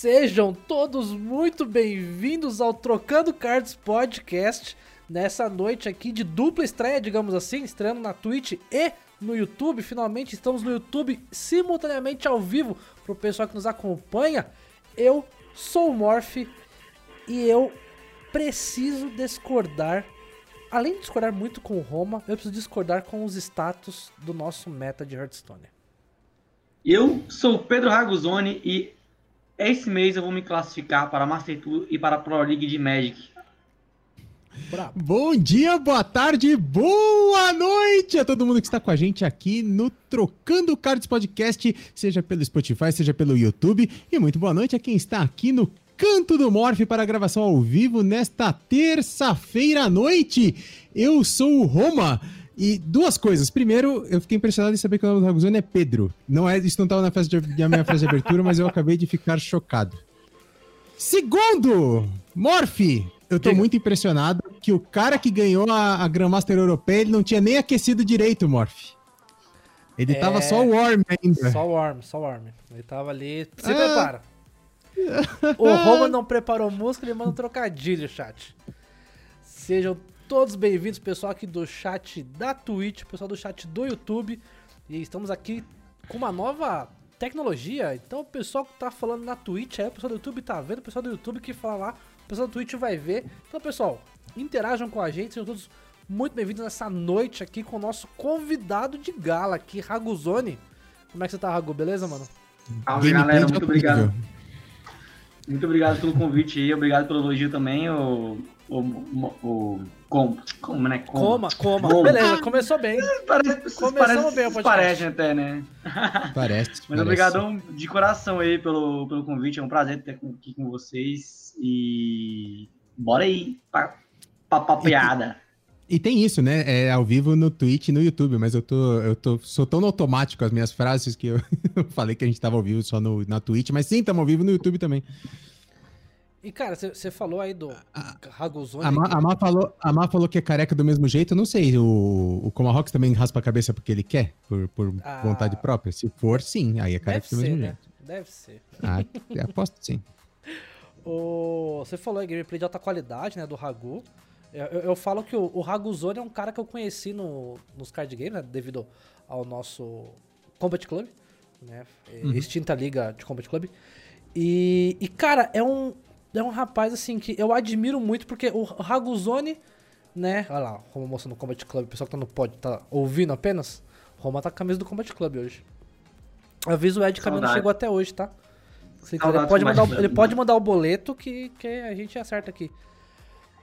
Sejam todos muito bem-vindos ao Trocando Cards Podcast. Nessa noite aqui de dupla estreia, digamos assim, estreando na Twitch e no YouTube. Finalmente estamos no YouTube simultaneamente ao vivo para o pessoal que nos acompanha. Eu sou o Morph e eu preciso discordar. Além de discordar muito com o Roma, eu preciso discordar com os status do nosso meta de Hearthstone. Eu sou o Pedro Raguzoni e esse mês eu vou me classificar para Master Tour e para a Pro League de Magic. Bravo. Bom dia, boa tarde, boa noite a todo mundo que está com a gente aqui no Trocando Cards Podcast, seja pelo Spotify, seja pelo YouTube. E muito boa noite a quem está aqui no Canto do Morph para a gravação ao vivo nesta terça-feira à noite. Eu sou o Roma. E duas coisas. Primeiro, eu fiquei impressionado em saber que o nome do Raguzoni é Pedro. Não é, isso não estava na, de, na minha frase de abertura, mas eu acabei de ficar chocado. Segundo, Morph, eu tô muito impressionado que o cara que ganhou a, a Grandmaster Europeia, ele não tinha nem aquecido direito, Morph. Ele é... tava só warm ainda. Só warm, só warm. Ele tava ali. Se ah. prepara. o Roma não preparou música, ele manda um trocadilho, chat. Sejam todos bem-vindos, pessoal aqui do chat da Twitch, pessoal do chat do YouTube. E estamos aqui com uma nova tecnologia. Então, o pessoal que tá falando na Twitch, aí o pessoal do YouTube tá vendo, o pessoal do YouTube que fala lá o pessoal do Twitch vai ver. Então, pessoal, interajam com a gente, sejam todos muito bem-vindos nessa noite aqui com o nosso convidado de gala aqui, Raguzoni. Como é que você tá, Ragu? Beleza, mano? Salve, galera, muito obrigado. Muito obrigado pelo convite aí, obrigado pelo elogio também, o, o, o, como, como, né? Coma, coma. coma. Beleza, começou bem. Parece, Começamos parece, bem o podcast. Parece até, né? Parece. Mas obrigadão de coração aí pelo, pelo convite, é um prazer ter aqui com vocês. E bora aí pra, pra. E, e tem isso, né? É ao vivo no Twitch e no YouTube, mas eu tô, eu tô sou tão automático as minhas frases que eu falei que a gente tava ao vivo só no, na Twitch, mas sim, estamos ao vivo no YouTube também. E, cara, você falou aí do Ragozone. A, a, Má falou, a Má falou que é careca do mesmo jeito. Eu não sei, o, o Comarox também raspa a cabeça porque ele quer, por, por ah, vontade própria. Se for, sim, aí é careca do mesmo né? jeito. Deve ser. Ah, aposto sim. Você falou aí gameplay de alta qualidade, né, do Ragu. Eu, eu, eu falo que o, o Raguzone é um cara que eu conheci no, nos card games, né, devido ao nosso Combat Club, né, uhum. extinta liga de Combat Club. E, e, cara, é um, é um rapaz, assim, que eu admiro muito, porque o Raguzone, né, olha lá, como mostrando no Combat Club, o pessoal que tá no pod, tá ouvindo apenas, o Roma tá com a camisa do Combat Club hoje. Aviso o Ed que não chegou até hoje, tá? ele, pode mandar o, ele pode mandar o boleto que, que a gente acerta aqui.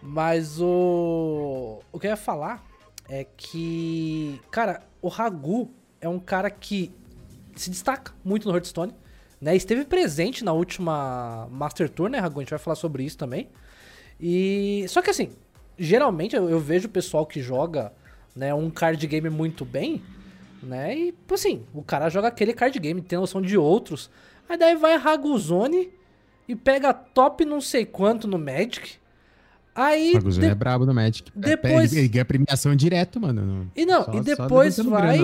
Mas o. O que eu ia falar é que. Cara, o Ragu é um cara que se destaca muito no Hearthstone. Né? Esteve presente na última Master Tour, né, Ragu? A gente vai falar sobre isso também. E. Só que assim, geralmente eu, eu vejo o pessoal que joga né, um card game muito bem, né? E, assim, o cara joga aquele card game, tem noção de outros. Aí daí vai Raguzone e pega top não sei quanto no Magic. Aí. Raguzone de... é brabo no Magic. Depois... Ele ganha premiação direto, mano. E não, só, e depois vai.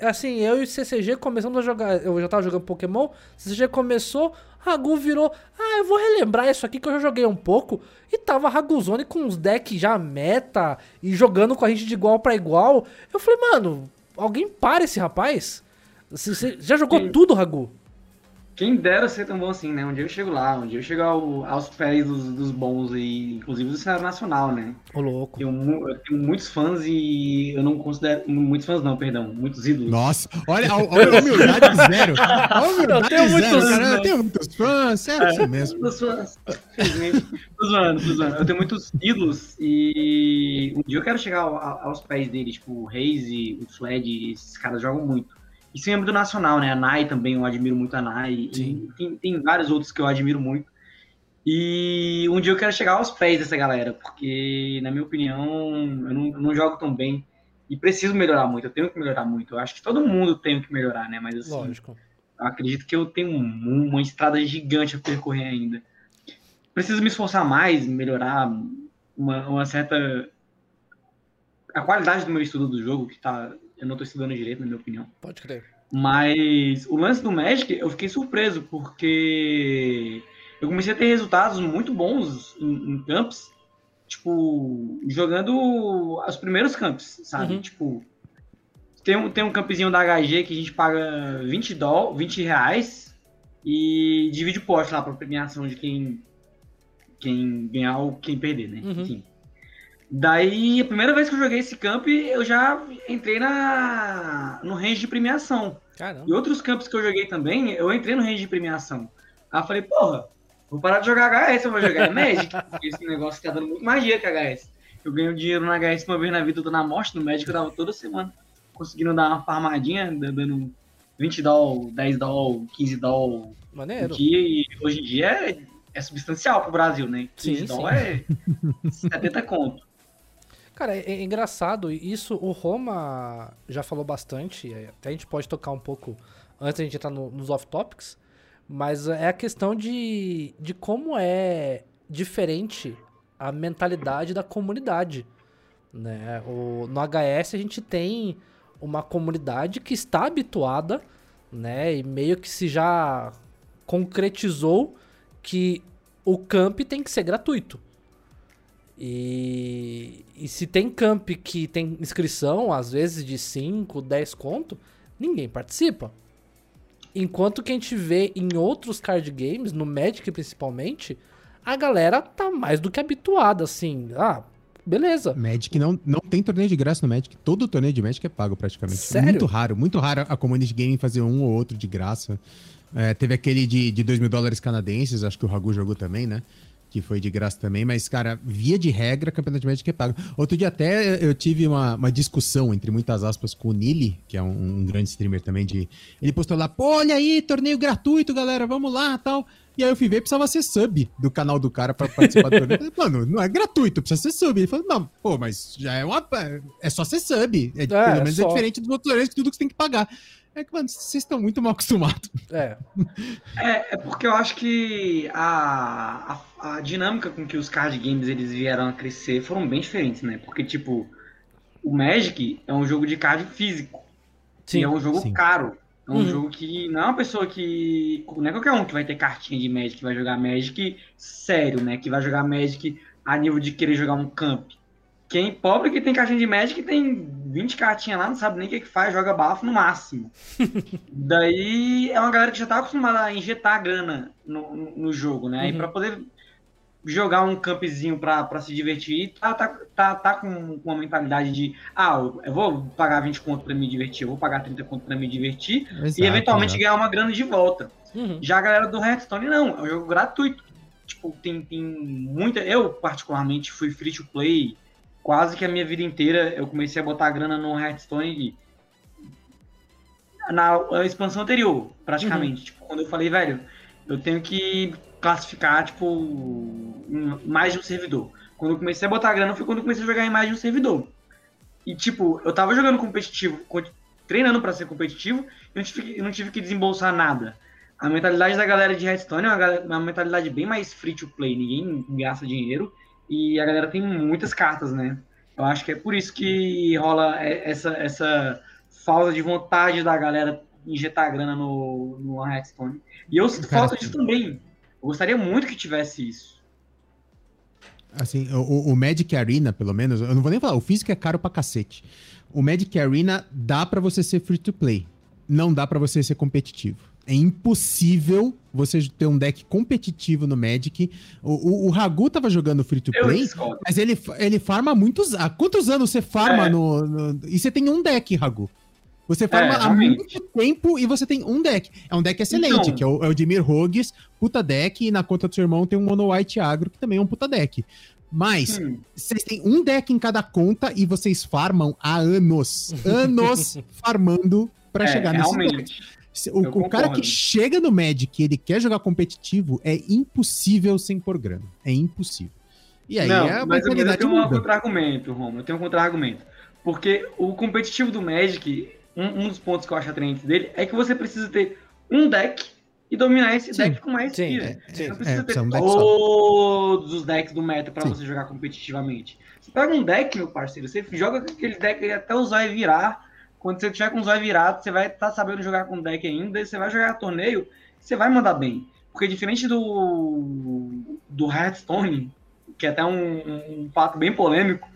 Assim, eu e o CCG começamos a jogar. Eu já tava jogando Pokémon. CCG começou, Ragu virou. Ah, eu vou relembrar isso aqui que eu já joguei um pouco. E tava Raguzone com uns decks já meta e jogando com a gente de igual para igual. Eu falei, mano, alguém para esse rapaz? Você já jogou Sim. tudo, Ragu? Quem dera ser tão bom assim, né? Um dia eu chego lá, um dia eu chego ao, aos pés dos, dos bons, e inclusive do cenário nacional, né? Ô, louco. Eu, eu, tenho muitos fãs e eu não considero. Muitos fãs não, perdão. Muitos ídolos. Nossa, olha a, a humildade zero. A humildade eu tenho zero, muitos, cara. Eu tenho muitos fãs, é, é assim mesmo. Muitos fãs. Tô zoando, tô zoando. Eu tenho muitos ídolos e um dia eu quero chegar aos pés deles, tipo o Reis e o Fled, esses caras jogam muito. Isso em âmbito nacional, né? A Nai também, eu admiro muito a Nai. Tem, tem vários outros que eu admiro muito. E um dia eu quero chegar aos pés dessa galera, porque, na minha opinião, eu não, eu não jogo tão bem. E preciso melhorar muito, eu tenho que melhorar muito. Eu acho que todo mundo tem que melhorar, né? Mas assim, Lógico. eu acredito que eu tenho uma estrada gigante a percorrer ainda. Preciso me esforçar mais, melhorar uma, uma certa. A qualidade do meu estudo do jogo, que tá Eu não tô estudando direito, na minha opinião. Pode crer. Mas o lance do Magic, eu fiquei surpreso, porque eu comecei a ter resultados muito bons em, em camps, tipo, jogando os primeiros camps, sabe? Uhum. Tipo, tem um, tem um campzinho da HG que a gente paga 20, doll, 20 reais e divide poste lá pra premiação de quem, quem ganhar ou quem perder, né? Uhum. Enfim. Daí, a primeira vez que eu joguei esse camp, eu já entrei na no range de premiação. Caramba. E outros campos que eu joguei também, eu entrei no range de premiação. Aí eu falei, porra, vou parar de jogar HS, eu vou jogar Magic, porque esse negócio tá dando muito mais dinheiro que HS. Eu ganho dinheiro no HS uma vez na vida, eu tô na morte, no Magic eu dava toda semana, conseguindo dar uma farmadinha, dando 20 doll, 10 doll, 15 doll. Maneiro. Que hoje em dia é, é substancial pro Brasil, né? 15 sim, doll sim. é 70 conto. Cara, é, é, engraçado, isso o Roma já falou bastante, até a gente pode tocar um pouco antes da gente entrar no, nos off-topics, mas é a questão de, de como é diferente a mentalidade da comunidade. Né? O, no HS a gente tem uma comunidade que está habituada, né? E meio que se já concretizou que o camp tem que ser gratuito. E, e se tem camp que tem inscrição, às vezes de 5, 10 conto, ninguém participa. Enquanto que a gente vê em outros card games, no Magic principalmente, a galera tá mais do que habituada, assim. Ah, beleza. Magic não, não tem torneio de graça no Magic. Todo torneio de Magic é pago praticamente. Sério? Muito raro, muito raro a community gaming fazer um ou outro de graça. É, teve aquele de, de 2 mil dólares canadenses, acho que o Ragu jogou também, né? Que foi de graça também, mas, cara, via de regra, campeonato de Magic é pago. Outro dia até eu tive uma, uma discussão, entre muitas aspas, com o Nili, que é um, um, grande streamer também de... Ele postou lá, pô, olha aí, torneio gratuito, galera, vamos lá, tal. E aí eu fui ver, precisava ser sub do canal do cara pra participar do torneio. Mano, não é gratuito, precisa ser sub. Ele falou, não, pô, mas já é uma... É só ser sub. É, é pelo menos é só... é diferente dos outros torneios, que tudo que você tem que pagar. É que, mano, vocês estão muito mal acostumados. É. é. É porque eu acho que a, a, a, dinâmica com que os card games eles vieram a crescer foram bem diferentes, né? Porque, tipo, o Magic é um jogo de card físico. Sim, e é um jogo sim. caro. É um uhum. jogo que não é uma pessoa que. Não é qualquer um que vai ter cartinha de Magic, que vai jogar Magic sério, né? Que vai jogar Magic a nível de querer jogar um camp. Quem pobre que tem caixinha de Magic tem 20 cartinhas lá, não sabe nem o que, que faz, joga bafo no máximo. Daí é uma galera que já tá acostumada a injetar grana no, no, no jogo, né? Uhum. E pra poder jogar um campzinho pra, pra se divertir, tá, tá, tá, tá com, uma mentalidade de ah, eu vou pagar 20 conto pra me divertir, eu vou pagar 30 conto pra me divertir Exato, e eventualmente ganhar uma grana de volta. Uhum. Já a galera do Hearthstone não, é um jogo gratuito. Tipo, tem, tem muita. Eu, particularmente, fui free to play quase que a minha vida inteira eu comecei a botar grana no Hearthstone na expansão anterior, praticamente. Uhum. Tipo, quando eu falei, velho, eu tenho que classificar, tipo, mais de um servidor. Quando eu comecei a botar grana foi quando eu comecei a jogar em mais de um servidor. E, tipo, eu tava jogando competitivo, treinando para ser competitivo, e eu não, tive, não tive que desembolsar nada. A mentalidade da galera de Hearthstone é uma, uma mentalidade bem mais free to play, ninguém gasta dinheiro. E a galera tem muitas cartas, né? Eu acho que é por isso que rola essa, essa falta de vontade da galera injetar grana no, no Hearthstone. E eu sinto falta disso também. Eu gostaria muito que tivesse isso. Assim, o, o, Magic Arena, pelo menos, eu não vou nem falar, o físico é caro pra cacete. O Magic Arena dá para você ser free to play. Não dá para você ser competitivo. É impossível você ter um deck competitivo no Magic. O, o, o Ragu tava jogando free to play, mas ele, ele farma há muitos. Há quantos anos você farma é. no, no, E você tem um deck, Ragu. Você farma é, há muito tempo e você tem um deck. É um deck excelente, então, que é o, é o Dimir Rogues, puta deck, e na conta do seu irmão tem um Mono White Agro, que também é um puta deck. Mas hum. vocês têm um deck em cada conta e vocês farmam há anos. Anos farmando para é, chegar nesse deck. O, o cara que chega no Magic e ele quer jogar competitivo é impossível sem pôr grana. É impossível. E aí não, é a mas eu tenho um contra-argumento, Romulo. Eu tenho um contra-argumento. Porque o competitivo do Magic, um, um, dos pontos que eu acho atraente dele é que você precisa ter um deck e dominar esse sim, deck com mais sim, é, Você não precisa é, ter um todos os decks do meta para você jogar competitivamente. Você pega um deck, meu parceiro, você joga aquele deck até usar e virar quando você tiver com os olhos virados, você vai estar tá sabendo jogar com deck ainda, e você vai jogar torneio, você vai mandar bem. Porque diferente do, do Hearthstone, que é até um, um fato bem polêmico,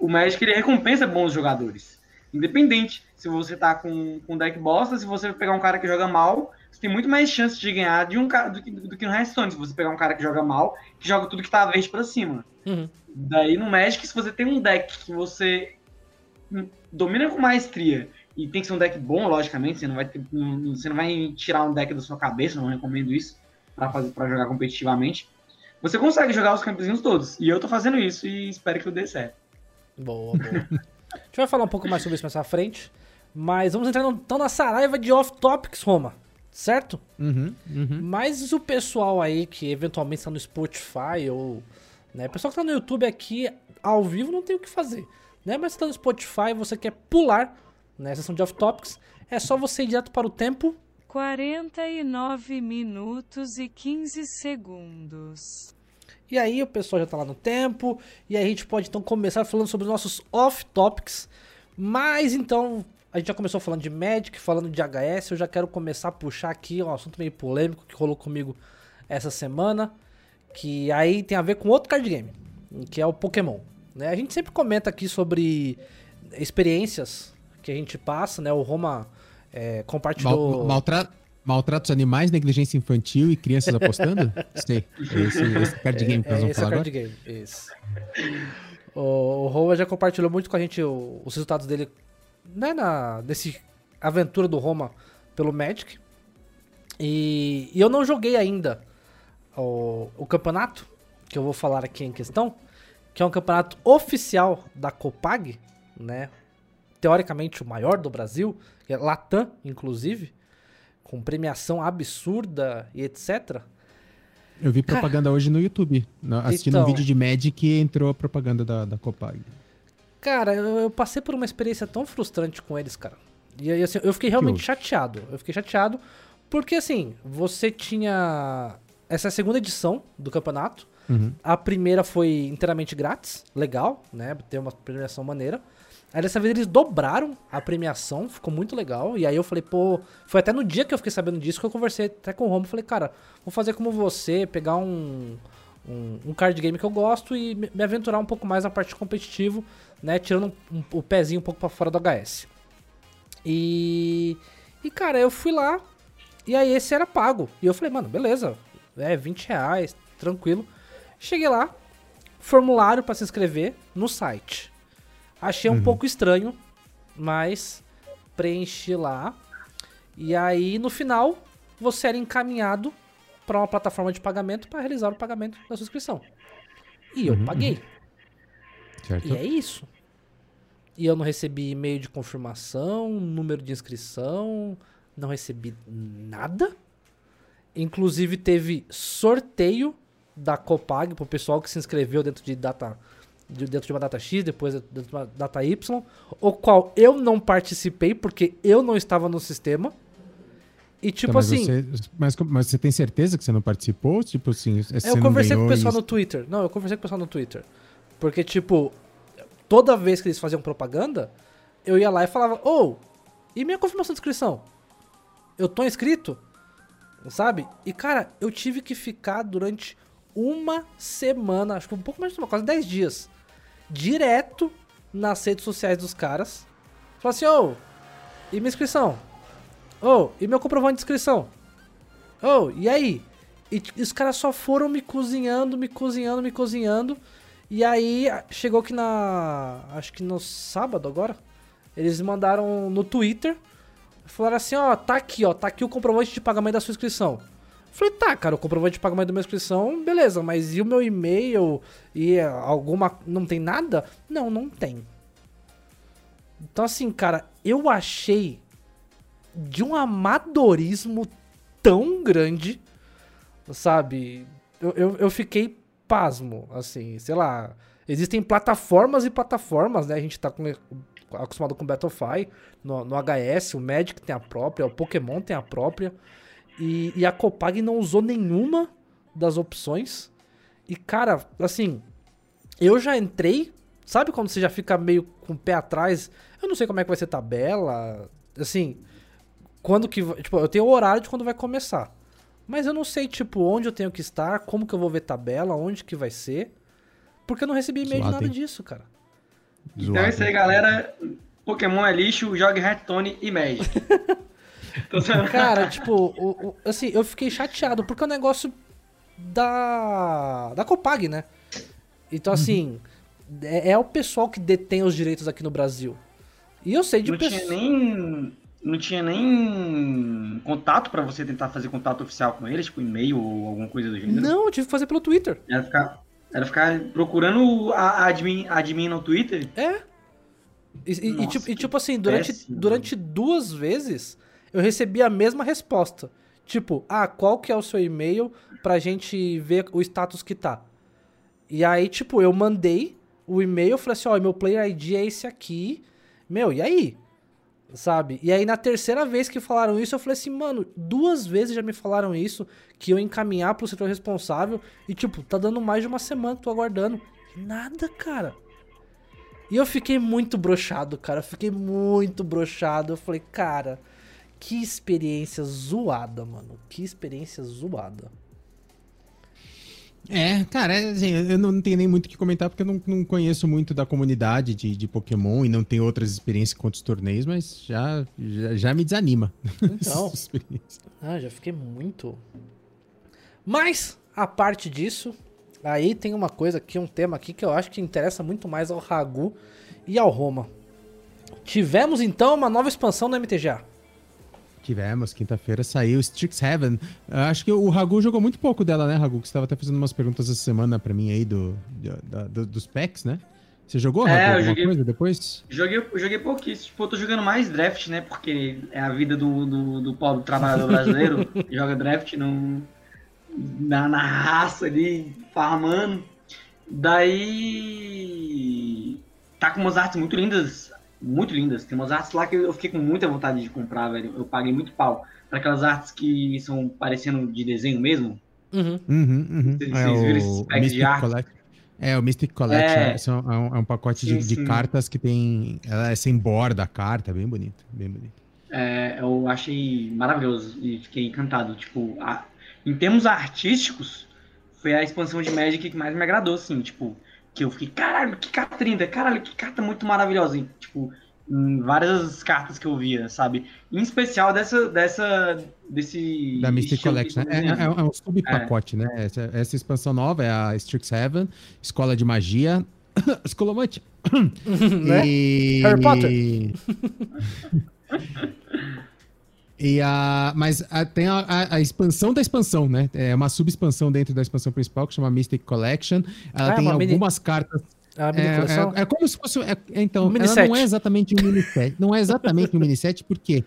o Magic ele recompensa bons jogadores. Independente se você tá com, com deck bosta, se você pegar um cara que joga mal, você tem muito mais chance de ganhar de um cara do que, do que no Hearthstone. Se você pegar um cara que joga mal, que joga tudo que tá verde pra cima. Uhum. Daí no Magic, se você tem um deck que você domina com maestria e tem que ser um deck bom, logicamente, você não vai, ter, não, você não vai tirar um deck da sua cabeça, não recomendo isso para fazer para jogar competitivamente. Você consegue jogar os campezinhos todos. E eu tô fazendo isso e espero que eu dê certo. Boa, boa. a gente vai falar um pouco mais sobre isso mais pra frente. Mas vamos entrar então na saraiva de off-topics, Roma. Certo? Uhum, uhum. Mas o pessoal aí que eventualmente está no Spotify ou. Né, o pessoal que tá no YouTube aqui ao vivo não tem o que fazer. Né? Mas se tá no Spotify e você quer pular na né, sessão de off-topics, é só você ir direto para o tempo. 49 minutos e 15 segundos. E aí o pessoal já tá lá no tempo, e aí a gente pode então começar falando sobre os nossos off-topics. Mas então, a gente já começou falando de Magic, falando de HS, eu já quero começar a puxar aqui um assunto meio polêmico que rolou comigo essa semana, que aí tem a ver com outro card game, que é o Pokémon. Né? A gente sempre comenta aqui sobre experiências que a gente passa, né? O Roma é, compartilhou. Mal, maltra... Maltratos animais, negligência infantil e crianças apostando? Sei. Esse, esse card game que nós vamos é, falar é card agora. Game. O, o Roma já compartilhou muito com a gente o, os resultados dele né, na, desse aventura do Roma pelo Magic. E, e eu não joguei ainda o, o campeonato, que eu vou falar aqui em questão, que é um campeonato oficial da Copag, né? Teoricamente o maior do Brasil, é Latam, inclusive, com premiação absurda e etc. Eu vi propaganda cara, hoje no YouTube. Assistindo então, um vídeo de Magic e entrou a propaganda da, da Copag. Cara, eu, eu, passei por uma experiência tão frustrante com eles, cara. E aí, assim, eu fiquei realmente chateado. Eu fiquei chateado porque, assim, você tinha. Essa segunda edição do campeonato. Uhum. A primeira foi inteiramente grátis, legal, né? Tem uma premiação maneira. Aí dessa vez eles dobraram a premiação, ficou muito legal. E aí eu falei, pô, foi até no dia que eu fiquei sabendo disso que eu conversei até com o Romo. Falei, cara, vou fazer como você, pegar um, um, um, card game que eu gosto e me aventurar um pouco mais na parte competitivo, né? Tirando um, um, o pezinho um pouco pra fora do HS. E. E cara, eu fui lá. E aí esse era pago. E eu falei, mano, beleza. É, 20 reais, tranquilo. Cheguei lá, formulário para se inscrever no site. Achei um uhum. pouco estranho, mas preenchi lá. E aí, no final, você era encaminhado para uma plataforma de pagamento para realizar o pagamento da sua inscrição. E eu uhum, paguei. Uhum. Certo. E é isso. E eu não recebi e-mail de confirmação, número de inscrição, não recebi nada. Inclusive teve sorteio da Copag pro pessoal que se inscreveu dentro de data de, dentro de uma data X, depois dentro de uma data Y, o qual eu não participei porque eu não estava no sistema. E tipo tá, mas assim. Você, mas, mas, você tem certeza que você não participou? Tipo assim, eu conversei com o pessoal isso? no Twitter. Não, eu conversei com o pessoal no Twitter. Porque, tipo, toda vez que eles faziam propaganda, eu ia lá e falava, ô, oh, e minha confirmação de inscrição? Eu tô inscrito? Sabe? E cara, eu tive que ficar durante uma semana, acho que um pouco mais de uma, quase 10 dias, direto nas redes sociais dos caras. Falou assim, ô, oh, e minha inscrição? Ô, oh, e meu comprovante de inscrição? Ô, oh, e aí? E, e os caras só foram me cozinhando, me cozinhando, me cozinhando. E aí chegou que na. Acho que no sábado agora. Eles mandaram no Twitter. Falaram assim, ó, tá aqui, ó, tá aqui o comprovante de pagamento da sua inscrição. Falei, tá, cara, o comprovante de pagamento da minha inscrição, beleza, mas e o meu e-mail e alguma. Não tem nada? Não, não tem. Então, assim, cara, eu achei de um amadorismo tão grande, sabe? Eu, eu, eu fiquei pasmo, assim, sei lá. Existem plataformas e plataformas, né? A gente tá com, acostumado com Battlefy, no, no HS, o Magic tem a própria, o Pokémon tem a própria. E, e a Copag não usou nenhuma das opções. E, cara, assim, eu já entrei Sabe quando você já fica meio com o pé atrás? Eu não sei como é que vai ser tabela. Assim, quando que. Tipo, eu tenho o horário de quando vai começar. Mas eu não sei, tipo, onde eu tenho que estar, como que eu vou ver tabela, onde que vai ser. Porque eu não recebi e-mail de nada disso, cara. Então é isso aí, galera. Pokémon é lixo, jogue Hearthstone e Magic. cara, tipo, o, o, assim, eu fiquei chateado, porque é um negócio da. da Copag, né? Então, uhum. assim, é, é, o pessoal que detém os direitos aqui no Brasil. E eu sei de não pessoas. Tinha nem, não tinha nem contato para você tentar fazer contato oficial com eles, tipo e-mail ou alguma coisa do gênero? Não, eu tive que fazer pelo Twitter. Era ficar, era ficar procurando a admin, admin no Twitter? É. E, Nossa, e, tipo, e tipo, assim, durante, péssimo. durante duas vezes eu recebi a mesma resposta. Tipo, ah, qual que é o seu e-mail pra gente ver o status que tá? E aí, tipo, eu mandei o e-mail, falei assim, ó, oh, meu player ID é esse aqui. Meu, e aí? Sabe? E aí na terceira vez que falaram isso, eu falei assim, mano, duas vezes já me falaram isso, que eu encaminhar pro setor responsável, e tipo, tá dando mais de uma semana que tô aguardando. nada, cara. E eu fiquei muito brochado, cara. Fiquei muito brochado. Eu falei, cara, que experiência zoada, mano. Que experiência zoada. É, cara, é, assim, eu não tenho nem muito o que comentar porque eu não, não conheço muito da comunidade de, de, Pokémon e não tenho outras experiências com outros torneios, mas já, já, já me desanima. Então, ah, já fiquei muito. Mas, a parte disso, aí tem uma coisa aqui, um tema aqui que eu acho que interessa muito mais ao Ragu e ao Roma. Tivemos então uma nova expansão do MTGA. Tivemos, quinta-feira saiu Strixhaven. Acho que o Ragu jogou muito pouco dela, né, Ragu? Que você estava até fazendo umas perguntas essa semana para mim aí do, do, do, dos packs, né? Você jogou, é, Ragu, joguei, coisa depois? Joguei, joguei pouquíssimo. Tipo, eu tô jogando mais draft, né? Porque é a vida do, do, do pobre trabalhador brasileiro. joga draft no, na, na raça ali, farmando. Daí. Tá com umas artes muito lindas muito lindas. Tem umas artes lá que eu fiquei com muita vontade de comprar, velho. Eu paguei muito pau. Para aquelas artes que são parecendo de desenho mesmo. Uhum. Uhum, uhum. Vocês, é viram esses packs de arte? É, o Mystic Collection é, é, um, é um, pacote sim, de, de cartas que tem. Ela é sem borda a carta, bem bonito, bem bonito. É, eu achei maravilhoso e fiquei encantado. Tipo, a, em termos artísticos, foi a expansão de Magic que mais me agradou, assim, tipo, que eu fiquei, caralho, que carta linda, caralho, que carta muito maravilhosa. Tipo, em várias cartas que eu via, sabe? Em especial dessa, dessa desse da Mystic Collection, né? É, é, é, um subpacote, é. né? Essa, essa, expansão nova é a Strixhaven, Escola de Magia, Escolomante. né? E... Harry Potter. E a, mas a, tem a, a, a, expansão da expansão, né? É uma subexpansão dentro da expansão principal que chama Mystic Collection. Ela ah, tem algumas mini... cartas. É, é, é, como se fosse. É, então, um ela não é exatamente um mini set. Não é exatamente um mini set, porque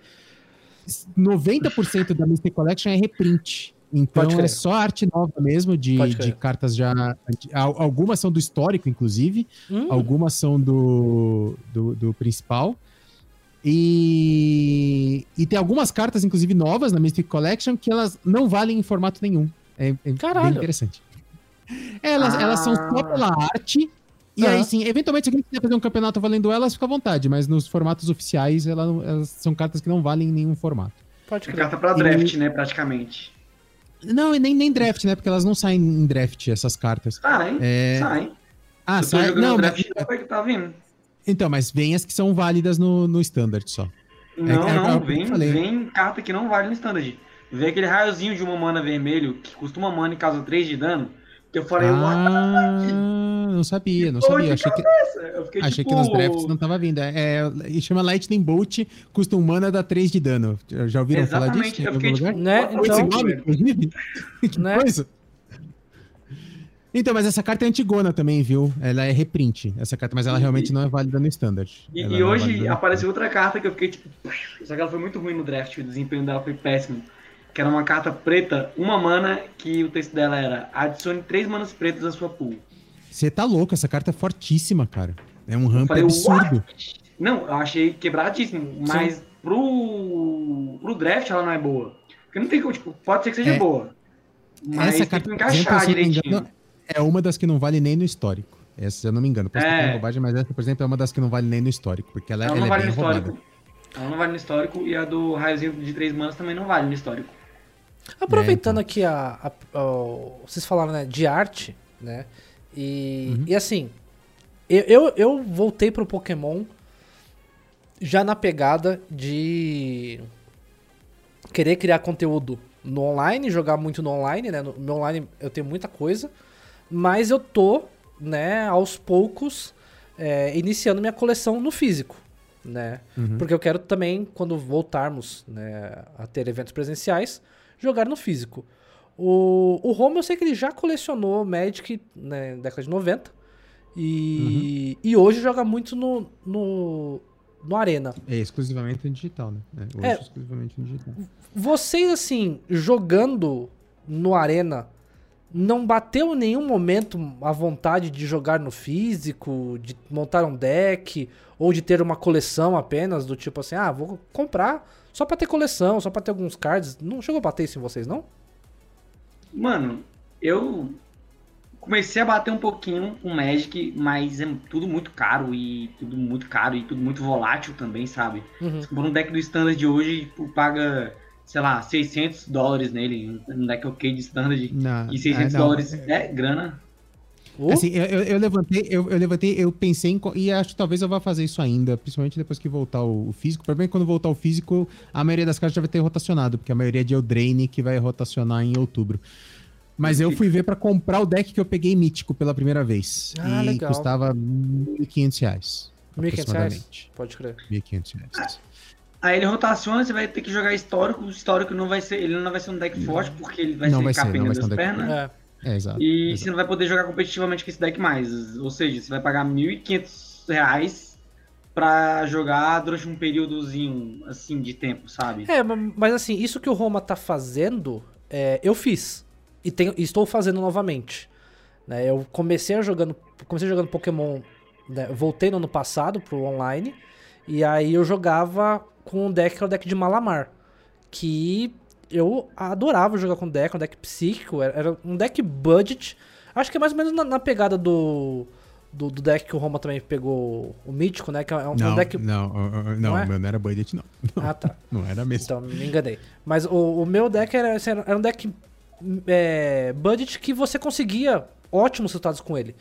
90% da Mystic Collection é reprint. Então é só arte nova mesmo, de, de cartas já. De, algumas são do histórico, inclusive. Hum. Algumas são do, do, do principal. E, e tem algumas cartas, inclusive novas na Mystic Collection, que elas não valem em formato nenhum. É, é bem interessante. Elas, ah. elas são só pela arte. E aí, sim, eventualmente, se alguém quiser fazer um campeonato valendo elas, fica à vontade. Mas nos formatos oficiais, elas, elas são cartas que não valem em nenhum formato. Pode é carta pra draft, e... né, praticamente. Não, e nem, nem draft, né? Porque elas não saem em draft, essas cartas. Saem, é... saem. Ah, saem. Não, draft, mas... tá vindo. Então, mas vem as que são válidas no, no standard só. Não, é, não, é, vem, vem carta que não vale no standard. Vem aquele raiozinho de uma mana vermelho que custa uma mana e causa 3 de dano. Que eu falei, ah, não sabia, não sabia. Achei, que, achei tipo... que nos drafts não tava vindo. É, é, chama Lightning Bolt, custa um mana, dá 3 de dano. Já ouviram Exatamente, falar disso? Eu fiquei, tipo, né? Então, nome, que né? coisa? Então, mas essa carta é antigona também, viu? Ela é reprint, essa carta, mas ela realmente não é válida no standard. E, e é hoje é apareceu outra carta que eu fiquei tipo. Só que ela foi muito ruim no draft, o desempenho dela foi péssimo. Que era uma carta preta, uma mana, que o texto dela era adicione três manas pretas à sua pool. Você tá louco, essa carta é fortíssima, cara. É um ramp falei, absurdo. What? Não, eu achei quebradíssimo, mas pro, pro draft ela não é boa. Porque não tem como, tipo, pode ser que seja é. boa. Mas essa carta, encaixar direitinho. Engano, é uma das que não vale nem no histórico. Essa, se eu não me engano, posso É. estar bobagem, mas essa, por exemplo, é uma das que não vale nem no histórico, porque ela, Ela ela não é vale bem no roubada. histórico. Ela não vale no histórico e a do raiozinho de três manas também não vale no histórico. Aproveitando É, aqui a, a- o- Vocês falaram, né, de arte, né? E, Uhum. e assim, eu, eu, eu voltei pro Pokémon já na pegada de querer criar conteúdo no online, jogar muito no online, né? No meu online eu tenho muita coisa, mas eu tô, né, aos poucos, é, iniciando minha coleção no físico, né? Uhum. Porque eu quero também, quando voltarmos né, a ter eventos presenciais, jogar no físico. O, o Home eu sei que ele já colecionou Magic né, na década de 90. E, e hoje joga muito no, no, no Arena. É exclusivamente digital, né? É, hoje É. é exclusivamente digital. Vocês, assim, jogando no Arena, não bateu em nenhum momento a vontade de jogar no físico, de montar um deck, ou de ter uma coleção apenas, do tipo assim, ah, vou comprar só pra ter coleção, só pra ter alguns cards. Não chegou a bater isso em vocês, não? Mano, eu comecei a bater um pouquinho com Magic, mas é tudo muito caro e tudo muito caro e tudo muito volátil também, sabe? Uhum. Por um deck do Standard de hoje, tipo, paga, sei lá, 600 dólares nele, um deck ok de Standard. Na- E 600 ah, não. dólares é grana. Uh, Assim, eu, eu- eu levantei, eu, eu levantei, eu pensei em. E acho que talvez eu vá fazer isso ainda, principalmente depois que voltar o, o físico. Pra mim, quando voltar o físico, a maioria das cartas já vai ter rotacionado, porque a maioria é de Eldraine que vai rotacionar em outubro. Mas eu fui ver pra comprar o deck que eu peguei mítico pela primeira vez. Ah, e legal. custava 1.500 reais. 1.500 reais? aproximadamente. Pode crer. 1.500 reais. Aí ele rotaciona, você vai ter que jogar histórico. O histórico não vai ser. Ele não vai ser um deck forte, porque ele vai Não ser vai ser, não capenga vai ser um das deck pernas. É. É, exato. E exato. você não vai poder jogar competitivamente com esse deck mais. Ou seja, você vai pagar 1.500 reais pra jogar durante um períodozinho assim de tempo, sabe? É, ma- mas assim, isso que o Roma tá fazendo, é, eu fiz. E tenho- estou fazendo novamente. Né, eu comecei a jogando. Comecei jogando Pokémon. né, voltei no ano passado pro online. E aí eu jogava com um deck que era o deck de Malamar. Que eu adorava jogar com o deck, um deck psíquico. Era, era um deck budget. Acho que é mais ou menos na, na pegada do, do. do deck que o Roma também pegou, o mítico, né? Que é um, um Não, deck. não, uh, uh, não, Não é? meu não era budget, não. Ah, tá. Não era mesmo. Então, me enganei. Mas o, o meu deck era, assim, era um deck é, budget que você conseguia ótimos resultados com ele.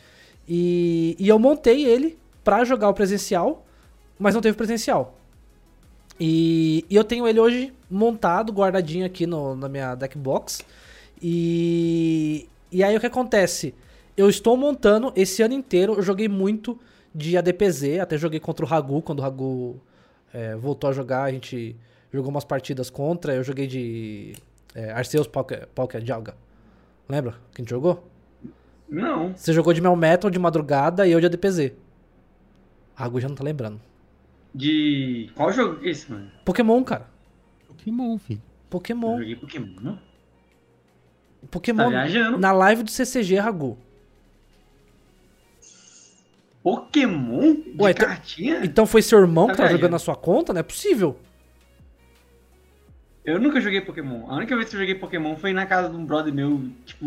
E, e eu montei ele pra jogar o presencial, mas não teve presencial. E, e eu tenho ele hoje montado, guardadinho aqui no, na minha deck box. E, e aí o que acontece? Eu estou montando esse ano inteiro, eu joguei muito de ADPZ, até joguei contra o Ragu, quando o Ragu é, voltou a jogar, a gente jogou umas partidas contra, eu joguei de é, Arceus Poké Poké Jalga. Lembra que a gente jogou? Não. Você jogou de Melmetal de madrugada e eu de ADPZ. Ragu já não tá lembrando. De. Qual jogo que é esse, mano? Pokémon, cara. Pokémon, filho. Eu Pokémon. joguei Pokémon. Tá Pokémon viajando. na live do CCG Ragu. Pokémon? De Ué, então- cartinha? Então foi seu irmão Tá que tava viajando. jogando na sua conta? Não é possível. Eu nunca joguei Pokémon. A única vez que eu joguei Pokémon foi na casa de um brother meu, tipo,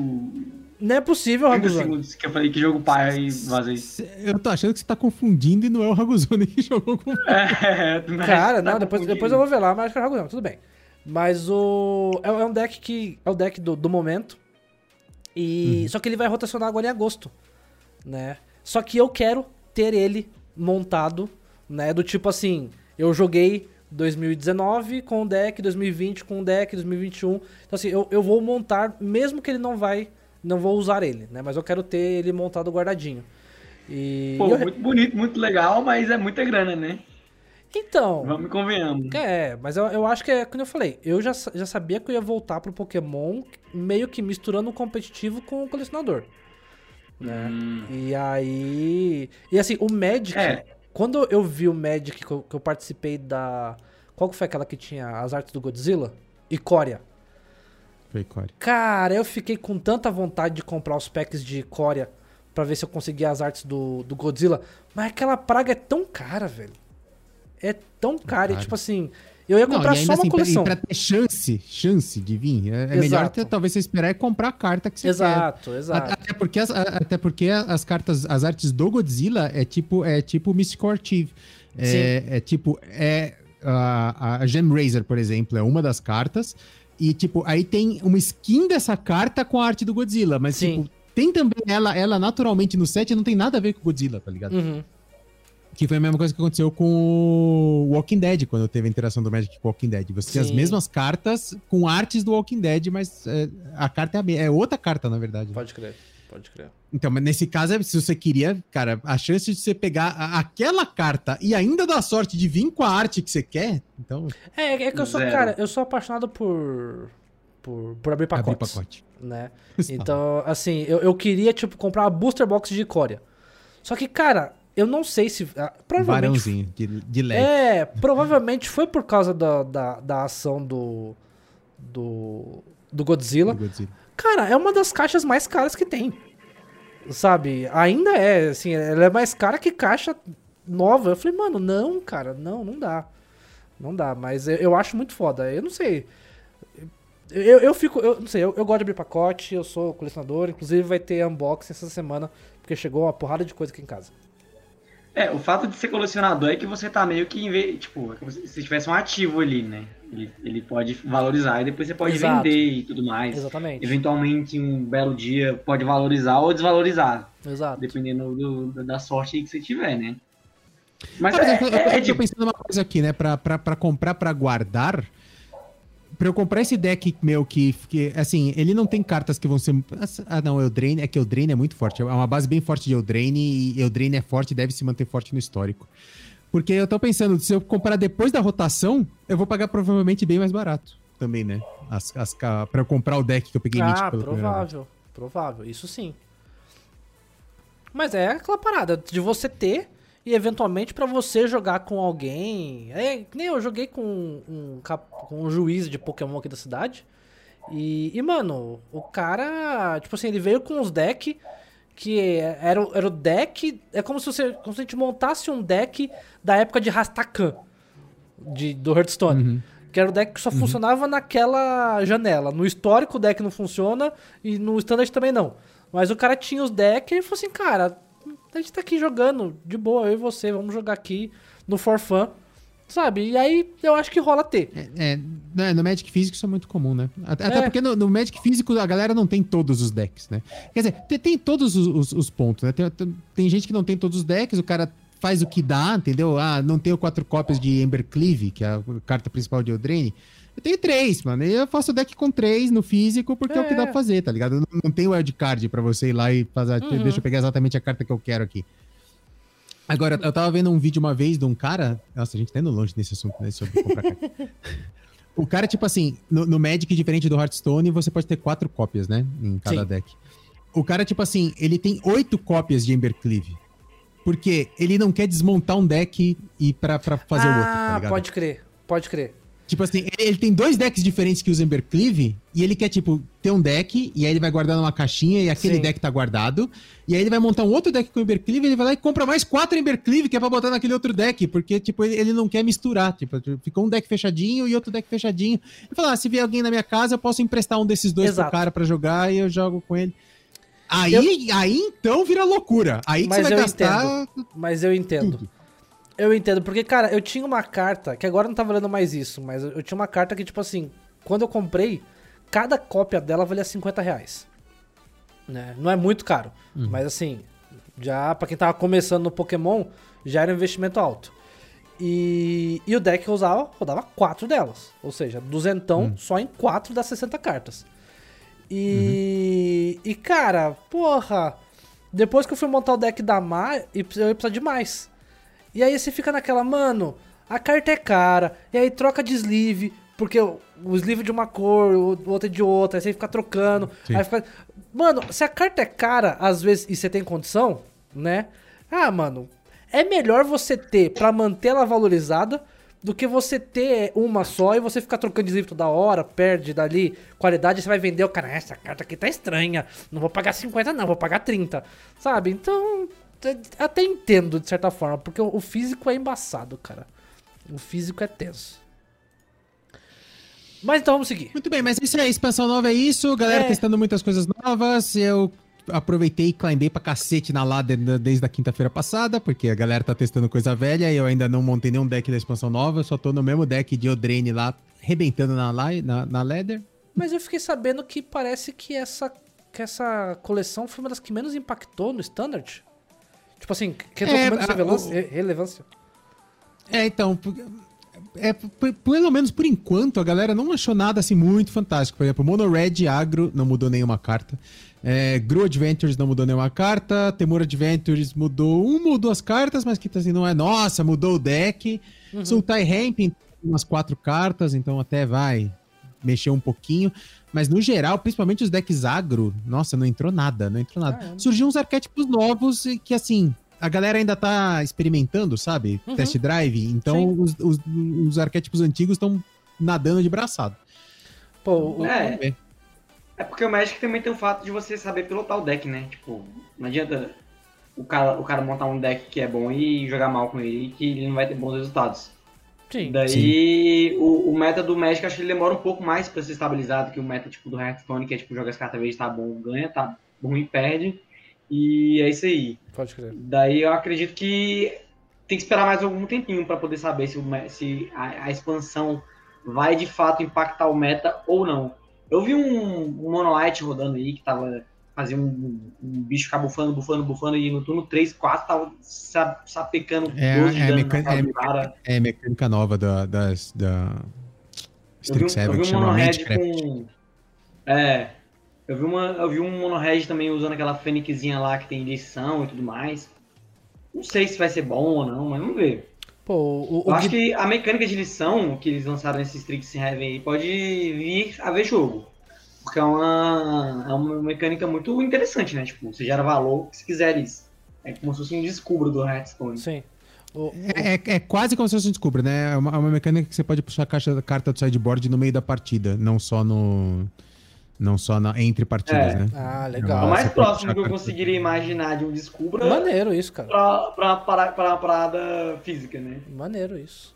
Não é possível, 30 Raguzão. segundos que eu falei que jogo pai e vazei. Eu tô achando que você tá confundindo e não é o Raguzone que jogou com É, mas Cara, tá não, depois, depois eu vou ver lá, mas acho que é Raguzão, tudo bem. Mas o. É, é um deck que. É o deck do, do momento. E. Só que ele vai rotacionar agora em agosto. Né? Só que eu quero ter ele montado, né? Do tipo assim, eu joguei 2019 com o deck, 2020 com o deck, 2021. Então assim, eu, eu vou montar, mesmo que ele não vai. Não vou usar ele, né? Mas eu quero ter ele montado guardadinho. E. Pô, eu- muito bonito, muito legal, mas é muita grana, né? Então. Vamos convenhamos. É, mas eu, eu acho que é como eu falei, eu já, já sabia que eu ia voltar pro Pokémon meio que misturando o competitivo com o colecionador. Né? Hum. E aí. E assim, o Magic. É. Quando eu vi o Magic que eu, que eu participei da. Qual que foi aquela que tinha as artes do Godzilla? Icória. Foi Core. Cara, eu fiquei com tanta vontade de comprar os packs de Icória pra ver se eu conseguia as artes do, do Godzilla. Mas aquela praga é tão cara, velho. É tão cara. E tipo assim, Eu ia comprar só uma assim, coleção. Pra, ter chance, chance de vir, é, é melhor ter, talvez você esperar e comprar a carta que você exato, quer. Exato, Até porque, as, até porque as cartas, as artes do Godzilla é tipo, é tipo Mystical Archive. É, é, tipo, é a, a Gem Razor, por exemplo, é uma das cartas. E, tipo, aí tem uma skin dessa carta com a arte do Godzilla. Mas, Sim. tipo, tem também ela, ela naturalmente no set não tem nada a ver com o Godzilla, tá ligado? Uhum. Que foi a mesma coisa que aconteceu com o Walking Dead, quando teve a interação do Magic com o Walking Dead. Você tinha as mesmas cartas com artes do Walking Dead, mas é, a carta é, a, é outra carta, na verdade. Pode crer, pode crer. Então, mas nesse caso, se você queria, cara, a chance de você pegar aquela carta e ainda dar sorte de vir com a arte que você quer, então... É, é que eu sou, Zero. cara, eu sou apaixonado por... Por, por abrir pacotes. Abrir pacote. Né? Então, assim, eu, eu queria, tipo, comprar uma booster box de Coreia. Só que, cara, eu não sei se. Ah, provavelmente. Varãozinho de, de LED. É, provavelmente foi por causa da, da, da ação do. Do. Do Godzilla. do Godzilla. Cara, é uma das caixas mais caras que tem. Sabe? Ainda é, assim, ela é mais cara que caixa nova. Eu falei, mano, não, cara, não, não dá. Não dá, mas eu, eu acho muito foda. Eu não sei. Eu, eu fico, eu não sei, eu, eu gosto de abrir pacote, eu sou colecionador, inclusive vai ter unboxing essa semana, porque chegou uma porrada de coisa aqui em casa. É, o fato de ser colecionador é que você tá meio que, em tipo, é se tivesse um ativo ali, né? Ele, ele pode valorizar e depois você pode Exato. vender e tudo mais. Exatamente. Eventualmente, um belo dia, pode valorizar ou desvalorizar. Exato. Dependendo do, da sorte que você tiver, né? Mas ah, é, eu, é, eu, tô pensando uma coisa aqui, né? Pra, pra, pra comprar, pra guardar, pra eu comprar esse deck meu que, que, assim, ele não tem cartas que vão ser. Ah, não, Eldraine. É que Eldraine é muito forte. É uma base bem forte de Eldraine e Eldraine é forte deve se manter forte no histórico. Porque eu tô pensando, se eu comprar depois da rotação, eu vou pagar provavelmente bem mais barato também, né? As, as, pra eu comprar o deck que eu peguei Ah, provável. Provável, isso sim. Mas é aquela parada de você ter e eventualmente para você jogar com alguém. É, nem eu joguei com um, com um juiz de Pokémon aqui da cidade. E, e, mano, o cara, tipo assim, ele veio com uns decks que era, era o deck. É como se, você, como se a gente montasse um deck da época de Rastakan, de, do Hearthstone. Uhum. Que era o deck que só uhum. funcionava naquela janela. No histórico o deck não funciona e no standard também não. Mas o cara tinha os decks e falou assim, cara, a gente tá aqui jogando de boa, eu e você, vamos jogar aqui no For Fun. Sabe? E aí eu acho que rola ter. É, é né, no Magic físico isso é muito comum, né? Até, é. porque no, no, Magic físico a galera não tem todos os decks, né? Quer dizer, tem, tem todos os, os, os, pontos, né? Tem, tem, tem, gente que não tem todos os decks, o cara faz o que dá, entendeu? Ah, não tenho quatro cópias de Embercleave, que é a carta principal de Eldraine. Eu tenho três, mano. E eu faço deck com três no físico, porque é, é o que dá pra fazer, tá ligado? Eu não, não tenho wildcard pra você ir lá e fazer. Uhum. Deixa eu pegar exatamente a carta que eu quero aqui. Agora, eu tava vendo um vídeo uma vez de um cara. Nossa, a gente tá indo longe nesse assunto, né? Sobre comprar carta. o cara, tipo assim, no, no, Magic, diferente do Hearthstone, você pode ter quatro cópias, né? Em cada Sim. deck. O cara, tipo assim, ele tem oito cópias de Embercleave. Porque ele não quer desmontar um deck e pra, pra fazer ah, o outro, tá ligado? Pode crer, pode crer. Tipo assim, ele, tem dois decks diferentes que usa Embercleave, e ele quer, tipo, ter um deck, e aí ele vai guardar numa caixinha, e aquele Sim. deck tá guardado. E aí ele vai montar um outro deck com Embercleave, e ele vai lá e compra mais quatro Embercleave, que é pra botar naquele outro deck, porque, tipo, ele, ele não quer misturar. Tipo, ficou um deck fechadinho e outro deck fechadinho. Ele fala, ah, se vier alguém na minha casa, eu posso emprestar um desses dois Exato. pro cara pra jogar, e eu jogo com ele. Aí, eu... aí então vira loucura. Aí que Mas você vai gastar. Entendo. Mas eu entendo. Tudo. Eu entendo, porque, cara, eu tinha uma carta, que agora não tá valendo mais isso, mas eu, tinha uma carta que, tipo assim, quando eu comprei, cada cópia dela valia 50 reais. Né? Não é muito caro, uhum. mas assim, já para quem tava começando no Pokémon, já era um investimento alto. E, e o deck que eu usava, rodava quatro delas. Ou seja, duzentão uhum. só em quatro das 60 cartas. E, uhum. e cara, porra, depois que eu fui montar o deck da Mar, eu ia precisar de mais. E aí você fica naquela, mano, a carta é cara, e aí troca de sleeve, porque o, sleeve é de uma cor, o outro é de outra, aí você fica trocando. Aí fica... Mano, se a carta é cara, às vezes, e você tem condição, né? Ah, mano, é melhor você ter para manter ela valorizada do que você ter uma só e você ficar trocando de sleeve toda hora, perde dali qualidade, você vai vender o cara, essa carta aqui tá estranha, não vou pagar 50 não, vou pagar 30, sabe? Então, até entendo, de certa forma, porque o físico é embaçado, cara. O físico é tenso. Mas então vamos seguir. Muito bem, mas isso é expansão nova, é isso. Galera É. testando muitas coisas novas. Eu aproveitei e climbei pra cacete na ladder desde a quinta-feira passada, porque a galera tá testando coisa velha e eu ainda não montei nenhum deck da expansão nova. Eu só tô no mesmo deck de Eldraine lá, rebentando na, na, na ladder. Mas eu fiquei sabendo que parece que essa, que essa coleção foi uma das que menos impactou no Standard. Tipo assim, que É, a- relevância- o- re- relevância. É, então, é, pelo menos por enquanto, a galera não achou nada assim muito fantástico. Por exemplo, Mono Red Agro não mudou nenhuma carta. É, Gru Adventures não mudou nenhuma carta. Temur Adventures mudou uma ou duas cartas, mas que assim, não é, nossa, mudou o deck. Sultai Ramping umas quatro cartas, então até vai mexer um pouquinho. Mas no geral, principalmente os decks agro, nossa, não entrou nada, não entrou nada. Caramba. Surgiu uns arquétipos novos e que, assim, a galera ainda tá experimentando, sabe? Uhum. Test drive. Então, os, os, os arquétipos antigos estão nadando de braçado. Pô, o- É. Vamos ver. É porque o Magic também tem o fato de você saber pilotar o deck, né? Tipo, não adianta o cara, o cara montar um deck que é bom e jogar mal com ele, que ele não vai ter bons resultados. Sim. Daí, O, o meta do Magic, acho que ele demora um pouco mais pra ser estabilizado que o meta tipo, do Hearthstone, que é tipo, joga as cartas vezes, tá bom, ganha, tá ruim, perde. E é isso aí. Pode crer. Daí eu acredito que tem que esperar mais algum tempinho pra poder saber se, o se a, a expansão vai de fato impactar o meta ou não. Eu vi um, um Monolite rodando aí que tava fazendo um, um bicho ficar bufando, bufando, bufando e no turno 3, 4 tava sa- sapecando É, 12 de é, na cara é, do cara. É mecânica nova da, das, da Eu vi, um- Strixhaven, eu que chama monohead Magecraft. com. É. Eu vi, uma, eu vi um monohead também usando aquela fênixzinha lá que tem lição e tudo mais. Não sei se vai ser bom ou não, mas vamos ver. Pô, o, o Eu acho Gui- que a mecânica de lição que eles lançaram nesse Strixhaven aí pode vir a ver jogo. Porque é uma, é uma mecânica muito interessante, né? Tipo, você gera valor se quiser isso. É como se fosse um descubro do Hearthstone. Sim. O, É, é- é quase como se fosse um descubra, né? É uma, é uma mecânica que você pode puxar a caixa, carta do sideboard no meio da partida, não só no. Não só na- entre partidas, É. né? Ah, É o legal. mais você próximo que eu conseguiria imaginar de um descubra Maneiro isso, cara. pra, pra, pra, pra uma parada física, né? Maneiro isso.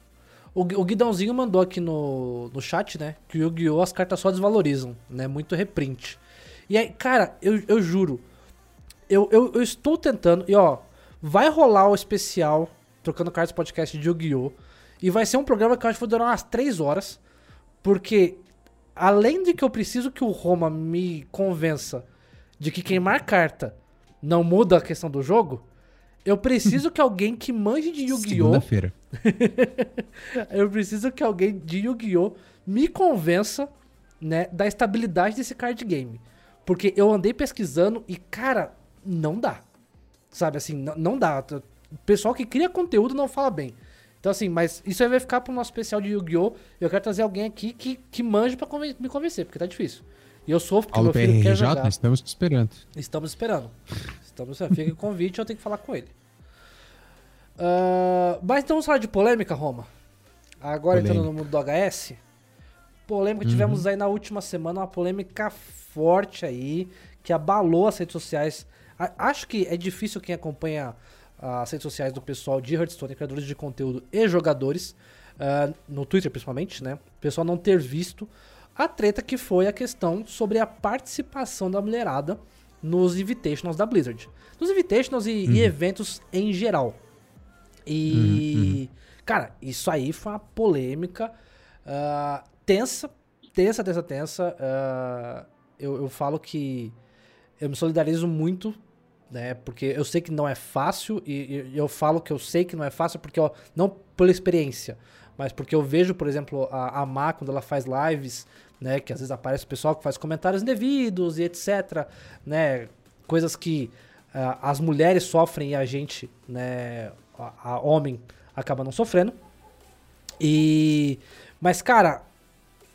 O, Gui- o Guidãozinho mandou aqui no, no chat, né? Que o Yu-Gi-Oh! as cartas só desvalorizam, né? Muito reprint. E aí, cara, eu, eu juro. Eu, eu, eu estou tentando. E ó, vai rolar o especial Trocando Cartas Podcast de Yu-Gi-Oh! E vai ser um programa que eu acho que vai durar umas 3 horas. Porque, além de que eu preciso que o Roma me convença de que queimar carta não muda a questão do jogo, eu preciso que alguém que manje de Yu-Gi-Oh! Segunda-feira. Eu preciso que alguém de Yu-Gi-Oh! me convença, né, da estabilidade desse card game. Porque eu andei pesquisando e, cara, não dá. Sabe, assim, não, não dá. O pessoal que cria conteúdo não fala bem. Então, assim, mas isso aí vai ficar pro nosso especial de Yu-Gi-Oh! Eu quero trazer alguém aqui que, que manje pra conven- me convencer, porque tá difícil. E eu sofro porque Paulo meu filho quer PRJ, jogar. estamos te esperando. Estamos esperando. Estamos esperando. Fica o convite, eu tenho que falar com ele. Ah, mas então vamos falar de polêmica, Roma. Agora entrando no mundo do HS. Polêmica, tivemos aí na última semana uma polêmica forte aí, que abalou as redes sociais. Acho que é difícil quem acompanha as redes sociais do pessoal de Hearthstone, criadores de conteúdo e jogadores, ah, no Twitter principalmente, né? O pessoal não ter visto a treta que foi a questão sobre a participação da mulherada nos Invitationals da Blizzard. Nos Invitationals e, e eventos em geral. E, cara, isso aí foi uma polêmica ah, tensa, tensa, tensa, tensa. Ah, eu, eu falo que eu me solidarizo muito, né? Porque eu sei que não é fácil e, e eu falo que eu sei que não é fácil porque, não pela experiência, mas porque eu vejo, por exemplo, a, a Má quando ela faz lives, né? Que às vezes aparece o pessoal que faz comentários indevidos e etc, né? Coisas que ah, as mulheres sofrem e a gente, né? A, a homem acaba não sofrendo. E mas cara,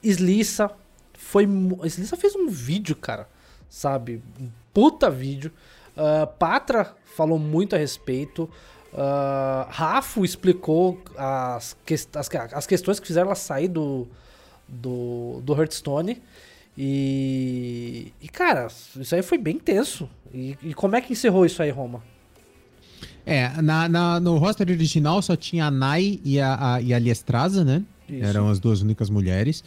Slissa foi Slissa fez um vídeo, cara, sabe? Um puta vídeo. Ah, Patra falou muito a respeito. Ah, Rafo explicou as, ques- as, as questões que fizeram ela sair do, do, do Hearthstone. E, e, cara, isso aí foi bem tenso. E, e como é que encerrou isso aí, Roma? É, na, na- no roster original só tinha a Nai e a, a, e a Liestraza, né? Isso. Eram as duas únicas mulheres.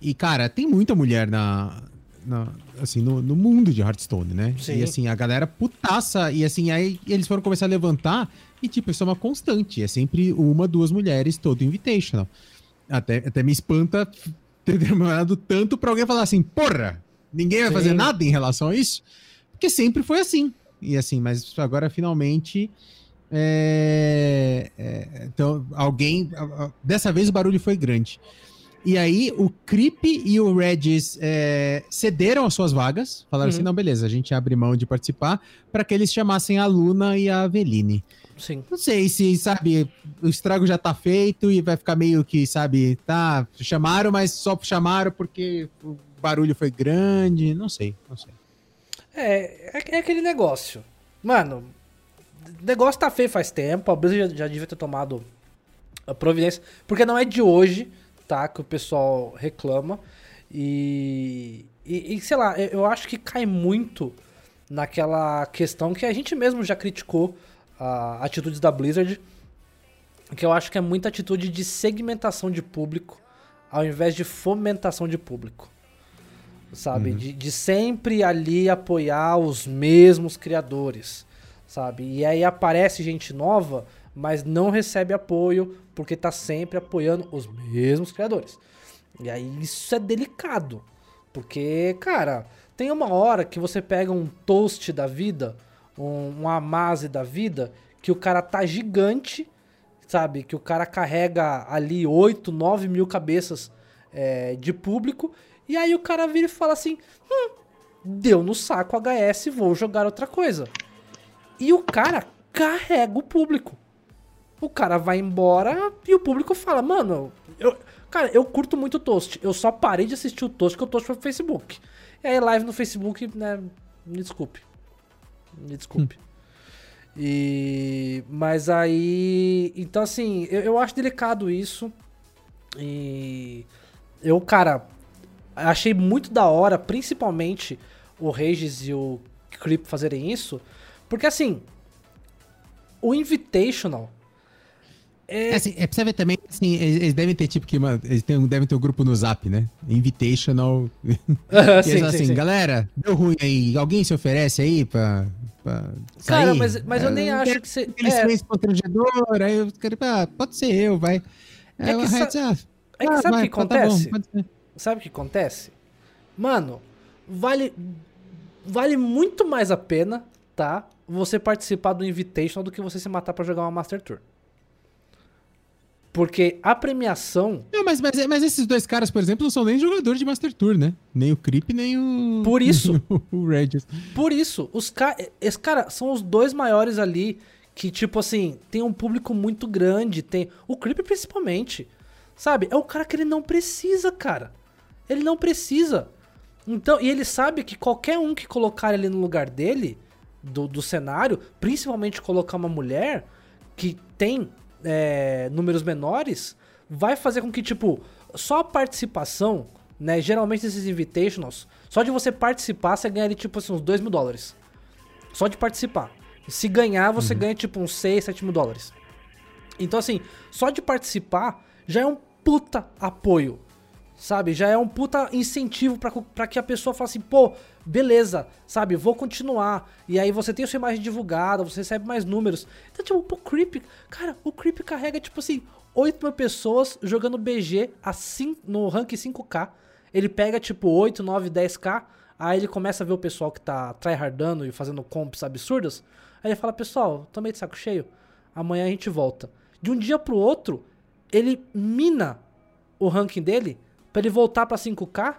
E, cara, tem muita mulher na, na assim, no, no, mundo de Hearthstone, né? Sim. E, assim, a galera putaça. E, assim, aí eles foram começar a levantar e, tipo, isso é uma constante. É sempre uma, duas mulheres todo invitational. Até, até me espanta ter demorado tanto pra alguém falar assim, porra, ninguém vai Sim. fazer nada em relação a isso? Porque sempre foi assim. E, assim, mas agora, finalmente... É, é, então, alguém. Dessa vez o barulho foi grande. E aí o Creep e o Regis é, cederam as suas vagas, falaram assim, uhum. assim: não, beleza, a gente abre mão de participar, para que eles chamassem a Luna e a Aveline. Sim. Não sei se, sabe, o estrago já tá feito e vai ficar meio que, sabe, tá, chamaram, mas só chamaram porque o barulho foi grande, não sei, não sei. É, é, é aquele negócio. Mano, o negócio tá feio faz tempo, a Blizzard já, já devia ter tomado a providência, porque não é de hoje tá? Que o pessoal reclama. E, e, e, sei lá, eu acho que cai muito naquela questão que a gente mesmo já criticou a atitudes da Blizzard, que eu acho que é muita atitude de segmentação de público ao invés de fomentação de público. Sabe? Uhum. De, de sempre ali apoiar os mesmos criadores. Sabe? E aí aparece gente nova mas não recebe apoio porque tá sempre apoiando os mesmos criadores. E aí isso é delicado, porque, cara, tem uma hora que você pega um toast da vida, um, um da vida, que o cara tá gigante, sabe? Que o cara carrega ali 8, 9 mil cabeças é, de público, e aí o cara vira e fala assim: hum, deu no saco HS, vou jogar outra coisa. E o cara carrega o público. O cara vai embora e o público fala, mano, eu, cara, eu curto muito o Toast. Eu só parei de assistir o Toast porque o Toast foi pro Facebook. E aí live no Facebook, né, me desculpe. Me desculpe. Hum. E mas aí, então assim, eu, eu acho delicado isso. E eu, cara, achei muito da hora, principalmente o Regis e o Creep fazerem isso, porque assim, o Invitational é... é, assim, é pra você ver também, assim, eles devem ter tipo que, uma, eles têm, devem ter um grupo no Zap, né? Invitational. Ah, sim, assim, sim, sim. galera, deu ruim aí, alguém se oferece aí pra, pra sair? Cara, mas, mas eu nem acho que você... Eles é... constrangedor, aí eu quero, ah, pode ser eu, vai. É, que, sa... ah, é que ah, sabe o que tá acontece? Tá bom, sabe o que acontece? Mano, vale, vale muito mais a pena, tá? Você participar do Invitational do que você se matar para jogar uma Master Tour. Porque a premiação. Não, mas, mas, mas esses dois caras, por exemplo, não são nem jogadores de Master Tour, né? Nem o Creep, nem o. Por isso. o Regis. Por isso. Os ca... Esse cara são os dois maiores ali que, tipo assim, tem um público muito grande. Tem. O Creep principalmente. Sabe? É o cara que ele não precisa, cara. Ele não precisa. Então, e ele sabe que qualquer um que colocar ele no lugar dele, do, do cenário, principalmente colocar uma mulher que tem é, números menores, vai fazer com que, tipo, só a participação, né? Geralmente esses invitationals, só de você participar, você ganha ali, tipo assim, uns 2 mil dólares. Só de participar. Se ganhar, você uhum. ganha, tipo, uns 6, 7 mil dólares. Então, assim, só de participar já é um puta apoio. Sabe? Já é um puta incentivo para que a pessoa fale assim, pô, beleza, sabe? Vou continuar. E aí você tem a sua imagem divulgada, você recebe mais números. Então, tipo, o Creep, cara, o Creep carrega, tipo assim, 8 mil pessoas jogando BG assim, no rank 5K. Ele pega, tipo, 8, 9, 10K. Aí ele começa a ver o pessoal que tá tryhardando e fazendo comps absurdas. Aí ele fala, pessoal, tô meio de saco cheio. Amanhã a gente volta. De um dia pro outro, ele mina o ranking dele para ele voltar para 5K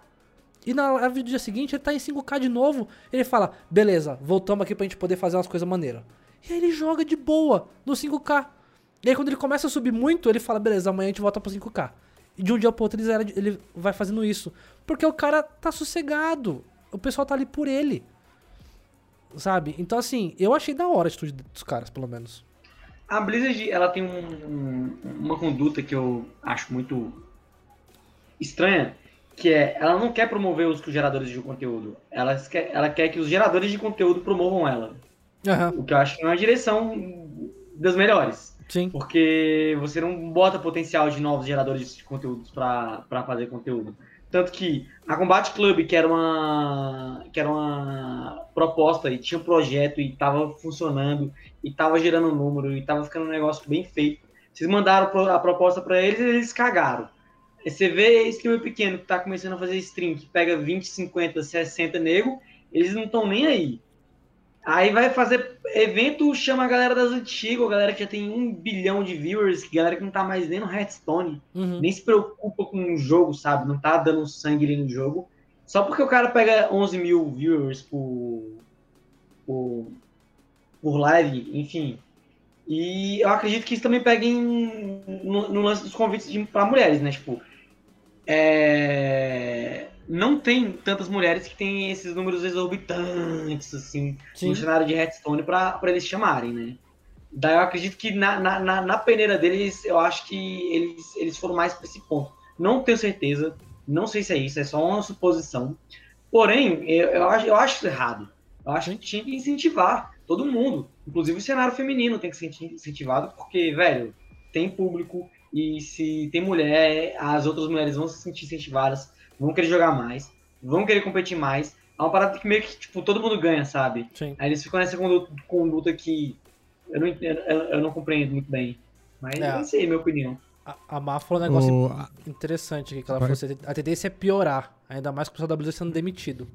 e na live do dia seguinte ele tá em 5k de novo. Ele fala, beleza, voltamos aqui pra gente poder fazer umas coisas maneiras. E aí ele joga de boa no 5k. E aí quando ele começa a subir muito, ele fala, beleza, amanhã a gente volta pro 5k. E de um dia pro outro ele, ele vai fazendo isso. Porque o cara tá sossegado. O pessoal tá ali por ele. Sabe? Então assim, eu achei da hora a atitude dos caras, pelo menos. A Blizzard, ela tem um, um, uma conduta que eu acho muito estranha, que é, ela não quer promover os geradores de conteúdo, ela quer, ela quer que os geradores de conteúdo promovam ela. Uhum. O que eu acho que é uma direção das melhores. Sim. Porque você não bota potencial de novos geradores de conteúdos para fazer conteúdo. Tanto que a Combat Club, que era uma, que era uma proposta e tinha um projeto e estava funcionando e estava gerando número e estava ficando um negócio bem feito. Vocês mandaram a proposta para eles e eles cagaram. Você vê streamer pequeno que está começando a fazer stream, que pega 20, 50, 60 nego, eles não estão nem aí. Aí vai fazer evento, chama a galera das antigas, a galera que já tem um bilhão de viewers, galera que não tá mais nem no Hearthstone, uhum. nem se preocupa com o jogo, sabe? Não tá dando sangue ali no jogo. Só porque o cara pega 11 mil viewers por, por, por live, enfim. E eu acredito que isso também pega em, no, no lance dos convites para mulheres, né? Tipo, é não tem tantas mulheres que têm esses números exorbitantes, assim, Sim. no cenário de Hearthstone para eles chamarem, né? Daí eu acredito que na, na, na, peneira deles, eu acho que eles, eles foram mais para esse ponto. Não tenho certeza, não sei se é isso, é só uma suposição. Porém, eu, eu, acho, eu acho isso errado. Eu acho que tinha que incentivar todo mundo, inclusive o cenário feminino tem que ser incentivado, porque, velho, tem público e se tem mulher, as outras mulheres vão se sentir incentivadas vão querer jogar mais, vão querer competir mais. É uma parada que meio que, tipo, todo mundo ganha, sabe? Sim. Aí eles ficam nessa conduta, conduta que eu não, eu, eu não compreendo muito bem. Mas é. não sei, minha opinião. A, a Má falou um negócio o... interessante aqui, que ela falou assim, a tendência é piorar, ainda mais com o pessoal da Blizzard sendo demitido.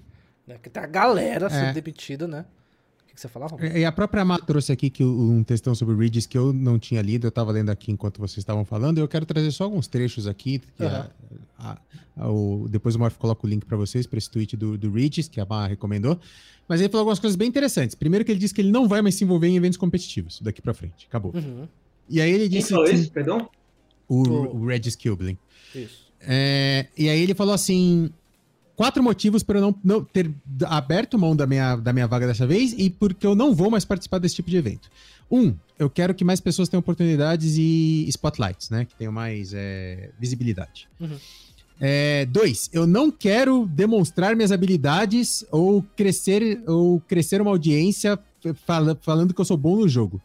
Né? Porque tem a galera sendo é. demitida, né? Que você falava? E a própria Má trouxe aqui que um textão sobre o Regis que eu não tinha lido, eu estava lendo aqui enquanto vocês estavam falando, e eu quero trazer só alguns trechos aqui. Uhum. A, a, a, o, depois o Morph coloca o link para vocês, para esse tweet do, do Regis, que a Má recomendou. Mas ele falou algumas coisas bem interessantes. Primeiro que ele disse que ele não vai mais se envolver em eventos competitivos daqui para frente. Acabou. Uhum. E aí ele disse... Quem falou isso, perdão? O, o, o Regis Kilblin. Isso. É, e aí ele falou assim quatro motivos para eu não, não, ter aberto mão da minha, da minha vaga dessa vez e porque eu não vou mais participar desse tipo de evento. Um, eu quero que mais pessoas tenham oportunidades e spotlights, né? Que tenham mais é, visibilidade. Uhum. É, dois, eu não quero demonstrar minhas habilidades ou crescer ou crescer uma audiência fala, falando que eu sou bom no jogo.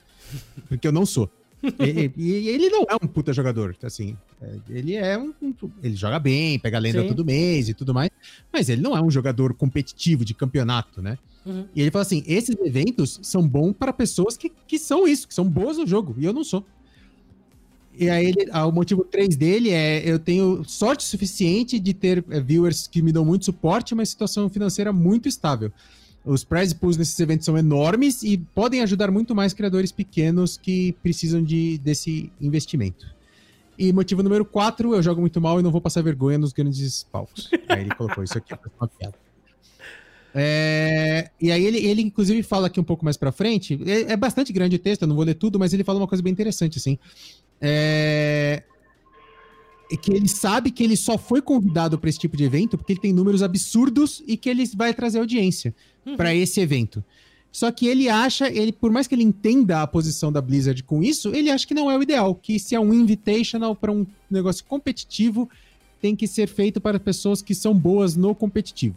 Porque eu não sou e, e, ele não é um puta jogador, assim. É, ele é um, um. Ele joga bem, pega lenda Sim. todo mês e tudo mais. Mas ele não é um jogador competitivo de campeonato, né? Uhum. E ele fala assim: esses eventos são bons para pessoas que, que são isso, que são boas no jogo. E eu não sou. E aí ele, ah, o motivo 3 dele é eu tenho sorte suficiente de ter é, viewers que me dão muito suporte, mas situação financeira muito estável. Os prize pools nesses eventos são enormes e podem ajudar muito mais criadores pequenos que precisam de, desse investimento. E motivo número 4, eu jogo muito mal e não vou passar vergonha nos grandes palcos. aí ele colocou isso aqui, uma piada. É, e aí ele, ele, inclusive, fala aqui um pouco mais pra frente, é, é, bastante grande o texto, eu não vou ler tudo, mas ele fala uma coisa bem interessante, assim. É que ele sabe que ele só foi convidado para esse tipo de evento porque ele tem números absurdos e que ele vai trazer audiência uhum. para esse evento. Só que ele acha, ele, por mais que ele entenda a posição da Blizzard com isso, ele acha que não é o ideal, que se é um invitational para um negócio competitivo, tem que ser feito para pessoas que são boas no competitivo.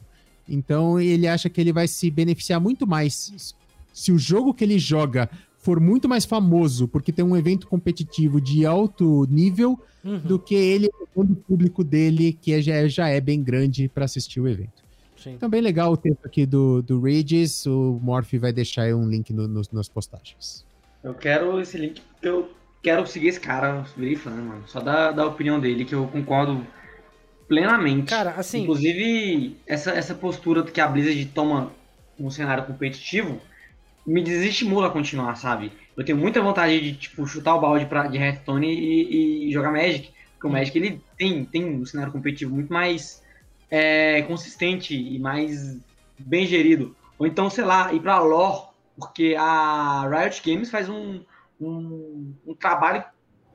Então ele acha que ele vai se beneficiar muito mais se o jogo que ele joga for muito mais famoso porque tem um evento competitivo de alto nível uhum. do que ele o público dele que já, já é bem grande para assistir o evento. Sim. Então, bem legal o texto aqui do, do Regis. O Morph vai deixar aí um link no, no, nas postagens. Eu quero esse link porque eu quero seguir esse cara, virei fã, mano. Só da, da opinião dele, que eu concordo plenamente. Cara, assim. Inclusive, essa, essa postura que a Blizzard toma no cenário competitivo me desestimula a continuar, sabe? Eu tenho muita vontade de, tipo, chutar o balde pra, de Hearthstone e, e jogar Magic. Porque o Magic, ele tem, tem um cenário competitivo muito mais é, consistente e mais bem gerido. Ou então, sei lá, ir pra lore, porque a Riot Games faz um, um, um trabalho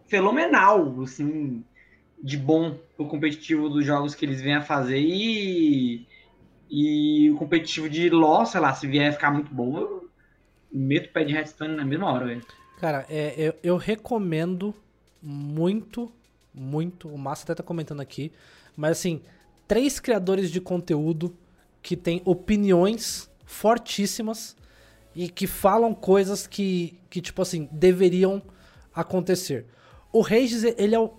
fenomenal, assim, de bom o competitivo dos jogos que eles vêm a fazer e, e o competitivo de LoL, sei lá, se vier ficar muito bom, meto o pé de Hearthstone na mesma hora, velho. Cara, é, eu, eu recomendo muito, muito, o Massa até tá comentando aqui, mas assim, três criadores de conteúdo que têm opiniões fortíssimas e que falam coisas que, que tipo assim, deveriam acontecer. O Regis, ele é o,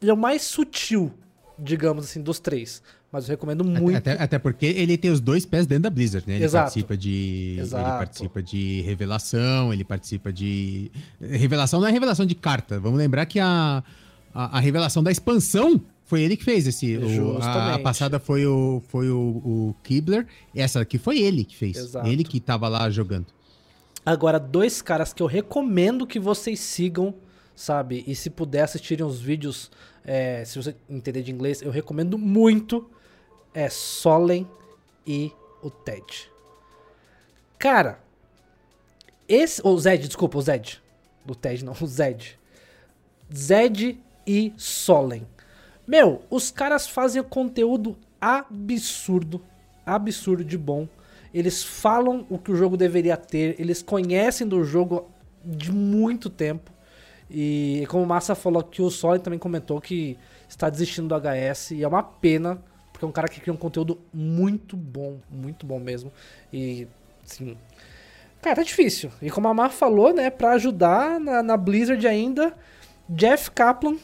ele é o mais sutil digamos assim, dos três. Mas eu recomendo muito. Até, até, porque ele tem os dois pés dentro da Blizzard, né? Ele Exato. participa de. Exato. Ele participa de revelação, ele participa de. Revelação não é revelação de carta. Vamos lembrar que a, a, a revelação da expansão foi ele que fez esse. O, a, a, passada foi o, foi o, o Kibler. Essa aqui foi ele que fez. Exato. Ele que tava lá jogando. Agora, dois caras que eu recomendo que vocês sigam, sabe? E se puder assistirem os vídeos, é, se você entender de inglês, eu recomendo muito. É Solen e o Ted. Cara, esse. O Zed, desculpa, o Zed. Do Ted não, o Zed. Zed e Solen. Meu, os caras fazem conteúdo absurdo. Absurdo de bom. Eles falam o que o jogo deveria ter. Eles conhecem do jogo de muito tempo. E como o Massa falou aqui, o Solen também comentou que está desistindo do HS. E é uma pena, porque é um cara que cria um conteúdo muito bom. Muito bom mesmo. E, assim. Cara, tá difícil. E como a Mar falou, né, pra ajudar na, na Blizzard ainda, Jeff Kaplan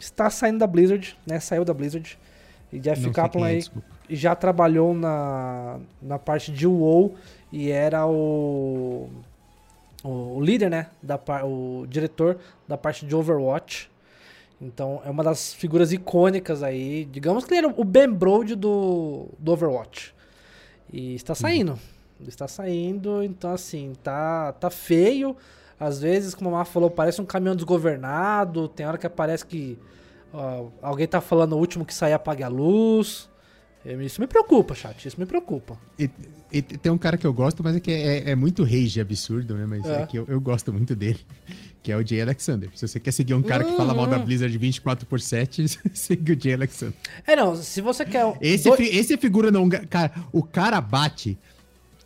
está saindo da Blizzard, né? Saiu da Blizzard. E Jeff Não Kaplan aí é, já trabalhou na, na parte de WoW e era o, o líder, né? Da, o diretor da parte de Overwatch. Então é uma das figuras icônicas aí. Digamos que ele era o Ben Brode do, do Overwatch. E está saindo. Uhum. Está saindo, então assim, tá, tá feio. Às vezes, como a Mar falou, parece um caminhão desgovernado. Tem hora que parece que alguém tá falando o último que sair apague a luz. Isso me preocupa, chat. Isso me preocupa. E, e tem um cara que eu gosto, mas é que é, é muito rage absurdo, né? Mas é, é que eu, eu, gosto muito dele. Que é o Jay Alexander. Se você quer seguir um cara uhum. que fala mal da uhum. Blizzard 24 por 7, segue o Jay Alexander. É, não. Se você quer. Esse, do... esse figura não. Cara, o cara bate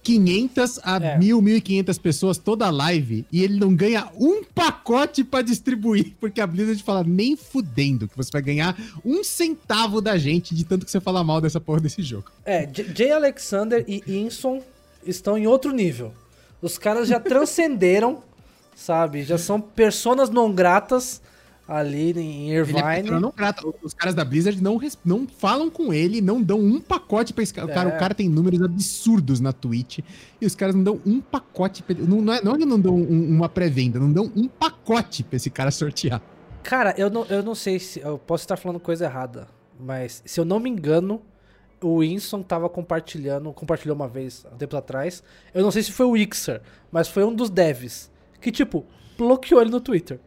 500 a é. 1.000, 1.500 pessoas toda live e ele não ganha um pacote para distribuir, porque a Blizzard fala nem fudendo que você vai ganhar um centavo da gente de tanto que você fala mal dessa porra desse jogo. É, Jay Alexander e Inson estão em outro nível. Os caras já transcenderam, sabe? Já são personas não gratas ali em Irvine. Ele é não grata. Os caras da Blizzard não, não falam com ele, não dão um pacote pra esse cara. É. O, cara o cara tem números absurdos na Twitch e os caras não dão um pacote. Pra, não, não, é, não é que não dão um, uma pré-venda, não dão um pacote pra esse cara sortear. Cara, eu não, eu não sei se. Eu posso estar falando coisa errada, mas se eu não me engano, o Winston tava compartilhando, compartilhou uma vez, há tempos atrás. Eu não sei se foi o Ixer, mas foi um dos devs que, tipo, bloqueou ele no Twitter.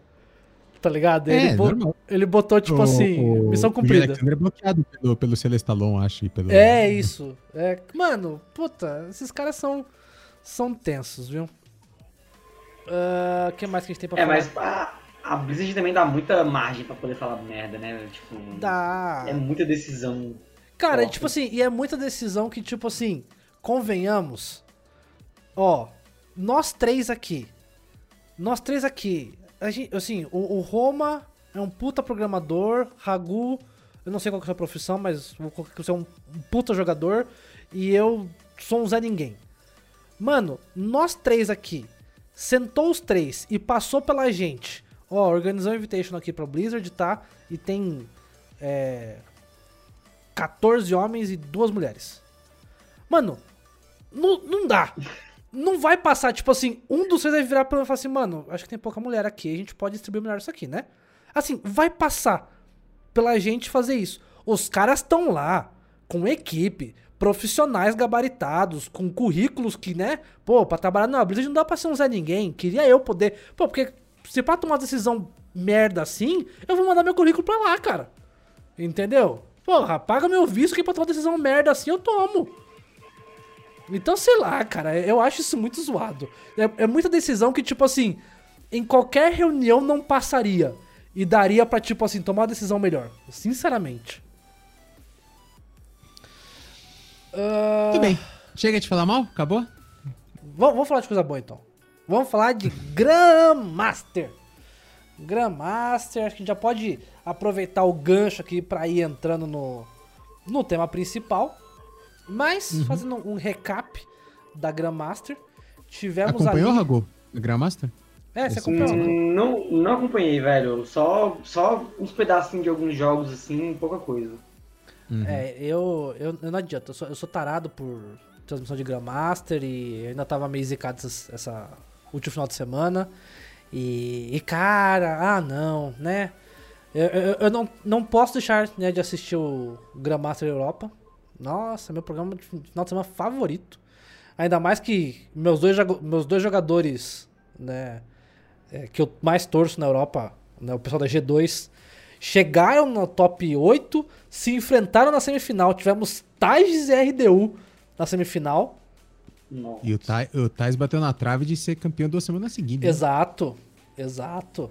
Tá ligado? Ele, é, bo ele botou, tipo o, assim, o, missão cumprida. O é bloqueado pelo, pelo Celestalon, acho. E pelo... É isso. É, mano, puta, esses caras são, são tensos, viu? O uh, que mais que a gente tem pra é, falar? É, mas a, a Blizzard também dá muita margem pra poder falar merda, né? Tipo, dá. É muita decisão. Cara, forte. tipo assim, e é muita decisão que, tipo assim, convenhamos. Ó, nós três aqui. Nós três aqui gente, assim, o, o, Roma é um puta programador, Ragu, eu não sei qual é a sua profissão, mas que você é um puta jogador e eu sou um Zé Ninguém. Mano, nós três aqui, sentou os três e passou pela gente. Ó, organizou um invitation aqui pra Blizzard, tá? E tem é, 14 homens e duas mulheres. Mano, não, não dá não vai passar, tipo assim, um dos três vai virar pra mim e falar assim, mano, acho que tem pouca mulher aqui, a gente pode distribuir melhor isso aqui, né? Assim, vai passar pela gente fazer isso. Os caras estão lá, com equipe, profissionais gabaritados, com currículos que, né, pô, pra trabalhar na Blizzard não dá pra ser um Zé Ninguém. Queria eu poder. Pô, porque se pra tomar uma decisão merda assim, eu vou mandar meu currículo pra lá, cara. Entendeu? Porra, paga meu visto que pra tomar uma decisão merda assim eu tomo. Então, sei lá, cara, eu acho isso muito zoado. É, é, muita decisão que, tipo assim, em qualquer reunião não passaria. E daria pra, tipo assim, tomar uma decisão melhor. Sinceramente. Uh... Tudo bem. Chega de falar mal? Acabou? Vamos, vamos falar de coisa boa, então. Vamos falar de Grandmaster. Grandmaster, acho que a gente já pode aproveitar o gancho aqui pra ir entrando no, no tema principal. Mas, uhum. fazendo um recap da Grandmaster, tivemos Acompanhou, ali... Rago, a Grandmaster? É, você acompanhou? Hum, não, não acompanhei, velho. Só, só uns pedacinhos de alguns jogos, assim, pouca coisa. Uhum. É, eu, eu, eu, não adianta. Eu sou, eu sou tarado por transmissão de Grandmaster e ainda tava meio zicado essa, essa último final de semana. E, e cara, ah não, né? Eu, eu, eu, não, não posso deixar né, de assistir o Grandmaster Europa. Nossa, meu programa de final de semana favorito. Ainda mais que meus dois, meus dois jogadores, né, é, que eu mais torço na Europa, né, o pessoal da G2, chegaram no top 8, se enfrentaram na semifinal. Tivemos Tais e RDU na semifinal. Nossa. E o, Thais, o Thais bateu na trave de ser campeão duas semanas seguidas. Né? Exato, exato.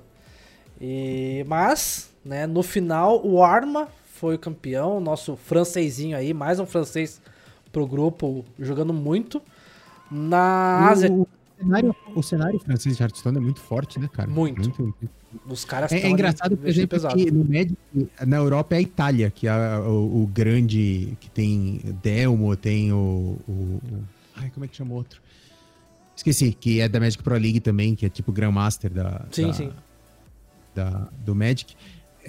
E, mas, né, no final, o Arma foi o campeão, nosso francesinho aí, mais um francês pro grupo, jogando muito. Na Ásia. O, cenário, o cenário francês de Hearthstone é muito forte, né, cara? Muito. muito, Os caras É, é engraçado, por exemplo, que no Magic, na Europa é a Itália, que é o, o grande, que tem Delmo, tem o, o, Ai, como é que chama o outro? Esqueci, que é da Magic Pro League também, que é tipo Grandmaster da, sim, da, sim. Da, do Magic.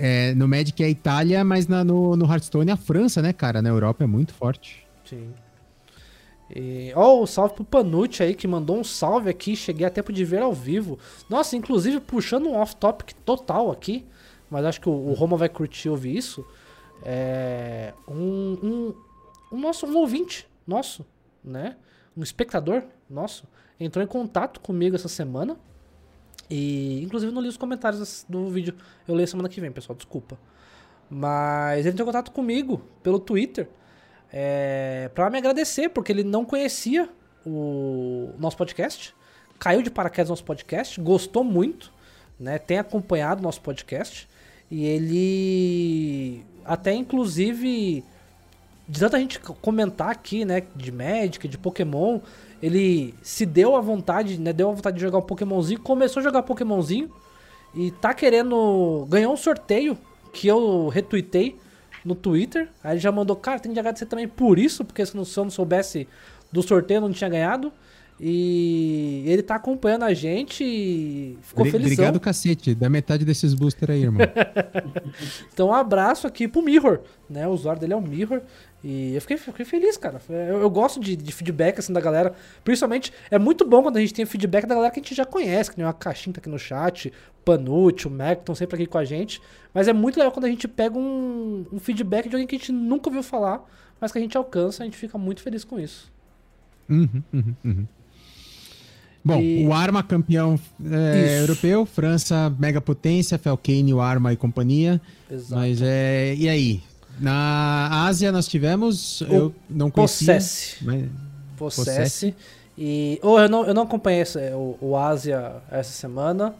É, no Magic é a Itália, mas na, no, no Hearthstone é a França, né, cara? Na Europa é muito forte. Sim. E, ó, o salve pro Panucci aí, que mandou um salve aqui. Cheguei a tempo de ver ao vivo. Nossa, inclusive puxando um off-topic total aqui. Mas acho que o, o Roma vai curtir ouvir isso. É. Um, um, um, nosso, um ouvinte nosso, né? Um espectador nosso entrou em contato comigo essa semana. E inclusive não li os comentários do vídeo. Eu leio semana que vem, pessoal, desculpa. Mas ele entrou em contato comigo pelo Twitter é, para me agradecer, porque ele não conhecia o nosso podcast, caiu de paraquedas no nosso podcast, gostou muito, né? Tem acompanhado nosso podcast e ele até inclusive de tanta gente comentar aqui, né, de Magic, de Pokémon, ele se deu a vontade, né, deu a vontade de jogar um Pokémonzinho, começou a jogar Pokémonzinho e tá querendo ganhar um sorteio que eu retuitei no Twitter. Aí ele já mandou, cara, tem que agradecer também por isso, porque se eu não soubesse do sorteio, eu não tinha ganhado. E ele tá acompanhando a gente e ficou feliz. Obrigado, cacete. Da metade desses boosters aí, irmão. então, um abraço aqui pro Mirror, né? O usuário dele é o Mirror. E eu fiquei, fiquei feliz, cara. Eu, eu gosto de, de, feedback, assim, da galera. Principalmente, é muito bom quando a gente tem feedback da galera que a gente já conhece, que nem uma caixinha tá aqui no chat, Panucci, o Mac, estão sempre aqui com a gente. Mas é muito legal quando a gente pega um, um feedback de alguém que a gente nunca ouviu falar, mas que a gente alcança, a gente fica muito feliz com isso. Uhum, uhum, uhum. Bom, e... o Arma campeão é, europeu, França mega potência, Felkane, o Arma e companhia. Exato. Mas é. E aí? Na Ásia nós tivemos, o eu não conhecia. Possesse. Mas... Possesse. E, oh, eu, não, eu não acompanhei o, o Ásia essa semana.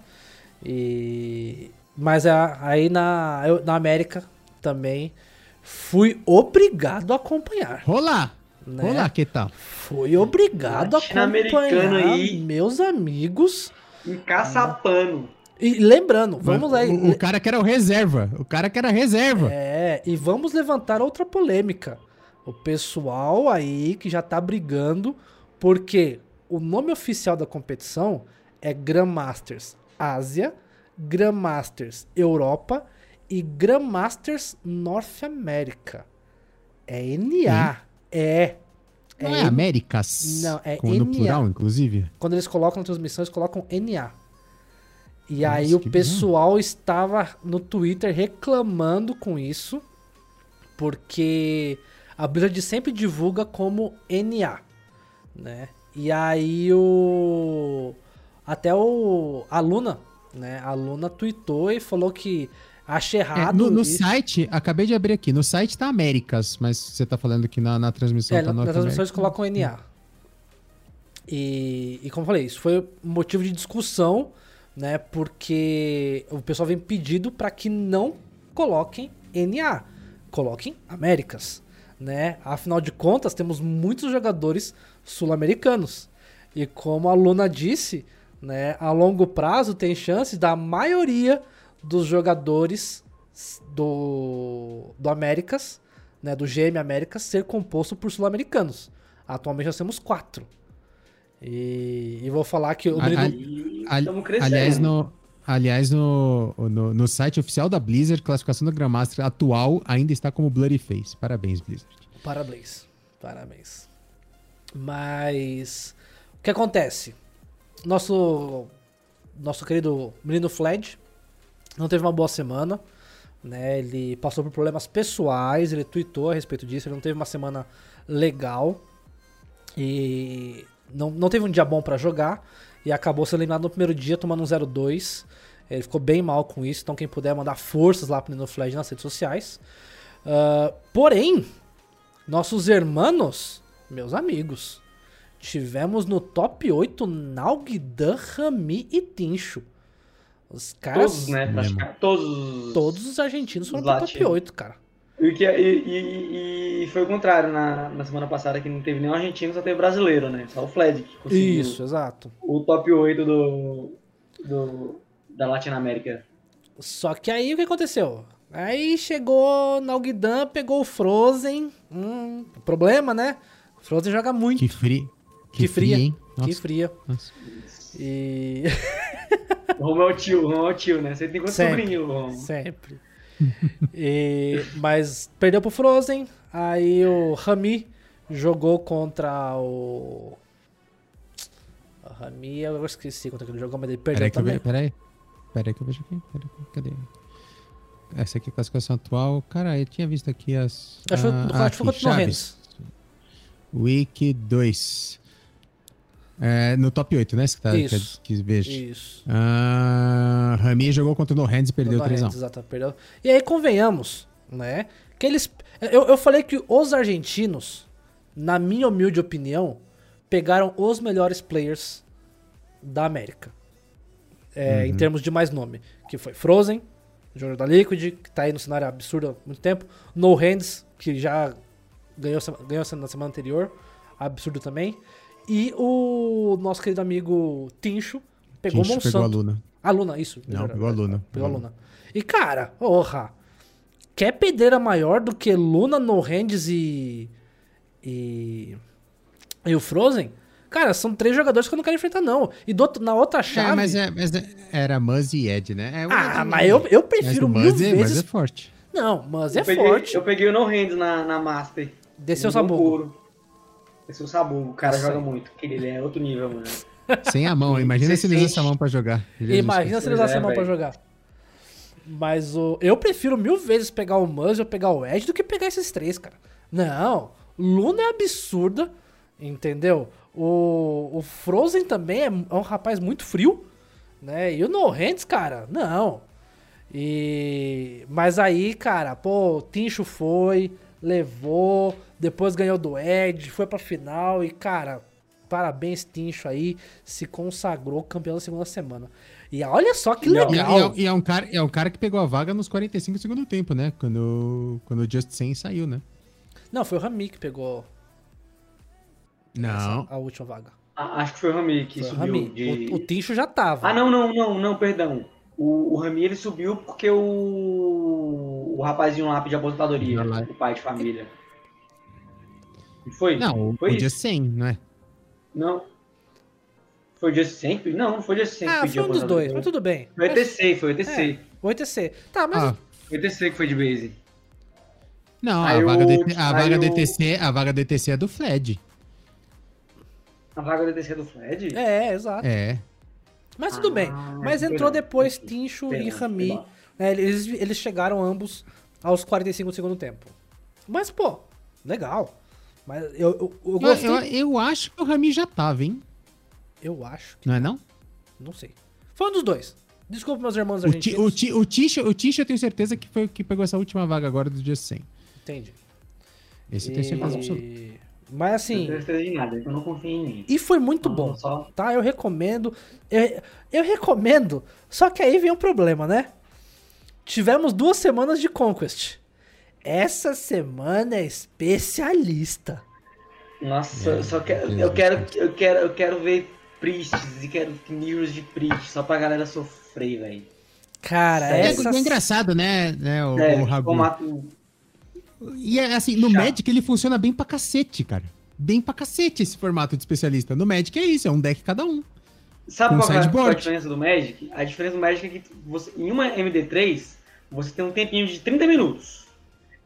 E, mas a, aí na, eu, na América também fui obrigado a acompanhar. Olá! Né? Olá, que tal? Fui obrigado a acompanhar aí. meus amigos. Encaçapando. E lembrando, vamos lá. O, o, cara que era o reserva. O cara que era reserva. É, e vamos levantar outra polêmica. O pessoal aí que já tá brigando, porque o nome oficial da competição é Grandmasters Ásia, Grandmasters Europa e Grandmasters North America. É NA. Hum? É. Não é, é Américas? Não, é NA. No plural, inclusive? Quando eles colocam na transmissão, eles colocam NA. E Nossa, aí o pessoal estava no Twitter reclamando com isso, porque a Blizzard sempre divulga como NA, né? E aí o até o a Luna, né? A Luna tweetou e falou que acha é, errado. É, no, no site, acabei de abrir aqui, no site tá Américas, mas você tá falando que na, na transmissão é, tá na, na transmissão eles colocam NA. E, e como eu falei, isso foi motivo de discussão né? Porque o pessoal vem pedido para que não coloquem NA, coloquem Américas, né? Afinal de contas, temos muitos jogadores sul-americanos. E como a Luna disse, né, a longo prazo tem chances da maioria dos jogadores do, do Américas, né, do GM Américas, ser composto por sul-americanos. Atualmente nós temos quatro. E, e vou falar que o a, a, Aliás, no, Aliás, no, no, no site oficial da Blizzard, classificação da Grandmaster atual ainda está como Bloody Face. Parabéns, Blizzard. Parabéns. Parabéns. Mas. O que acontece? Nosso. Nosso querido menino Fled não teve uma boa semana. Né? Ele passou por problemas pessoais, ele tweetou a respeito disso, ele não teve uma semana legal. E não, não teve um dia bom para jogar. E acabou sendo eliminado no primeiro dia, tomando um 0-2. Ele ficou bem mal com isso, então quem puder mandar forças lá pro Nino Flash nas redes sociais. Uh, porém, nossos hermanos, meus amigos, tivemos no top 8 Nalgdan, Rami e Tincho. Os caras. Todos, né? Praticamente todos. Todos os argentinos foram pro top 8, cara. E, que, e, e, e, foi o contrário na, na semana passada, que não teve nenhum argentino, só teve brasileiro, né? Só o Fled que conseguiu. Isso, exato. O top 8 do, do, da Latinoamérica. Só que aí o que aconteceu? Aí chegou na Alguidan, pegou o Frozen. Hum, problema, né? Frozen joga muito. Que frio. Que, que fria, hein? Que fria. Nossa. E. o Romo é o tio, o Romo é o tio, né? Você tem quanto sobrinho, Romo? Sempre. e... Mas perdeu pro Frozen. Aí o Rami jogou contra o. O Rami, eu esqueci contra que ele jogou, mas ele perdeu peraí também. Peraí, Pera aí que eu vejo aqui. Pera aí, cadê? Essa aqui é a classificação atual. Cara, eu tinha visto aqui as. Acho que foi contra o. Week 2. É, no top 8, né? Você tá, Isso. Que, que vejo. Isso. Ah, Rami jogou contra o No Hands e perdeu 3 x Exato, perdeu. E aí, convenhamos, né? Que eles. Eu, eu falei que os argentinos, na minha humilde opinião, pegaram os melhores players da América é, uhum. em termos de mais nome. Que foi Frozen, jogador da Liquid, que tá aí no cenário absurdo há muito tempo. No Hands, que já ganhou, ganhou na semana anterior, absurdo também. E o nosso querido amigo Tincho pegou Tincho Monsanto. pegou a Luna. A Luna, isso. Não, pegou a Luna. Pegou a Luna. E cara, porra, quer pedreira maior do que Luna, No Hands e... E... E o Frozen? Cara, são três jogadores que eu não quero enfrentar, não. E do, na outra é, chave. É, mas, é, mas era Muzz e Ed, né? É ah, Ed, mas eu, eu prefiro mas mil Muzz, vezes. Muzz é forte. Não, Muzz é peguei, forte. Eu peguei o No Hands na, na Master. Desceu o Sabugo. Desceu o Sabugo. O cara Nossa. joga muito. Ele é outro nível, mano. Sem a mão. Imagina se ele usa essa mão pra jogar. Jesus Imagina se ele usa essa mão pra jogar. Mas o, eu prefiro mil vezes pegar o Muzz ou pegar o Ed do que pegar esses três, cara. Não. Luna é absurda, entendeu? O, o Frozen também é, é um rapaz muito frio, né? E o No Hands, cara, não. E mas aí, cara, pô, o Tincho foi, levou, depois ganhou do Ed, foi pra final e, cara, parabéns, Tincho aí, se consagrou campeão da segunda semana. E olha só que legal. E, e, é, e é, um cara, é um cara que pegou a vaga nos 45 do segundo tempo, né? Quando, quando o Just 100 saiu, né? Não, foi o Rami que pegou não. Essa, a última vaga. Ah, acho que foi o Rami que foi subiu. Rami. De... O, o Tincho já tava. Ah, não, não, não, não, perdão. O, o Rami ele subiu porque o, o rapazinho lá pediu aposentadoria, o pai de família. Foi? Não, foi o dia 100, não é? Não. Foi o dia 100? Não, não foi o dia 100 ah, foi um dos dois, mas tudo bem. Foi o ETC, foi o ETC. É, o ETC. Tá, mas... Ah. Foi o ETC que foi de base. Não, a vaga, do, a, vaga do ETC, a vaga do ETC é do Fled. A vaga do ETC é do Fred? É, exato. É. Mas tudo bem. Mas entrou depois Tincho e Rami. Né, eles, eles chegaram ambos aos 45 do segundo tempo. Mas, pô, legal. Mas eu, eu, eu gostei. Eu, eu, acho que o Rami já tava, hein? Eu acho. não é não? Não sei. Foi um dos dois. Desculpa, meus irmãos argentinos. O, ti, o, o Tisha eu tenho certeza que foi o que pegou essa última vaga agora do dia 100. Entendi. Esse e... eu tenho certeza absoluta. Mas assim. Eu não de nada, eu não confio em ninguém. E foi muito bom. Só... Tá? Eu recomendo. Eu, eu recomendo. Só que aí vem um problema, né? Tivemos duas semanas de Conquest. Essa semana é especialista. Nossa, é, só quero, eu quero, eu quero, eu quero ver priests e quero news de priest só pra galera sofrer, velho. Cara, é, essa... é engraçado, né, né o, é, o Rabu. Formato e é assim, no Chato. Magic ele funciona bem pra cacete, cara. Bem pra cacete esse formato de especialista. No Magic é isso, é um deck cada um. Sabe qual, é, qual é a diferença do Magic? A diferença do Magic é que você, em uma MD3 você tem um tempinho de 30 minutos.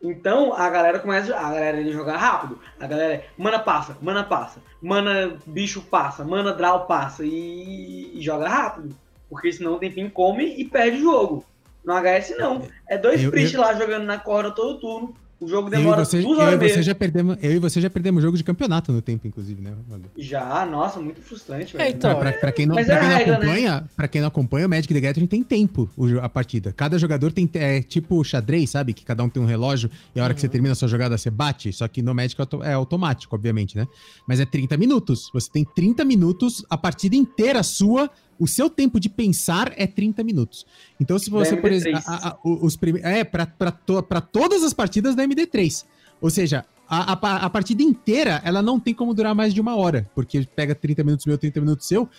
Então a galera começa a galera a jogar rápido. A galera, mana passa, mana passa, mana bicho passa, mana draw passa e, e joga rápido. Porque senão o tempinho come e perde o jogo. No HS não. É dois eu, eu... lá jogando na corda todo turno. O jogo demora eu e você, duas horas eu e você já perdemos, Eu e você já perdemos jogo de campeonato no tempo, inclusive, né? Já, nossa, muito frustrante. É, então, pra, pra, quem não, pra quem não regra, né? acompanha, né? pra quem não acompanha, o Magic the Gathering tem tempo a partida. Cada jogador tem é, tipo xadrez, sabe? Que cada um tem um relógio e a hora uhum. que você uhum. termina a sua jogada você bate. Só que no Magic é, é automático, obviamente, né? Mas é 30 minutos. Você tem 30 minutos, a partida inteira sua o seu tempo de pensar é 30 minutos. Então, se você, por exemplo, os primeiros. É, para to, todas as partidas da MD3. Ou seja, a, a, a, partida inteira ela não tem como durar mais de uma hora, porque pega 30 minutos meu, 30 minutos seu.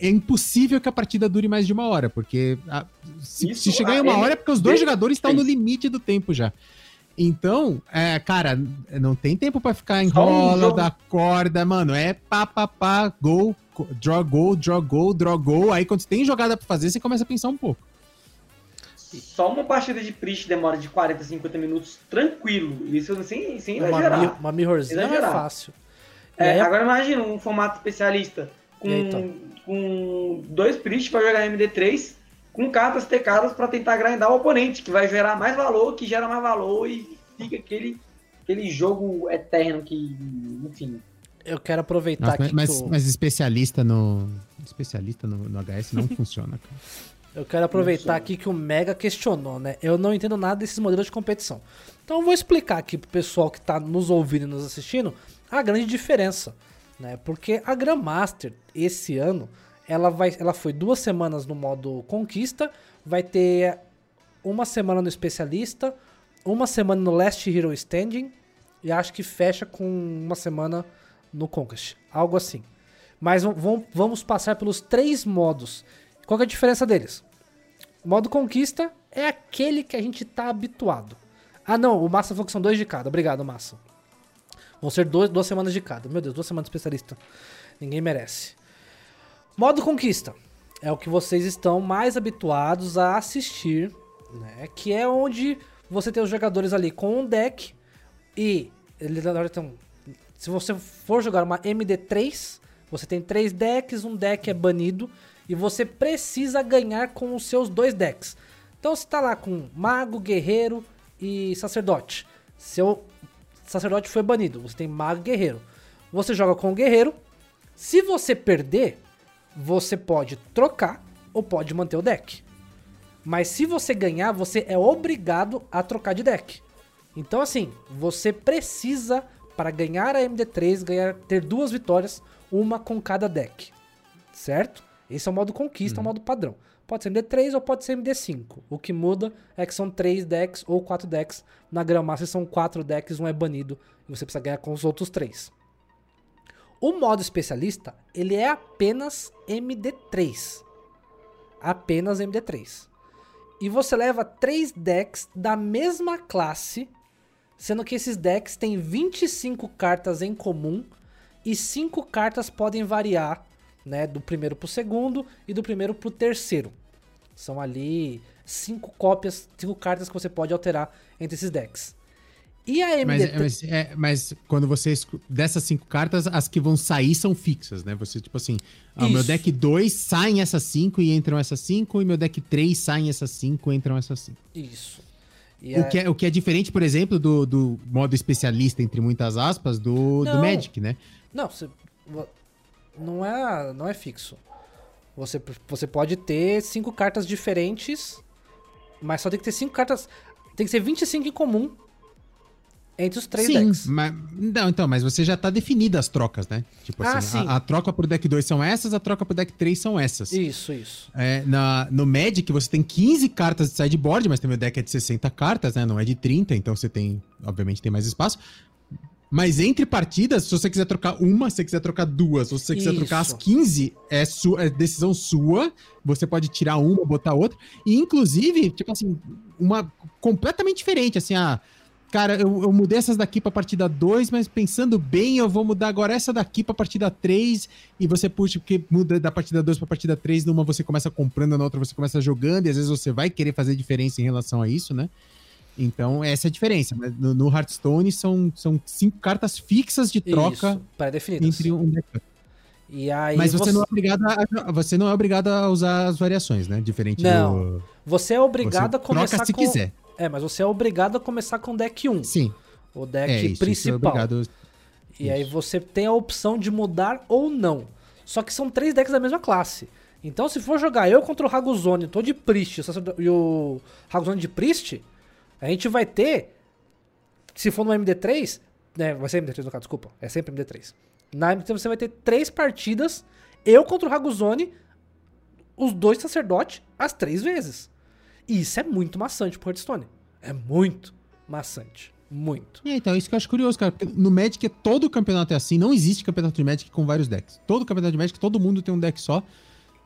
É impossível que a partida dure mais de uma hora, porque a, se, se, chegar em uma hora é porque os dois jogadores estão no limite do tempo já. Então, é, cara, não tem tempo para ficar em rola da corda, mano. É pá, pá, pá, gol, draw gol, draw gol, draw gol. Aí quando você tem jogada pra fazer, você começa a pensar um pouco. Só uma partida de Priest demora de 40, 50 minutos tranquilo. Isso sem, sem exagerar. Uma, uma mirrorzinha é fácil. É, aí, agora imagina um formato especialista com, então? com dois Priest pra jogar MD3 com cartas tecadas para tentar grindar o oponente, que vai gerar mais valor, que gera mais valor e fica aquele, aquele jogo eterno que, enfim. Eu quero aproveitar Nossa, mas, mas, especialista no especialista no, no HS não funciona, cara. Eu quero aproveitar aqui que o Mega questionou, né? Eu não entendo nada desses modelos de competição. Então eu vou explicar aqui pro pessoal que tá nos ouvindo e nos assistindo a grande diferença, né? Porque a Grandmaster esse ano ela, vai, ela foi duas semanas no modo conquista, vai ter uma semana no especialista, uma semana no Last Hero Standing e acho que fecha com uma semana no Conquest, algo assim. Mas vamos passar pelos três modos. Qual é a diferença deles? Modo conquista é aquele que a gente está habituado. Ah não, o Massa falou que são dois de cada. Obrigado, Massa. Vão ser dois, duas semanas de cada. Meu Deus, duas semanas de especialista. Ninguém merece. Modo conquista é o que vocês estão mais habituados a assistir, né? Que é onde você tem os jogadores ali com um deck e eles então, se você for jogar uma MD3, você tem três decks, um deck é banido e você precisa ganhar com os seus dois decks. Então você tá lá com mago, guerreiro e sacerdote. Seu sacerdote foi banido, você tem mago, guerreiro. Você joga com o guerreiro. Se você perder, você pode trocar ou pode manter o deck. Mas se você ganhar, você é obrigado a trocar de deck. Então assim, você precisa para ganhar a MD3, ganhar ter duas vitórias, uma com cada deck. Certo? Esse é o modo conquista, uhum. o modo padrão. Pode ser MD3 ou pode ser MD5. O que muda é que são três decks ou quatro decks. Na Grandmaster são quatro decks, um é banido e você precisa ganhar com os outros três. O modo especialista, ele é apenas MD3. Apenas MD3. E você leva três decks da mesma classe, sendo que esses decks têm 25 cartas em comum e 5 cartas podem variar, né, do primeiro pro segundo e do primeiro pro terceiro. São ali cinco cópias, cinco cartas que você pode alterar entre esses decks. E a MD3... Mas, mas, é, mas, quando você... Dessas cinco cartas, as que vão sair são fixas, né? Você, tipo assim... Ah, meu deck 2 saem essas cinco e entram essas cinco. E meu deck 3 saem essas cinco e entram essas cinco. Isso. O, que é, o que é diferente, por exemplo, do, do modo especialista, entre muitas aspas, do, do Magic, né? Não, você, não, é, não é fixo. Você, você pode ter cinco cartas diferentes, mas só tem que ter cinco cartas... Tem que ser 25 em comum entre os três sim, decks. Mas, não, então, mas você já tá definida as trocas, né? Tipo ah, assim, a, a, troca pro deck 2 são essas, a troca pro deck 3 são essas. Isso, isso. É, na, no Magic você tem 15 cartas de sideboard, mas também o deck é de 60 cartas, né? Não é de 30, então você tem, obviamente, tem mais espaço. Mas entre partidas, se você quiser trocar uma, se você quiser trocar duas, ou se você quiser Isso. trocar as 15, é, sua, é decisão sua. Você pode tirar uma, botar outra. E, inclusive, tipo assim, uma completamente diferente, assim, a. Ah, cara, eu, eu mudei essas daqui pra partida 2, mas pensando bem, eu vou mudar agora essa daqui pra partida 3, e você puxa, porque muda da partida 2 pra partida 3, numa você começa comprando, na outra você começa jogando, e às vezes você vai querer fazer diferença em relação a isso, né? Então, essa é a diferença. No, no Hearthstone são, são cinco cartas fixas de troca pré-definidas. entre um. E aí Mas você, Não é obrigado a, você não é obrigado a usar as variações, né? Diferente não. do. Você é obrigado Você a começar troca se com. quiser. É, mas você é obrigado a começar com deck 1. Sim. O deck É isso, isso é principal. obrigado. E aí Isso. você tem a opção de mudar ou não. Só que são três decks da mesma classe. Então, se for jogar eu contra o Raguzone, tô de Priest e o Raguzone de Priest, a gente vai ter, se for no MD3, né, vai ser MD3 no caso, desculpa, é sempre MD3. Na MD3 você vai ter três partidas, eu contra o Raguzone, os dois sacerdotes, as três vezes. E isso é muito maçante pro Hearthstone. É muito maçante. Muito. É, então, isso que eu acho curioso, cara. Porque no Magic todo campeonato é assim. Não existe campeonato de Magic com vários decks. Todo campeonato de Magic, todo mundo tem um deck só.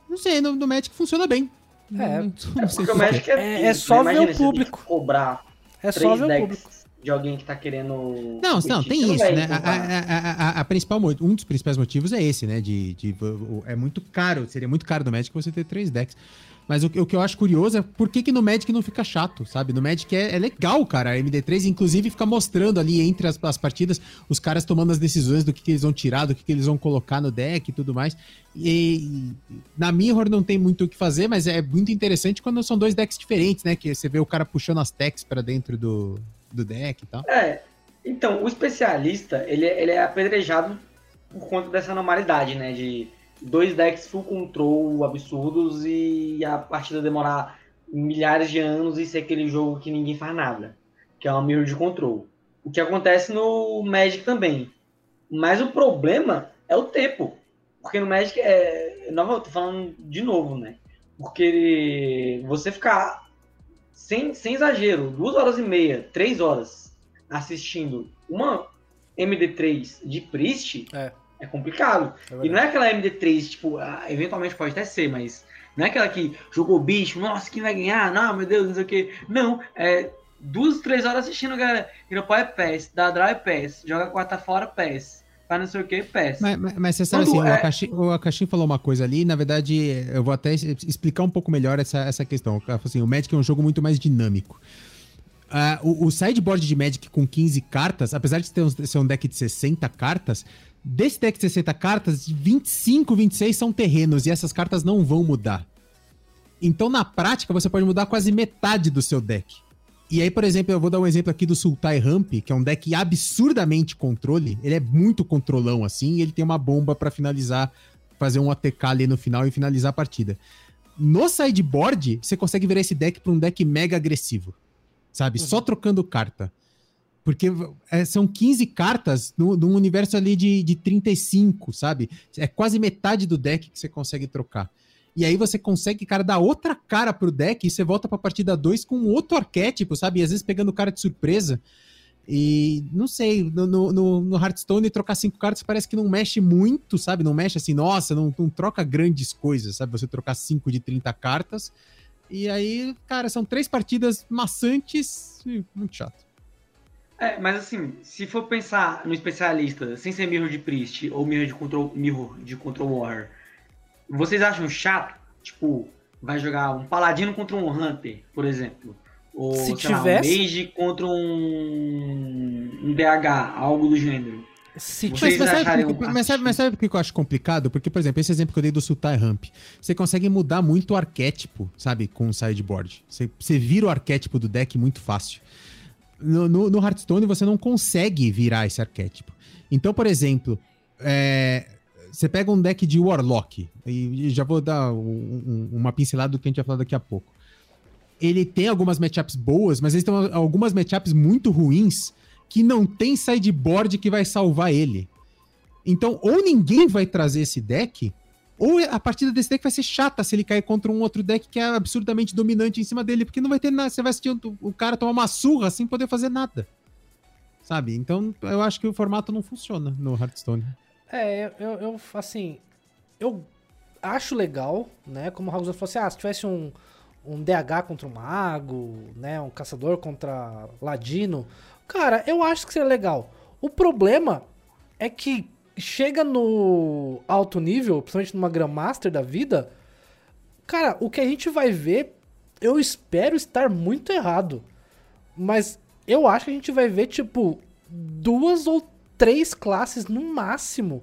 Não sei, no, no Magic funciona bem. É. Não, não sei Porque o. Magic é, É- é só ver o público. cobrar É três só ver o decks público. De alguém que tá querendo. Não, não, tem isso, né? A, a- a- a- principal, um dos principais motivos é esse, né? De, de- é muito caro, seria muito caro no Magic você ter três decks. Mas o, que- o que eu acho curioso é por que, que no Magic não fica chato, sabe? No Magic é, é legal, cara. A MD3, inclusive, fica mostrando ali entre as, as partidas os caras tomando as decisões do que, que eles vão tirar, do que, que eles vão colocar no deck e tudo mais. E, na Mirror não tem muito o que fazer, mas é muito interessante quando são dois decks diferentes, né? Que você vê o cara puxando as techs pra dentro do, do deck e tal. É, então, o especialista, ele, é- ele é apedrejado por conta dessa normalidade, né? De dois decks full control absurdos e a partida demorar milhares de anos e ser aquele jogo que ninguém faz nada, que é uma mirror de control. O que acontece no Magic também. Mas o problema é o tempo. Porque no Magic é. Não, eu tô falando de novo, né? Porque você ficar sem, sem exagero, duas horas e meia, três horas assistindo uma MD3 de Priest É. é complicado. É e não é aquela MD3, tipo, ah, eventualmente pode até ser, mas não é aquela que jogou bicho, nossa, quem vai ganhar? Não, meu Deus, não sei o que. Não, é duas, três horas assistindo, galera. Europó é PES, Draw é PES, joga quarta fora PES, faz não sei o que, PES. Mas, mas- mas você sabe Quando assim, o é- Akashi, o Akashi falou uma coisa ali, na verdade, eu vou até explicar um pouco melhor essa, essa questão. Assim, o Magic é um jogo muito mais dinâmico. Ah, o, o sideboard de Magic com 15 cartas, apesar de ter um, ser um deck de 60 cartas, desse deck de 60 cartas, 25, 26 são terrenos e essas cartas não vão mudar. Então, na prática, você pode mudar quase metade do seu deck. E aí, por exemplo, eu vou dar um exemplo aqui do Sultai Ramp, que é um deck absurdamente controle. Ele é muito controlão, assim, e ele tem uma bomba pra finalizar, fazer um ATK ali no final e finalizar a partida. No sideboard, você consegue virar esse deck pra um deck mega agressivo. Sabe? Só trocando carta. Porque é, são 15 cartas no- num universo ali de, de 35, sabe? É quase metade do deck que você consegue trocar. E aí você consegue, cara, dar outra cara pro deck e você volta pra partida 2 com outro arquétipo, sabe? E às vezes pegando o cara de surpresa. E não sei, no, no, no- Hearthstone trocar cinco cartas parece que não mexe muito, sabe? Não mexe assim, nossa, não, não troca grandes coisas, sabe? Você trocar cinco de 30 cartas. E aí, cara, são três partidas maçantes e muito chato. É, mas assim, se for pensar no especialista, sem ser Mirror de Priest ou Mirror de Control, Mirror de Control Warrior, vocês acham chato? Tipo, vai jogar um Paladino contra um Hunter, por exemplo. Ou, Se sei lá, tivesse- um Mage contra um, um DH, algo do gênero. Se Vocês Mas, sabe, um mas, sabe, mas sabe por que eu acho complicado? Porque, por exemplo, esse exemplo que eu dei do Sultai Ramp, você consegue mudar muito o arquétipo, sabe, com o sideboard. Você, você vira o arquétipo do deck muito fácil. No, no, no Hearthstone você não consegue virar esse arquétipo. Então, por exemplo, é, você pega um deck de Warlock, e já vou dar um- um- uma pincelada do que a gente vai falar daqui a pouco. Ele tem algumas matchups boas, mas eles têm algumas matchups muito ruins que não tem sideboard que vai salvar ele. Então, ou ninguém vai trazer esse deck, ou a partida desse deck vai ser chata se ele cair contra um outro deck que é absurdamente dominante em cima dele, porque não vai ter nada. Você vai assistir o, cara tomar uma surra sem poder fazer nada. Sabe? Então, eu acho que o formato não funciona no Hearthstone. É, eu, eu, assim, eu acho legal, né? Como o Raul falou assim, ah, se tivesse um, um DH contra um mago, né? Um caçador contra ladino, Cara, eu acho que seria legal. O problema é que chega no alto nível, principalmente numa Grandmaster da vida, cara, o que a gente vai ver, eu espero estar muito errado. Mas eu acho que a gente vai ver, tipo, duas ou três classes no máximo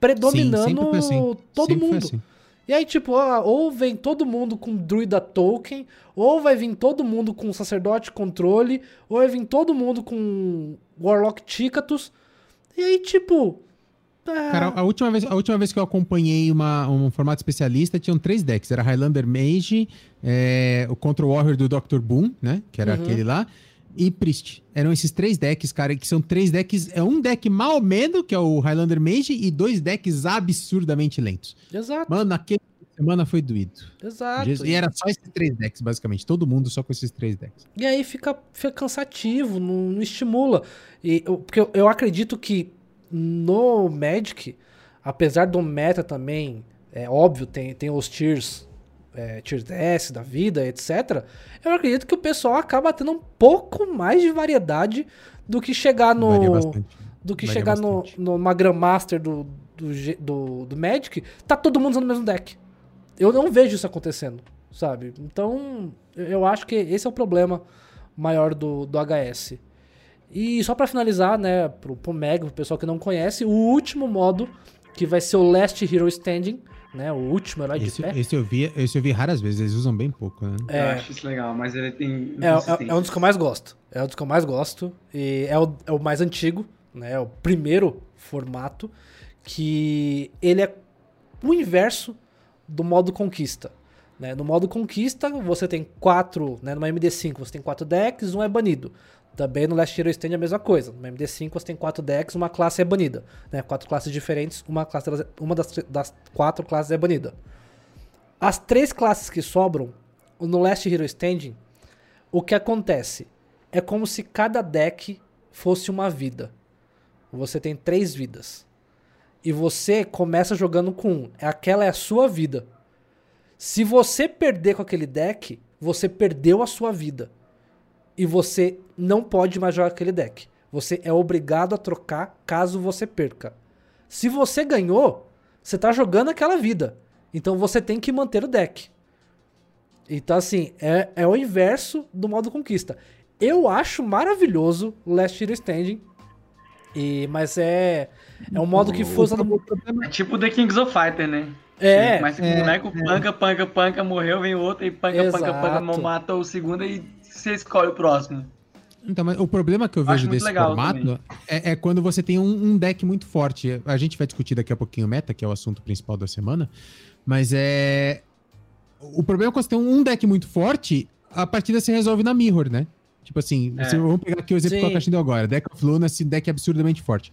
predominando Sim, assim. todo Sempre mundo. Assim. E aí, tipo, ou vem todo mundo com druida token, ou vai vir todo mundo com sacerdote controle, ou vai vir todo mundo com warlock ticatus. E aí, tipo. ah, Cara, a última, vez, a última vez que eu acompanhei uma, um formato especialista, tinham três decks. Era Highlander Mage, é, o Control Warrior do Dr. Boom, né? Que era Uhum. aquele lá. E Priest. Eram esses três decks, cara, que são três decks. É um deck mal ou menos, que é o Highlander Mage, e dois decks absurdamente lentos. Exato, Mano, aquele semana foi doído. exato. E era só esses três decks, basicamente. Todo mundo só com esses três decks. E aí fica, fica cansativo, não, não estimula. E, eu- porque eu, eu acredito que no Magic, apesar do meta também, é óbvio, tem, tem os tiers, é, tier S da vida, etc. Eu acredito que o pessoal acaba tendo um pouco mais de variedade do que chegar no. Do que Varia chegar no, bastante. numa Grandmaster do, do, do, do Magic, tá todo mundo usando o mesmo deck. Eu não vejo isso acontecendo, sabe? Então, eu- acho que esse é o problema maior do, do HS. E só pra finalizar, né, pro, pro Meg, pro pessoal que não conhece, o último modo, que vai ser o Last Hero Standing, né, o último herói de Esse, pé. esse eu vi, esse eu vi raras vezes, eles usam bem pouco, né? Eu É. acho isso legal, mas ele tem. É, é- é um dos que eu mais gosto. É um dos que eu mais gosto. E é o, é o mais antigo, né? É o primeiro formato. Que ele é o inverso do modo conquista. Né? No modo conquista, você tem quatro. Né? Numa MD5 você tem quatro decks, um é banido. Também no Last Hero Stand é a mesma coisa. No MD5 você tem quatro decks, uma classe é banida. Né? Quatro classes diferentes, uma, classe delas- uma das, das quatro classes é banida. As três classes que sobram, no Last Hero Standing, o que acontece? É como se cada deck fosse uma vida. Você tem três vidas. E você começa jogando com um. Aquela é a sua vida. Se você perder com aquele deck, você perdeu a sua vida. E você não pode mais jogar aquele deck. Você é obrigado a trocar caso você perca. Se você ganhou, você tá jogando aquela vida. Então você tem que manter o deck. Então, assim, é, é o inverso do modo conquista. Eu acho maravilhoso o Last Hero Standing. E, mas é, é um modo que foi usado. É tipo The Kings of Fighter, né? É, Mas o é, boneco panca, panca, panca, morreu, vem outro e panca, panca, panca, Exato. mata o segundo e você escolhe o próximo. Então, mas o problema que eu vejo desse formato é, é quando você tem um, um deck muito forte. A gente vai discutir daqui a pouquinho o meta, que é o assunto principal da semana. Mas é. O problema é quando você tem um deck muito forte, a partida se resolve na Mirror, né? Tipo assim, É. vamos pegar aqui o exemplo que Sim. a Caixinha deu agora. Deck of Lunacy, deck absurdamente forte.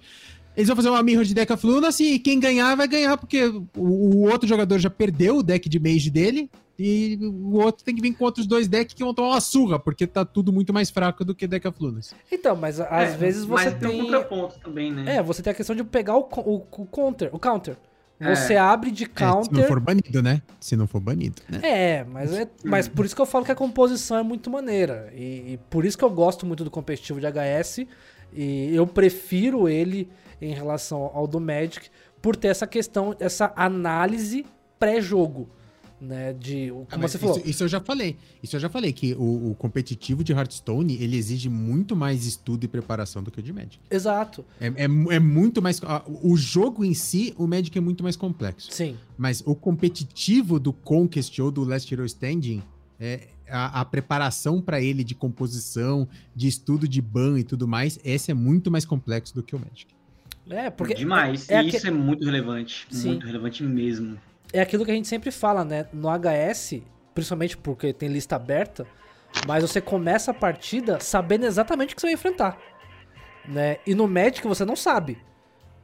Eles vão fazer uma Mirror de Deck of Lunacy e quem ganhar vai ganhar, porque o, o outro jogador já perdeu o deck de Mage dele e o outro tem que vir com outros dois decks que vão tomar uma surra, porque tá tudo muito mais fraco do que Deck of Lunacy. Então, mas às É, vezes você mas tem tem. um contraponto também, né? É, você tem a questão de pegar o, o, o counter. O counter. É. Você abre de É, se não counter. for banido, né? Se não for banido, né? É, mas, é, mas por isso que eu falo que a composição é muito maneira. E, e por isso que eu gosto muito do competitivo de HS. E eu prefiro ele em relação ao do Magic por ter essa questão, essa análise pré-jogo. Né, de, como Ah, você falou. Isso, isso eu já falei. Isso eu já falei, que o, o competitivo de Hearthstone, ele exige muito mais estudo e preparação do que o de Magic. Exato. É, é, é muito mais... ah, O jogo em si, o Magic é muito mais complexo. Sim. Mas o competitivo do Conquest ou do Last Hero Standing, é, a, a preparação pra ele de composição, de estudo de ban e tudo mais, esse é muito mais complexo do que o Magic. É, porque. Demais. é- é e isso é muito relevante. Sim. Muito relevante mesmo. É aquilo que a gente sempre fala, né? No HS, principalmente porque tem lista aberta, mas você começa a partida sabendo exatamente o que você vai enfrentar. Né? E no Magic você não sabe.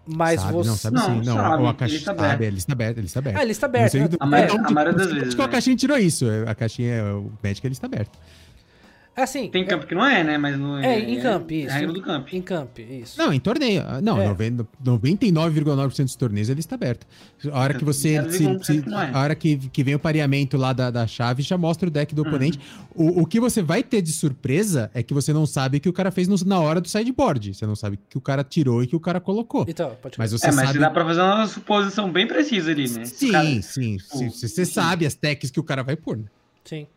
Mas sabe? você. Não, sabe Não, sim. Não, sabe, ou a caixa lista sabe, aberta. é lista aberta, é lista aberta. Ah, lista aberta. sei né? do- A maioria- não, a maioria das vezes, de qual né? caixinha tirou isso. A caixinha, o Magic, ele está aberto. Assim. Tem é- campo que não é, né? Mas não É, em camp, É isso. a regra do camp. Em camp, isso. Não, em torneio. Não, É. 90 99,9% dos torneios ele está aberto. A hora que você. Se- se- é. a hora que, que vem o pareamento lá da, da chave, já mostra o deck do Uhum. oponente. O, o que você vai ter de surpresa é que você não sabe o que o cara fez no- na hora do sideboard. Você não sabe o que o cara tirou e o que o cara colocou. Então, pode Mas você É, mas sabe. dá pra fazer uma suposição bem precisa ali, né? Sim, cara- sim. Você sabe as techs que o cara vai pôr. né? Sim.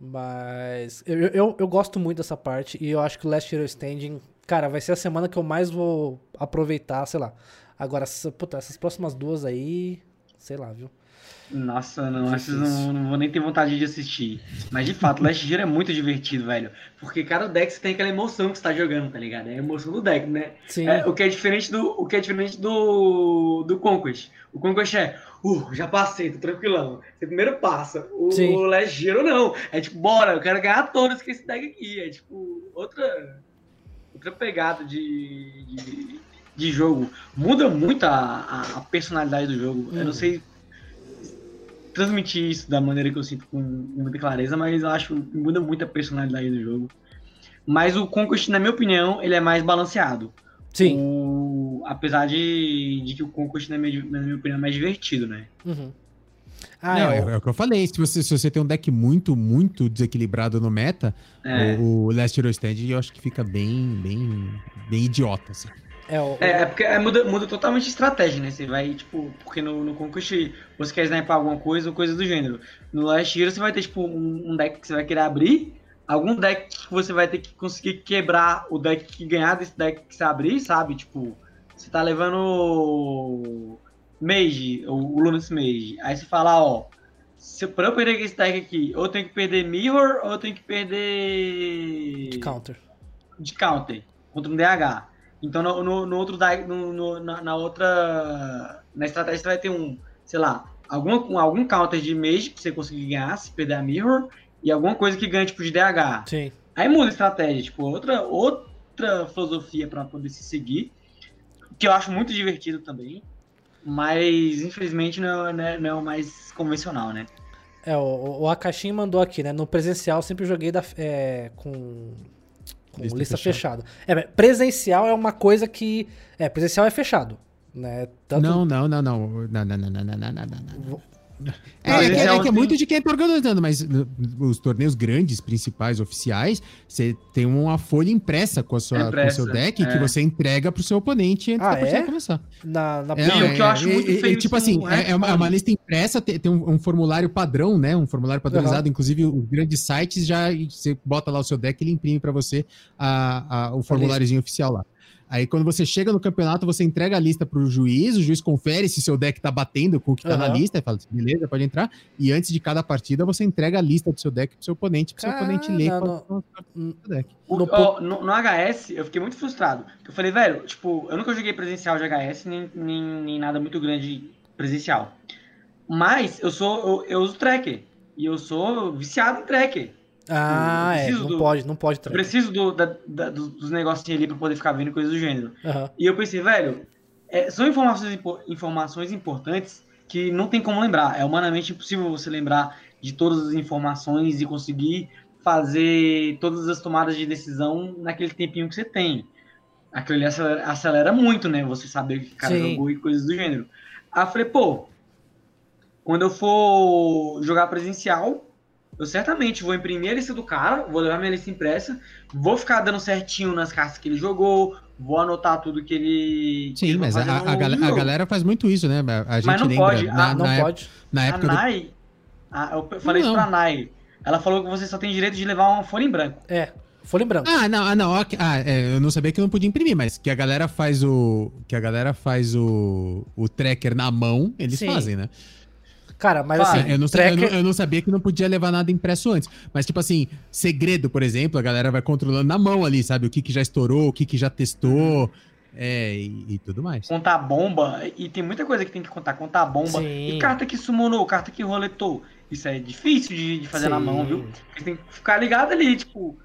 Mas eu, eu, eu gosto muito dessa parte e eu acho que o Last Hero Standing, cara, vai ser a semana que eu mais vou aproveitar, sei lá. Agora, puta, essas próximas duas aí, sei lá, viu? Nossa, não, Difícil. não, não vou nem ter vontade de assistir. Mas de fato, Last Hero é muito divertido, velho. Porque cada deck você tem aquela emoção que você tá jogando, tá ligado? É a emoção do deck, né? Sim. É, o que é diferente do o que é diferente do do Conquest. O Conquest é, uh, já passei, tô tranquilão. Você primeiro passa. O, Sim. o Last não. É tipo, bora, eu quero ganhar todas com esse deck aqui. É tipo outra outra pegada de, de, de jogo. Muda muito a, a, personalidade do jogo. Eu Uhum. não sei transmitir isso da maneira que eu sinto com, muita clareza, mas eu acho que muda muito a personalidade do jogo. Mas o Conquest, na minha opinião, ele é mais balanceado. Sim. O- apesar de, de que o Conquest, na minha, na minha opinião, é mais divertido, né? Uhum. Ah, não, é, é, o- é o que eu falei. Se você, se você tem um deck muito, muito desequilibrado no meta, É, o, o Last Hero Stand eu acho que fica bem, bem, bem idiota, assim. É, o- é, é porque é, muda, muda totalmente a estratégia, né? Você vai, tipo, porque no, no Conquest você quer sniper alguma coisa ou coisa do gênero. No Last Hero você vai ter, tipo, um, um deck que você vai querer abrir, algum deck que você vai ter que conseguir quebrar o deck que ganhar desse deck que você abrir, sabe? Tipo, você tá levando Mage, o, o Lunas Mage. Aí você fala, ó, se, pra eu perder esse deck aqui, ou eu tenho que perder Mirror, ou eu tenho que perder de counter. de counter contra um DH. Então no, no, no outro deck, no, na, na outra. Na estratégia você vai ter um, sei lá, alguma, um- algum counter de mage pra você conseguir ganhar, se perder a mirror, e alguma coisa que ganha tipo de DH. Sim. Aí muda a estratégia, tipo, outra, outra filosofia pra poder se seguir, que eu acho muito divertido também. Mas infelizmente não, é- não é, não é o mais convencional, né? É, o, o Akashin mandou aqui, né? No presencial eu sempre joguei da, é, com, com Lista lista, fechada. fechada. É, presencial é uma coisa que. É, presencial é fechado. Né? Tanto, Não, não, não, não. Não, não, não, não, não, não, não, não. É, Mas é, que- é é que é muito de quem tá organizando, mas uh, os torneios grandes, principais, oficiais, você tem uma folha impressa com, a sua, com o Impressa, seu deck é. que você entrega pro seu oponente antes Ah, da partida é? começar. Na, na É, Não, o que eu acho é, muito é, feio é, tipo assim, no é, é uma, é uma lista impressa, tem, tem um, um formulário padrão, né? Um formulário padronizado. Inclusive, os grandes sites já você bota lá o seu deck, ele imprime para você a, a- o formuláriozinho oficial lá. Aí, quando você chega no campeonato, você entrega a lista pro juiz, o juiz confere se seu deck tá batendo com o que tá na Aham. lista, e fala, beleza, pode entrar. E antes de cada partida, você entrega a lista do seu deck pro seu oponente, pro seu oponente ler qual cartas do seu deck. O- No no, no HS, eu fiquei muito frustrado. Eu falei, velho, tipo, eu nunca joguei presencial de HS, nem, nem, nem nada muito grande presencial. Mas eu sou. Eu, eu uso tracker. E eu sou viciado em tracker. Ah, é. preciso Não do- pode, não pode trazer. preciso do, da- da- dos, negocinhos ali pra poder ficar vendo coisas do gênero. Aham. E eu pensei, velho, é, são informações, informações importantes que não tem como lembrar. É humanamente impossível você lembrar de todas as informações e conseguir fazer todas as tomadas de decisão naquele tempinho que você tem. Aquilo ali acelera, acelera muito, né? Você saber o que o cara Sim. jogou e coisas do gênero. Aí eu falei, pô, quando eu for jogar presencial, eu certamente vou imprimir a lista do cara, vou levar minha lista impressa, vou ficar dando certinho nas cartas que ele jogou, vou anotar tudo que ele. Sim, mas a, a, a gal- a galera faz muito isso, né? A gente Mas não lembra, pode, na, ah, Não na época, pode. na A época do Nai, a- eu falei Não. isso pra Nai. Ela falou que você só tem direito de levar uma folha em branco. É. Folha em branco. Ah, não, ah, não. Ah, é, eu não sabia que não podia imprimir, mas que a galera faz o. Que a galera faz o, o tracker na mão, eles Sim. fazem, né? Cara, mas assim, eu, não, sa- eu, não, tracker... eu não sabia que não podia levar nada impresso antes. Mas, tipo assim, segredo, por exemplo, a galera vai controlando na mão ali, sabe? O que, que já estourou, o que, que já testou. É, e, e tudo mais. Contar bomba, e tem muita coisa que tem que contar. Contar bomba. Sim. E carta que summonou, carta que roletou. Isso é difícil de, de fazer na Sim. mão, viu? Porque tem que ficar ligado ali, tipo.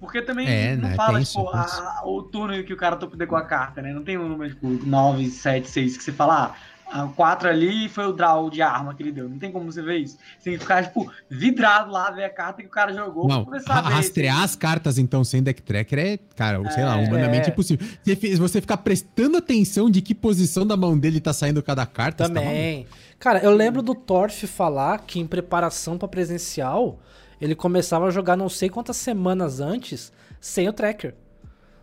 Porque também É, não né, fala, tipo, a- o turno que o cara top com a carta, né? Não tem um número, tipo, 9, 7, 6 que você fala, ah, a 4 ali e foi o draw de arma que ele deu. Não tem como você ver isso. Você tem que ficar, tipo, vidrado lá, ver a carta que o cara jogou. Não, rastrear as cartas, então, sem deck tracker é, cara, sei lá, é. humanamente é. impossível. Se você ficar prestando atenção de que posição da mão dele tá saindo cada carta, tá Também. Tá cara, eu lembro do Torf falar que em preparação para presencial, ele começava a jogar não sei quantas semanas antes sem o tracker.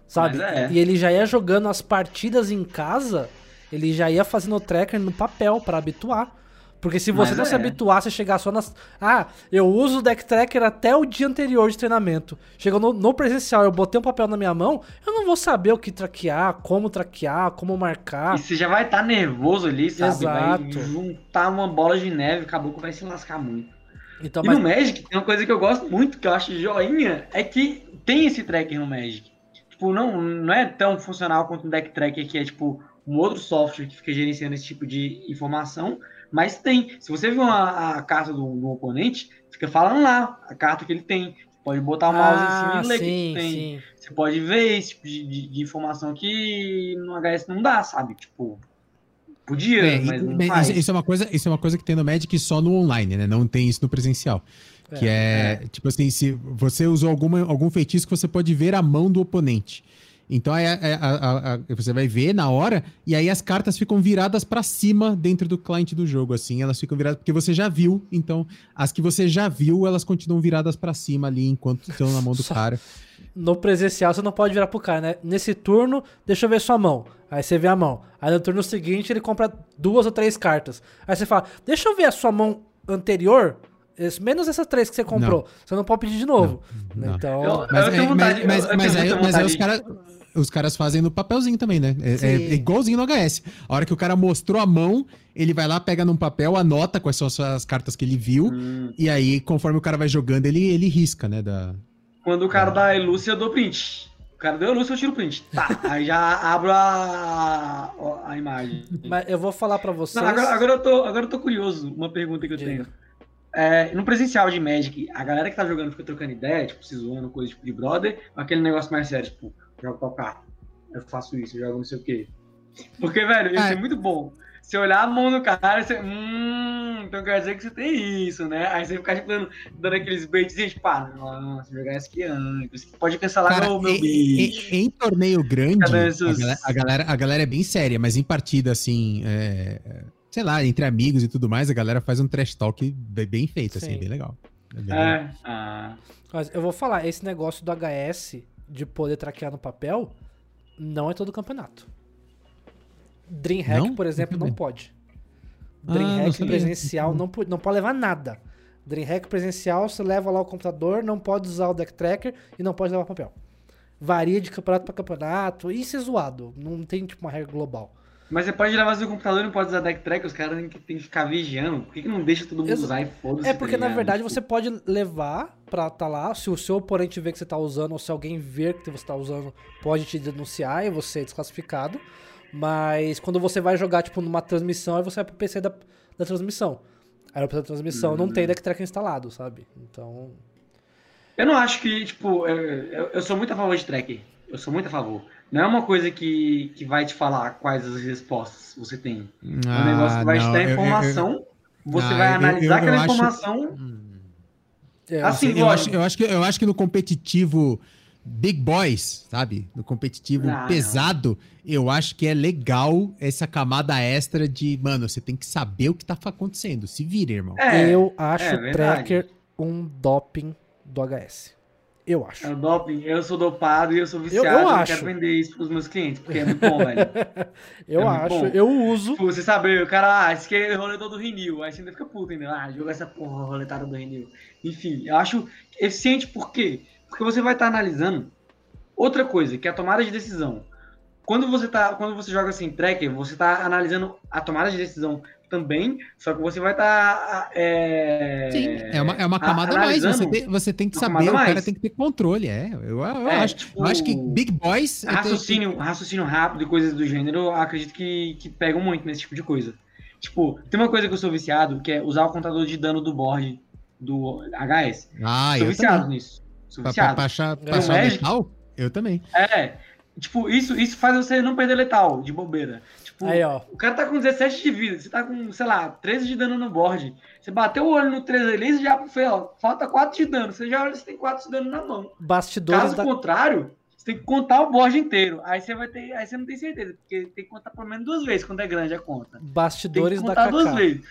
Sabe? É. E ele já ia jogando as partidas em casa ele já ia fazendo o tracker no papel para habituar. Porque se você Mas não é. se habituar, você chegar só nas. Ah, eu uso o deck tracker até o dia anterior de treinamento. Chegou no, no, presencial, eu botei um papel na minha mão, eu não vou saber o que traquear, como traquear, como marcar. E você já vai estar tá nervoso ali, sabe? Exato. Vai juntar uma bola de neve, acabou que vai se lascar muito. Então, e mas... no Magic, tem uma coisa que eu gosto muito, que eu acho joinha, é que tem esse tracker no Magic. Tipo, não, não é tão funcional quanto um deck tracker que é tipo um outro software que fica gerenciando esse tipo de informação, mas tem. Se você viu a, a carta do, do, oponente, fica falando lá a carta que ele tem. Você pode botar o mouse ah, em cima e ler sim, que tem. Sim. Você pode ver esse tipo de, de, de, informação que no HS não dá, sabe? Tipo, podia, é, mas não faz. Isso é uma coisa, isso é uma coisa que tem no Magic só no online, né? Não tem isso no presencial. É, que é, é, tipo assim, se você usou alguma, algum feitiço que você pode ver a mão do oponente. Então aí, a, a, você vai ver na hora, e aí as cartas ficam viradas para cima dentro do cliente do jogo, assim. Elas ficam viradas porque você já viu. Então, as que você já viu, elas continuam viradas para cima ali enquanto estão na mão do Só cara. No presencial você não pode virar pro cara, né? Nesse turno, deixa eu ver sua mão. Aí você vê a mão. Aí no turno seguinte ele compra duas ou três cartas. Aí você fala, deixa eu ver a sua mão anterior. Menos essas três que você comprou. Não. Você não pode pedir de novo. Não, não. Então. mas, é, mas, mas, mas, aí, mas aí os caras os caras fazem no papelzinho também, né? É, é, igualzinho no HS. A hora que o cara mostrou a mão, ele vai lá, pega num papel, anota quais são as cartas que ele viu, hum. e aí, conforme o cara vai jogando, ele, ele risca, né? Da, Quando o cara da... dá a Lúcia, eu dou print. O cara deu a Lúcia, eu tiro o print. Tá, aí já abro a, a imagem. Mas eu vou falar para vocês... Não, agora, agora, eu tô, agora eu tô curioso, uma pergunta que eu Diga. tenho. É, no presencial de Magic, a galera que tá jogando fica trocando ideia, tipo, se zoando, coisa tipo de brother, aquele negócio mais sério, tipo, jogo tal carta. Eu faço isso, eu jogo não sei o quê. Porque, velho, isso é, é muito bom. Você olhar a mão do cara, você. Hum, então quer dizer que você tem isso, né? Aí você fica tipo, dando, dando aqueles baits e tipo, ah, nossa, jogar isso aqui antes. Pode cancelar cara, meu, meu em, bicho. Em, em, torneio grande, a galera, a, galera, a galera é bem séria, mas em partida, assim. É, sei lá, entre amigos e tudo mais, a galera faz um trash talk bem feito, assim, Sim. assim, bem legal. É, bem é legal. Ah. Mas eu vou falar, esse negócio do HS de poder traquear no papel não é todo campeonato. Dreamhack, não? por exemplo, não pode. Dreamhack ah, presencial não, não pode levar nada. Dreamhack presencial, você leva lá o computador, não pode usar o deck tracker e não pode levar papel. Varia de campeonato para campeonato. Isso é zoado. Não tem tipo uma regra global. Mas você pode levar seu computador e não pode usar deck track, os caras têm que, tem que ficar vigiando. Por que, que não deixa todo mundo Ex usar e foda-se? É porque, tá na verdade, você pode levar pra tá lá. Se o seu oponente ver que você tá usando, ou se alguém ver que você tá usando, pode te denunciar e você é desclassificado. Mas quando você vai jogar, tipo, numa transmissão, aí você vai pro PC da, da transmissão. Aí o PC da transmissão hum. não tem deck track instalado, sabe? Então. Eu não acho que, tipo, eu, eu sou muito a favor de tracker. Eu sou muito a favor. Não é uma coisa que, que vai te falar quais as respostas você tem. Ah, é um negócio que vai não, te dar informação. Eu, eu, você vai analisar aquela informação. Acho... assim, eu acho, eu, acho que, eu acho que no competitivo Big Boys, sabe? No competitivo ah, pesado, não. eu acho que é legal essa camada extra de, mano, você tem que saber o que tá acontecendo. Se vira, irmão. É, eu acho é, Tracker um doping do HS. Eu acho. É o doping. Eu sou dopado e eu sou viciado. Eu, eu, eu acho. quero vender isso pros meus clientes, porque é muito bom, velho. eu é acho. Eu uso. Tipo, você sabe, o cara, ah, esse aqui é o roletão do Rinil. Aí você ainda fica puto ainda. Ah, joga essa porra roletada do Rinil. Enfim, eu acho eficiente por quê? Porque você vai estar tá analisando outra coisa, que é a tomada de decisão. Quando você, tá, quando você joga assim, tracker, você está analisando a tomada de decisão também, só que você vai estar. Tá, é, Sim, é uma, é uma camada a mais. Você tem, você tem que saber, o cara tem que ter controle. É, eu, eu, é, acho, tipo, eu acho que Big Boys. Raciocínio, tenho... raciocínio rápido e coisas do gênero, acredito que, que pegam muito nesse tipo de coisa. Tipo, tem uma coisa que eu sou viciado, que é usar o contador de dano do board do HS. Ah, sou eu viciado também. nisso. Sou viciado. Pra, pra, pra, pra achar letal? Eu também. É. Tipo, isso, isso faz você não perder letal, de bobeira. Tipo, Aí, ó. o cara tá com 17 de vida, você tá com, sei lá, 13 de dano no board. Você bateu o olho no 13 ali, você já fez, ó, falta 4 de dano. Você já olha se tem 4 de dano na mão. Bastidores Caso da. contrário, você tem que contar o board inteiro. Aí você vai ter. Aí você não tem certeza, porque tem que contar pelo menos duas vezes quando é grande a conta. Tem que Bastidores da contar duas Kaká. vezes.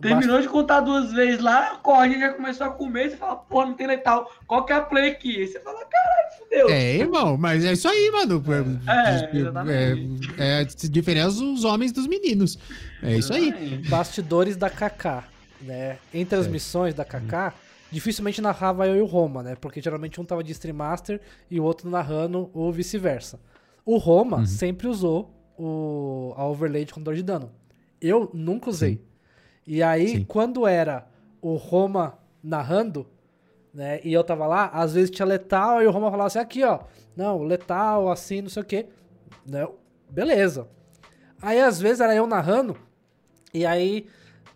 Terminou de contar duas vezes lá, corre, já começou a comer, você fala, pô, não tem letal. Qual que é a play aqui? Aí você fala, caralho, fudeu. É, irmão, mas é isso aí, mano. É, exatamente. É, é, se diferencia os homens dos meninos. É isso aí. Bastidores da Kaká, né? Entre as missões da Kaká, dificilmente narrava eu e o Roma, né? Porque geralmente um tava de Stream Master e o outro narrando ou vice-versa. O Roma sempre usou o, a overlay de contador de dano. Eu nunca usei. E aí, Sim. quando era o Roma narrando, né? E eu tava lá, às vezes tinha letal e o Roma falava assim, aqui, ó. Não, letal, assim, não sei o quê. Né? Beleza. Aí, às vezes, era eu narrando, e aí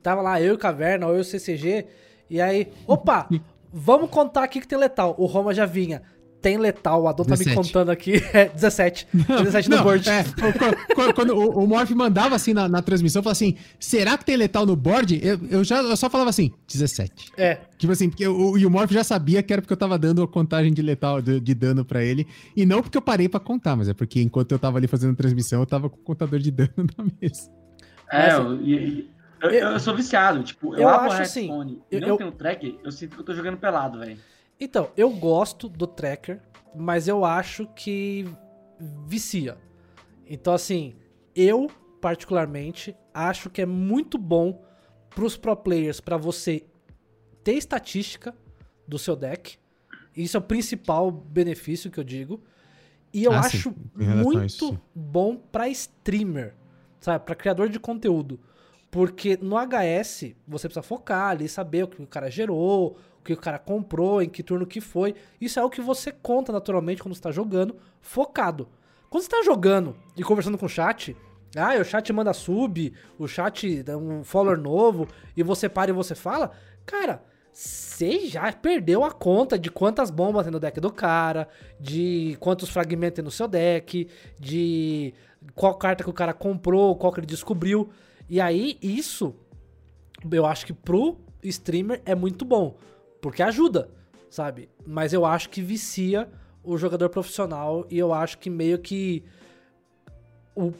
tava lá eu e o Caverna, ou eu e o CCG, e aí, opa, vamos contar aqui que tem letal. O Roma já vinha. Tem letal, o Adon tá me 17. contando aqui. É 17. 17 no Não, board. é, quando, quando- o, o Morph mandava assim na, na transmissão, falava assim: será que tem letal no board? Eu, eu já eu só falava assim: 17. É. Tipo assim, porque o, e o Morph já sabia que era porque eu tava dando a contagem de letal, de, de dano pra ele. E não porque eu parei pra contar, mas é porque enquanto eu tava ali fazendo transmissão, eu tava com o contador de dano na mesa. É, Essa- eu, e- eu, Eu- eu sou viciado. Tipo, eu, eu abro acho assim, headphone eu- não eu- tenho tracker, eu sinto que eu tô jogando pelado, velho. Então, eu gosto do tracker, mas eu acho que vicia. Então, assim, eu, particularmente, acho que é muito bom pros pro players pra você ter estatística do seu deck. Isso é o principal benefício que eu digo. E eu Ah, acho muito isso, bom pra streamer, sabe? Pra criador de conteúdo. Porque no HS você precisa focar ali, saber o que o cara gerou, o que o cara comprou, em que turno que foi. Isso é o que você conta naturalmente quando você tá jogando, focado. Quando você tá jogando e conversando com o chat, ah, o chat manda sub, o chat dá um follower novo, e você para e você fala, cara, você já perdeu a conta de quantas bombas tem no deck do cara, de quantos fragmentos tem no seu deck, de qual carta que o cara comprou, qual que ele descobriu. E aí, isso, eu acho que pro streamer é muito bom, porque ajuda, sabe? Mas eu acho que vicia o jogador profissional e eu acho que meio que o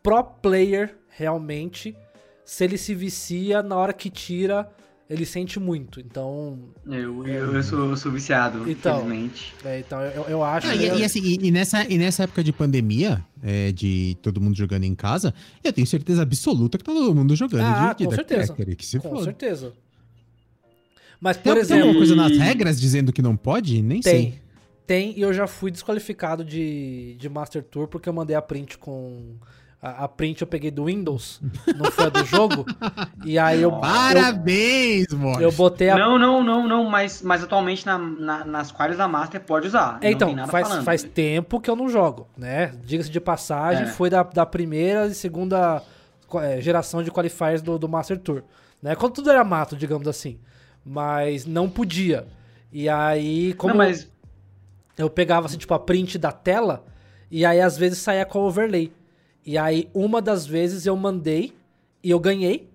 pro player realmente, se ele se vicia, na hora que tira, ele sente muito. Então, Eu, eu, eu sou, eu sou viciado, Então. infelizmente. é, então eu, eu acho Ah, que... e, e assim, e, e nessa, e nessa época de pandemia, é, de todo mundo jogando em casa, eu tenho certeza absoluta que tá todo mundo jogando Ah, de, de com Deck certeza. Tracker, que se com foda. certeza. Mas, Tem, por tem exemplo... alguma coisa nas regras dizendo que não pode? Nem sei. Tem. Tem, e eu já fui desqualificado de, de Master Tour porque eu mandei a print com. A, a print eu peguei do Windows, não foi a do jogo. e aí eu. Parabéns, Morph. Eu, botei a. Não, não, não, não, mas, mas atualmente na, na- nas quadras da Master pode usar. É, não então, tem nada faz, falando. faz tempo que eu não jogo, né? Diga-se de passagem, É. foi da, da primeira e segunda é, geração de qualifiers do, do Master Tour. Né? Quando tudo era mato, digamos assim. Mas não podia. E aí, como Não, mas eu pegava assim, tipo, a print da tela, e aí às vezes saía com a overlay. E aí, uma das vezes eu mandei e eu ganhei.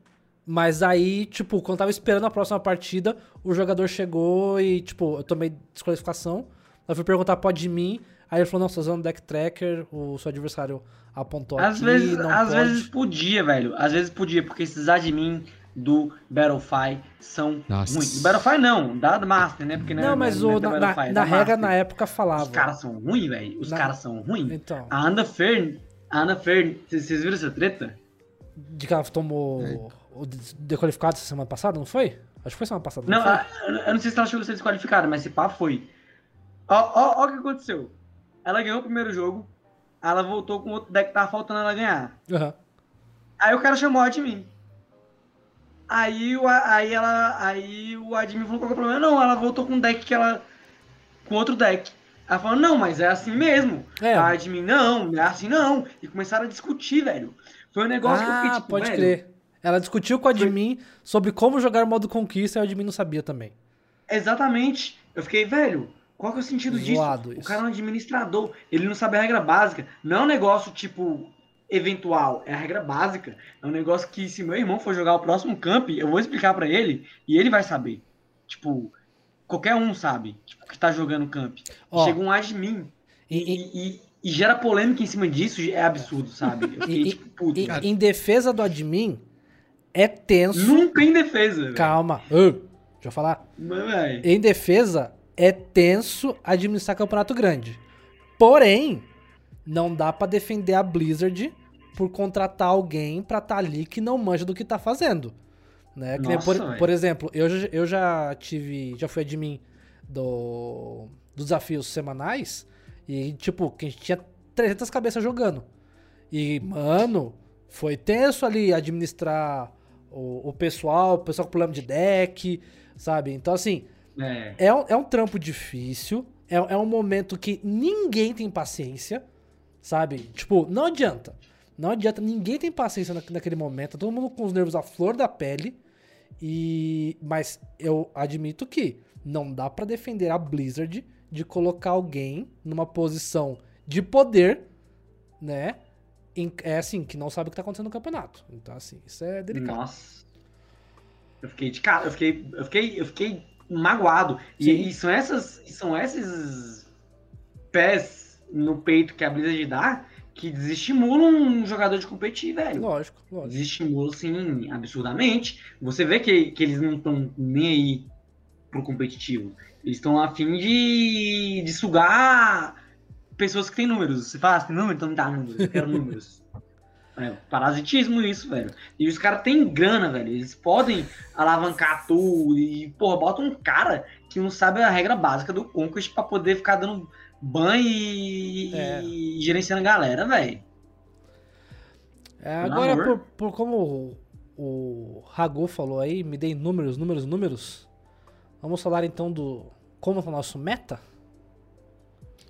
Mas aí, tipo, quando eu tava esperando a próxima partida, o jogador chegou e, tipo, eu tomei desqualificação. Eu fui perguntar pode mim. Aí ele falou, não, você usando deck tracker, o seu adversário apontou às aqui, vezes, não às pode. vezes podia, velho. Às vezes podia, porque esses admin do Battlefy são Nossa. ruins. Do Battlefy não, da Master, né? Porque Não, é- mas não é o, da na, na, na da regra, na época, falava. Os caras são ruins, velho. Os caras são ruins. Então, A Ana Fern, a Ana Fern, vocês viram essa treta? de que ela tomou o des- desqualificado essa semana passada, não foi? Acho que foi semana passada, não, Não, a- eu não sei se ela chegou a ser desqualificada, mas se pá foi. Ó, ó, ó o que aconteceu. Ela ganhou o primeiro jogo, aí ela voltou com outro deck que tava faltando ela ganhar. Aham. Aí o cara chamou a admin. Aí, o, aí, ela, aí o admin falou qual que é o problema. Não, ela voltou com um deck que ela. com outro deck. Ela falou, não, mas é assim mesmo. É. A admin, não, não é assim não. E começaram a discutir, velho. Foi um negócio que eu fiquei Ah, tipo, pode velho, crer. Ela discutiu com o admin sobre como jogar modo conquista e o admin não sabia também. Exatamente. Eu fiquei, velho, qual que é o sentido Zoado disso? isso. O cara é um administrador, ele não sabe a regra básica. Não é um negócio tipo eventual, é a regra básica. É um negócio que se meu irmão for jogar o próximo camp, eu vou explicar para ele e ele vai saber. Tipo, qualquer um sabe tipo, que tá jogando camp. Ó, Chega um admin e, e, e, e, gera polêmica em cima disso, é absurdo, sabe? Fiquei, e, tipo, puto, em defesa do admin, é tenso. Nunca em defesa. Calma. Uh, deixa eu falar. Mas, em defesa, é tenso administrar campeonato grande. Porém, não dá para defender a Blizzard por contratar alguém pra estar tá ali que não manja do que tá fazendo. Né? Nossa, por, por, exemplo, eu, eu já tive. Já fui admin do, dos desafios semanais. E, tipo, que a gente tinha 300 cabeças jogando. E, mano, foi tenso ali administrar o, o pessoal, o pessoal com problema de deck, sabe? Então, assim, é, é, um, é um trampo difícil. É, é um momento que ninguém tem paciência, sabe? Tipo, não adianta. Não adianta, ninguém tem paciência na, naquele momento. Todo mundo com os nervos à flor da pele. E mas eu admito que não dá para defender a Blizzard de colocar alguém numa posição de poder, né? é assim, que não sabe o que tá acontecendo no campeonato. Então, assim, isso é delicado. Nossa. Eu fiquei de cara, eu fiquei, eu fiquei, eu fiquei magoado. E, e, são essas, são esses pés no peito que a Blizzard dá que desestimulam um jogador de competir, velho. Lógico, lógico. Desestimulam, sim, absurdamente. Você vê que, que eles não estão nem aí pro competitivo. Eles estão a fim de, de sugar pessoas que têm números. Você fala, ah, tem número? Então me dá números, eu quero números. É, parasitismo isso, velho. E os caras têm grana, velho. Eles podem alavancar tudo e, porra, bota um cara que não sabe a regra básica do Conquest pra poder ficar dando banho e, é. e gerenciando a galera, velho. É, agora, por, por, como o, o Rago falou aí, me dei números, números, números. Vamos falar então do como é o nosso meta?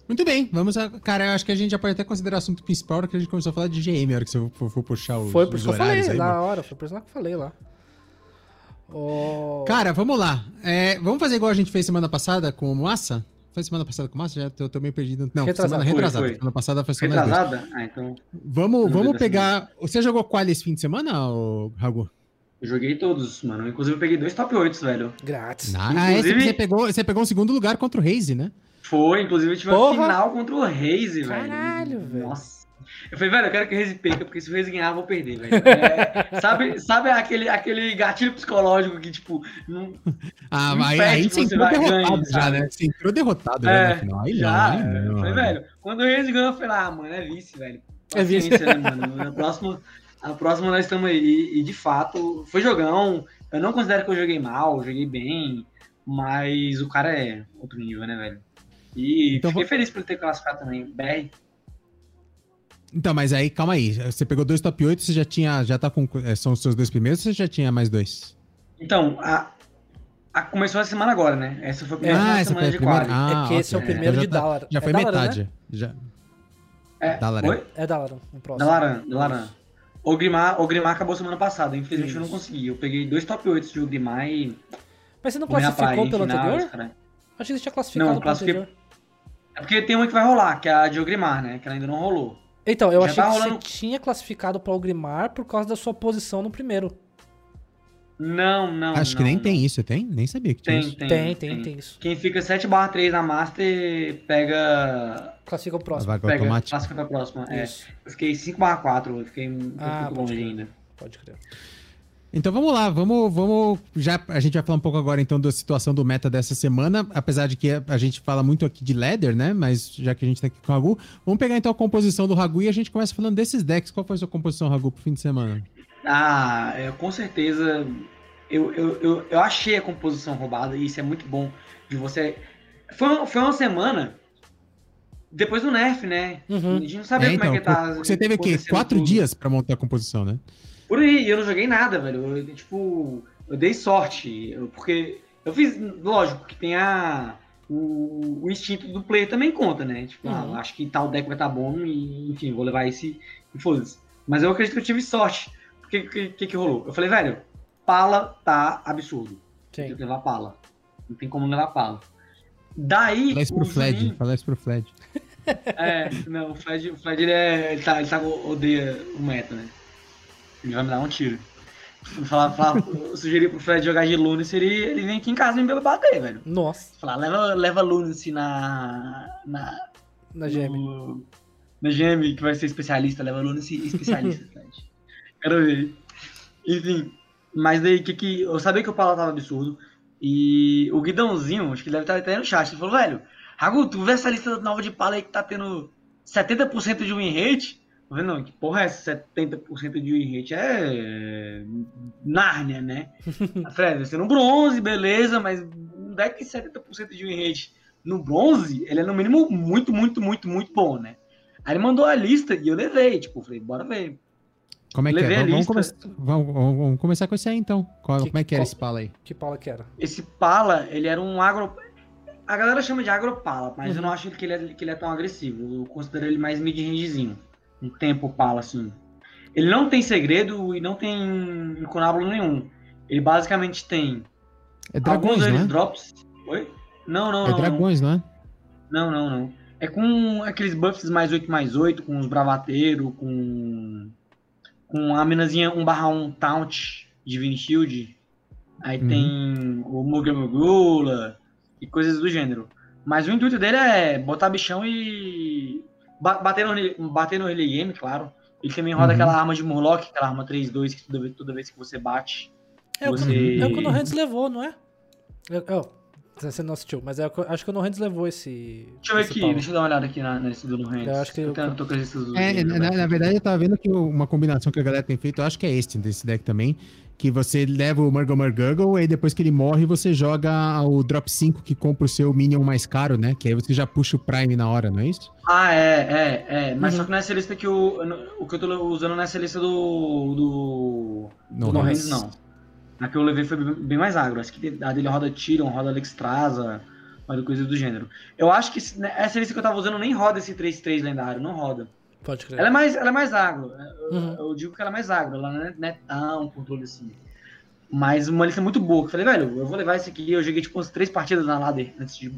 Muito bem, vamos a. Cara, eu acho que a gente já pode até considerar o assunto principal, porque a gente começou a falar de GM, a hora que você for, for puxar os. Foi por isso que eu falei, aí, da hora, foi por isso que eu falei lá. Oh... Cara, vamos lá. É, vamos fazer igual a gente fez semana passada com o Massa? Foi semana passada com o Massa? Já tô, tô meio perdido. Não, retrasada. semana retrasada. Foi, foi. Semana passada foi semana Retrasada? Ah, então. Vamos, vamos pegar. Você jogou qual esse fim de semana, Ragu? Eu joguei todos, mano. Inclusive, eu peguei dois top 8, velho. Grátis. Ah, Inclusive... esse você pegou, você pegou um segundo lugar contra o Raze, né? Foi, inclusive eu tive Porra. a final contra o Reise, velho. Caralho, velho. Nossa. Eu falei, velho, eu quero que o Reise perca, porque se o Reise ganhar, eu vou perder, velho. É, sabe sabe aquele, aquele gatilho psicológico que, tipo, não. Ah, mas aí você entrou derrotado ganha, já, né? Você entrou derrotado é, já final. Aí já, não, aí não. Eu falei, velho, quando o Reise ganhou, eu falei, ah, mano, é vice, velho. É vice. Né, mano? Na próxima, a próxima nós estamos aí. E, e, de fato, foi jogão. Eu não considero que eu joguei mal, eu joguei bem. Mas o cara é outro nível, né, velho? E então, fiquei vou... feliz por ter classificado também. BR. Então, mas aí, calma aí. Você pegou dois top 8, você já tinha. Já tá com. É, são os seus dois primeiros ou você já tinha mais dois? Então, a, a começou a semana agora, né? Essa foi a primeira ah, semana de primeira... Ah, é que okay. esse é o primeiro então de tá, Dalara. Já foi é metade. Né? Já. É, Dalaran. Foi? É Dalaran, o próximo. Dalaran, Dalaran. O Grimar, o Grimar acabou semana passada. Infelizmente Isso. eu não consegui. Eu peguei dois top 8 de Grimar e. Mas você não classificou pelo final, anterior? Cara. Acho que você tinha classificado não, classifiquei... anterior. É porque tem uma que vai rolar, que é a de Ogrimar, né? Que ela ainda não rolou. Então, eu Já achei tá que rolando... você tinha classificado para Ogrimar por causa da sua posição no primeiro. Não, não. Acho não, que nem não. tem isso, tem? Nem sabia que tinha tem, isso. Tem, tem, tem, tem isso. Quem fica 7 barra 3 na Master pega. Classifica o próximo. Vaga pega, automática. Classifica pra próxima. É. Eu fiquei 5 barra 4, eu fiquei um ah, pouco longe ainda. Pode crer. Então vamos lá, vamos, vamos. Já a gente vai falar um pouco agora então da situação do meta dessa semana, apesar de que a gente fala muito aqui de ladder, né? Mas já que a gente tá aqui com o Ragu, vamos pegar então a composição do Ragu e a gente começa falando desses decks. Qual foi a sua composição, Ragu, pro fim de semana? Ah, é, com certeza. Eu, eu, eu, eu, achei a composição roubada e isso é muito bom de você. Foi, foi uma semana depois do nerf, né? Uhum. A gente não sabia é, como então, é que tá. Você teve aqui quatro tudo. dias para montar a composição, né? Por aí, eu não joguei nada, velho. Eu, tipo, eu dei sorte. Eu, porque eu fiz, lógico, que tem a. O, o instinto do player também conta, né? Tipo, ah, uhum. ah, acho que tal deck vai estar tá bom e, enfim, vou levar esse e foda-se. Mas eu acredito que eu tive sorte. O que, que, que, rolou? Eu falei, velho, pala tá absurdo. Tem que levar pala. Não tem como levar pala. Daí. Fala isso pro Fled, fala isso pro Fled. É, não, o Fred, o Fred ele, é, ele, tá, ele tá, odeia o meta, né? Ele vai me dar um tiro. Falar, falar, sugerir pro Fred jogar de Lunacy, ele, ele vem aqui em casa e me bater, velho. Nossa. Falar, leva, leva Lunacy na. Na, na GM. No, na GM, que vai ser especialista, leva Lunacy especialista, Fred. Quero ver. Enfim, mas daí que que. Eu sabia que o Paulo tava absurdo. E o Guidãozinho, acho que ele deve estar até no chat, ele falou, velho, Ragu, tu vê essa lista nova de pala aí que tá tendo 70% de win rate? Falei, não, que porra é essa 70% de win rate? É Nárnia, né? Fred, você no bronze, beleza, mas um deck 70% de win rate no bronze, ele é no mínimo muito, muito, muito, muito bom, né? Aí ele mandou a lista e eu levei, tipo, falei, bora ver. Como é que é? Vamos, come vamos, vamos, começar com esse aí então. Qual, que, como é que era qual, esse pala aí? Que pala que era? Esse pala, ele era um agro. A galera chama de agropala, mas uhum. eu não acho que ele, é, que ele é tão agressivo. Eu considero ele mais mid-rangezinho. Um tempo pala, assim. Ele não tem segredo e não tem incunábulo nenhum. Ele basicamente tem. É dragões, alguns né? drops. Oi? Não, não, é não. É dragões, não. não é? Não, não, não. É com aqueles buffs mais 8 mais 8, com os bravateiros, com. Com a minazinha 1 barra 1 Taunt Divine Shield. Aí uhum. tem o Mugla e coisas do gênero. Mas o intuito dele é botar bichão e bater no, bater no early game, claro. Ele também roda uhum. aquela arma de Murloc, aquela arma 3-2, que toda, toda vez que você bate. É, você... é o que o Nohands levou, não é? é, é você não assistiu, mas é, acho que o Nohands levou esse. Deixa eu ver aqui, deixa eu dar uma olhada aqui na, nesse do Nohands. Eu acho que. Eu, eu tô com esses é, na, na, verdade, eu tava vendo que uma combinação que a galera tem feito, eu acho que é este desse deck também que você leva o Murgle Murgle e depois que ele morre, você joga o Drop 5 que compra o seu Minion mais caro, né? Que aí você já puxa o Prime na hora, não é isso? Ah, é, é, é. Mas uhum. só que nessa lista que o. O que eu tô usando nessa lista do. do. No do Hands, não. A que eu levei foi bem mais agro. Acho que a dele roda Tyrion, roda Alexstrasza, roda coisa do gênero. Eu acho que essa lista que eu tava usando nem roda esse 3-3 lendário, não roda. Pode crer. Ela é mais, ela é mais agro. Eu, uhum. eu digo que ela é mais agro. Ela não é, não é tão controle assim. Mas uma lista muito boa. Eu falei, velho, eu vou levar esse aqui. Eu joguei tipo umas três partidas na ladder antes de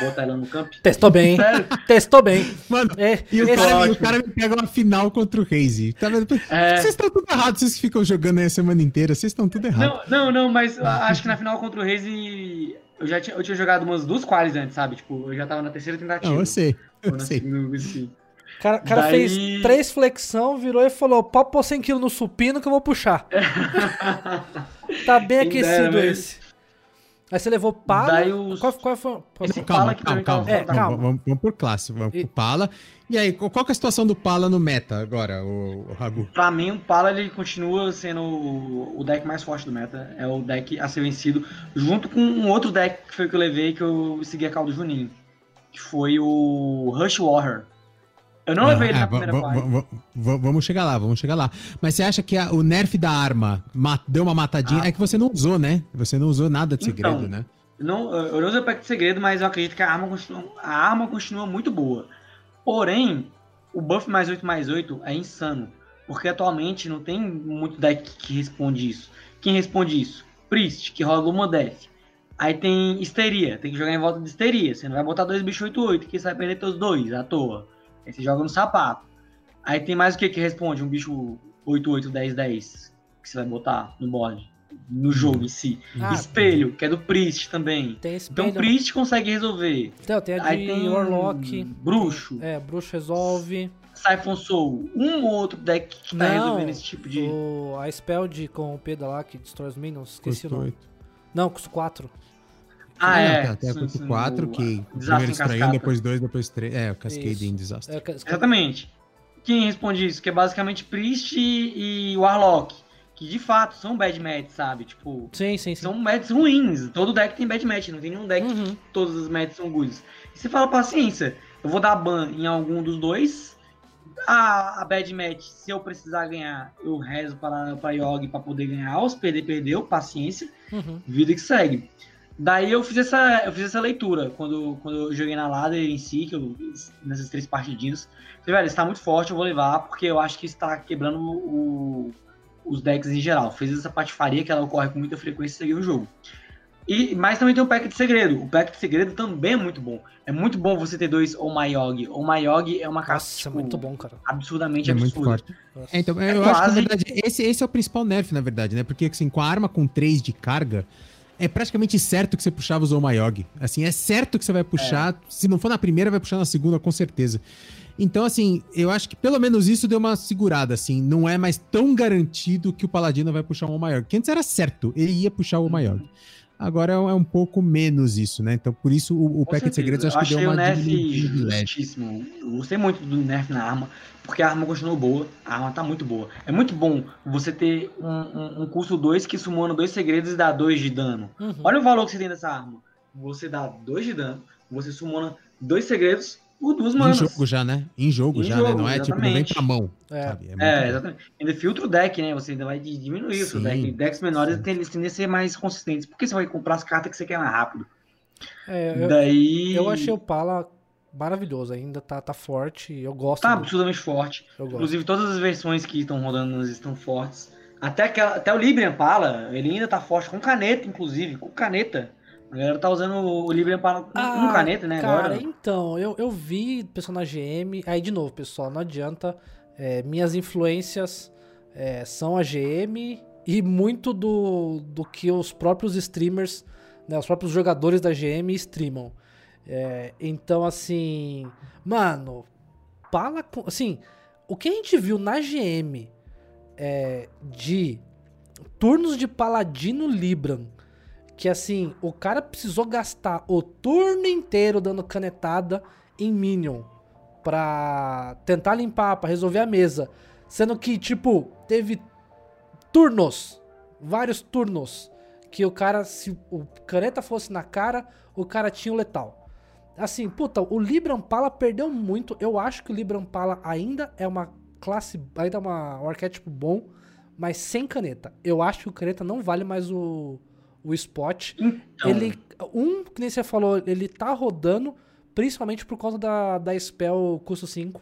botar ela no campo. Testou bem. Sério? Testou bem. Mano, é, e, o cara, e, o cara, me pega uma final contra o Raze. Tá é... Vocês estão tudo errado, vocês ficam jogando aí a semana inteira. Vocês estão tudo errado. Não, não, não, mas acho que na final contra o Raze eu já tinha, eu tinha jogado umas duas qualis antes, sabe? Tipo, eu já tava na terceira tentativa. Não, eu sei. Eu sei. Assim. O cara, cara Daí... fez três flexão, virou e falou: pode pôr 100kg no supino que eu vou puxar. tá bem aquecido ideia, esse. Aí você levou pala. Daí os... Qual, qual foi? Esse calma, calma, calma, é, calma. Vamos, vamos por classe, vamos e... por pala. E aí, qual é a situação do pala no meta agora, o, o Ragu? Pra mim, o pala ele continua sendo o, deck mais forte do meta. É o deck a ser vencido, junto com um outro deck que foi que eu levei, que eu segui a caldo Juninho. Que foi o Rush Warrior. Eu não levei ele é, na primeira Vamos chegar lá, vamos chegar lá. Mas você acha que a, o nerf da arma deu uma matadinha? Ah. É que você não usou, né? Você não usou nada de segredo, então, né? Não, eu não usei o pack de segredo, mas eu acredito que a arma continua, a arma continua muito boa. Porém, o buff mais 8 mais 8 é insano. Porque atualmente não tem muito deck que responde isso. Quem responde isso? Priest, que rola uma death. Aí tem histeria, tem que jogar em volta de histeria. Você não vai botar dois bichos 8-8, que você vai perder todos dois à toa. Aí você joga no sapato. Aí tem mais o que que responde? Um bicho 8, 10, 10 que você vai botar no board. No jogo em si. Ah, espelho, que é do Priest também. Tem espelho. Então Priest consegue resolver. Então, tem a de Aí tem Warlock. Bruxo. É, Bruxo resolve. Siphon Soul. Um ou outro deck que tá Não, resolvendo esse tipo de. O, a spell de com o Peda lá que destrói os minions. Esqueci o nome. 8. Não, custa 4. Ah, ah, é. Até custo 4, que primeiro extraindo, depois 2, depois 3. É, o Cascade Disaster. É, Exatamente. Quem responde isso? Que é basicamente Priest e, Warlock. Que de fato são bad match, sabe? Tipo. Sim, sim, sim. São matches ruins. Todo deck tem bad match. Não tem nenhum deck uhum. que todas as matches são goods. E você fala paciência. Eu vou dar ban em algum dos dois. A, a bad match, se eu precisar ganhar, eu rezo para, para Yogi para poder ganhar. Os perder, perdeu. Paciência. Uhum. Vida que segue. Daí eu fiz essa, eu fiz essa leitura quando, quando eu joguei na ladder em si, que eu, nessas três partidinhas. Falei, velho, está muito forte, eu vou levar, porque eu acho que está quebrando o, os decks em geral. Fiz essa patifaria que ela ocorre com muita frequência e seguir o jogo. E, mas também tem o pack de segredo. O pack de segredo também é muito bom. É muito bom você ter dois Omayog. Omayog é uma carta Nossa, tipo, muito bom, cara. absurdamente É absurda. forte. É, então, É eu acho que, na verdade, esse, esse é o principal nerf, na verdade, né? Porque, assim, com a arma com 3 de carga, é praticamente certo que você puxava o Zomayog. Assim, é certo que você vai puxar. Se não for na primeira, vai puxar na segunda, com certeza. Então, assim, eu acho que pelo menos isso deu uma segurada, assim. Não é mais tão garantido que o Paladino vai puxar um Omayog. Que antes era certo, ele ia puxar o Omayog. Agora é um- é um pouco menos isso, né? Então, por isso, o, o pack de segredos acho eu que deu achei o uma nerf diminuída. Eu gostei muito do nerf na arma, porque a arma continuou boa. A arma tá muito boa. É muito bom você ter um, um, um custo 2 que sumando dois segredos e dá 2 de dano. Uhum. Olha o valor que você tem dessa arma. Você dá 2 de dano, você sumona dois segredos por duas Em manas. jogo já, né? Em jogo Em já, né? jogo, Não é tipo, não vem exatamente. pra mão. É. sabe? É, bom. exatamente. Ainda filtra o deck, né? Você ainda vai di- diminuir o seu Sim, deck. Decks menores sim. tendem tendem a ser mais consistentes. Porque você vai comprar as cartas que você quer mais rápido. É, eu, Daí. eu achei o Pala maravilhoso ainda, tá, tá forte. Eu gosto. Tá do- absurdamente forte. eu gosto. Inclusive, todas as versões que estão rodando estão fortes. Até, aquela, até o Librian Pala, ele ainda tá forte com caneta, inclusive. Com caneta. A galera tá usando o Pala com, Ah, caneta, né? Cara, agora. então, eu, eu vi pessoal na GM. Aí, de novo, pessoal, não adianta. é, minhas influências é, são a GM e muito do, do que os próprios streamers, né, os próprios jogadores da GM streamam. É, então, assim, mano, fala com. Assim, o que a gente viu na GM é, de turnos de Paladino Libran que assim, o cara precisou gastar o turno inteiro dando canetada em Minion pra tentar limpar, pra resolver a mesa. Sendo que, tipo, teve turnos, vários turnos, que o cara, se o caneta fosse na cara, o cara tinha o letal. Assim, puta, o Libram Pala perdeu muito. Eu acho que o Libram Pala ainda é uma classe, ainda é uma, um arquétipo bom, mas sem caneta. Eu acho que o caneta não vale mais o, o spot. Então, Ele, um, que nem você falou, ele tá rodando principalmente por conta da, da spell custo 5,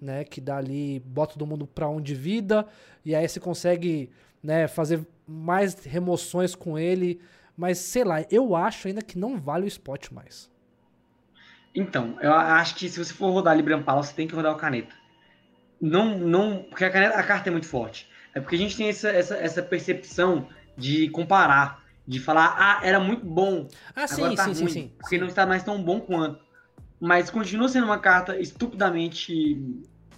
né? Que dá ali, bota todo mundo pra 1 de vida, e aí você consegue, né, fazer mais remoções com ele. Mas, sei lá, eu acho ainda que não vale o spot mais. Então, eu acho que se você for rodar Librian Pala, você tem que rodar o caneta. Não, não, porque a, caneta, a carta é muito forte. É porque a gente tem essa, essa, essa percepção de comparar, de falar, ah, era muito bom, Ah, sim, agora tá sim, ruim, sim, sim. porque sim. não está mais tão bom quanto. Mas continua sendo uma carta estupidamente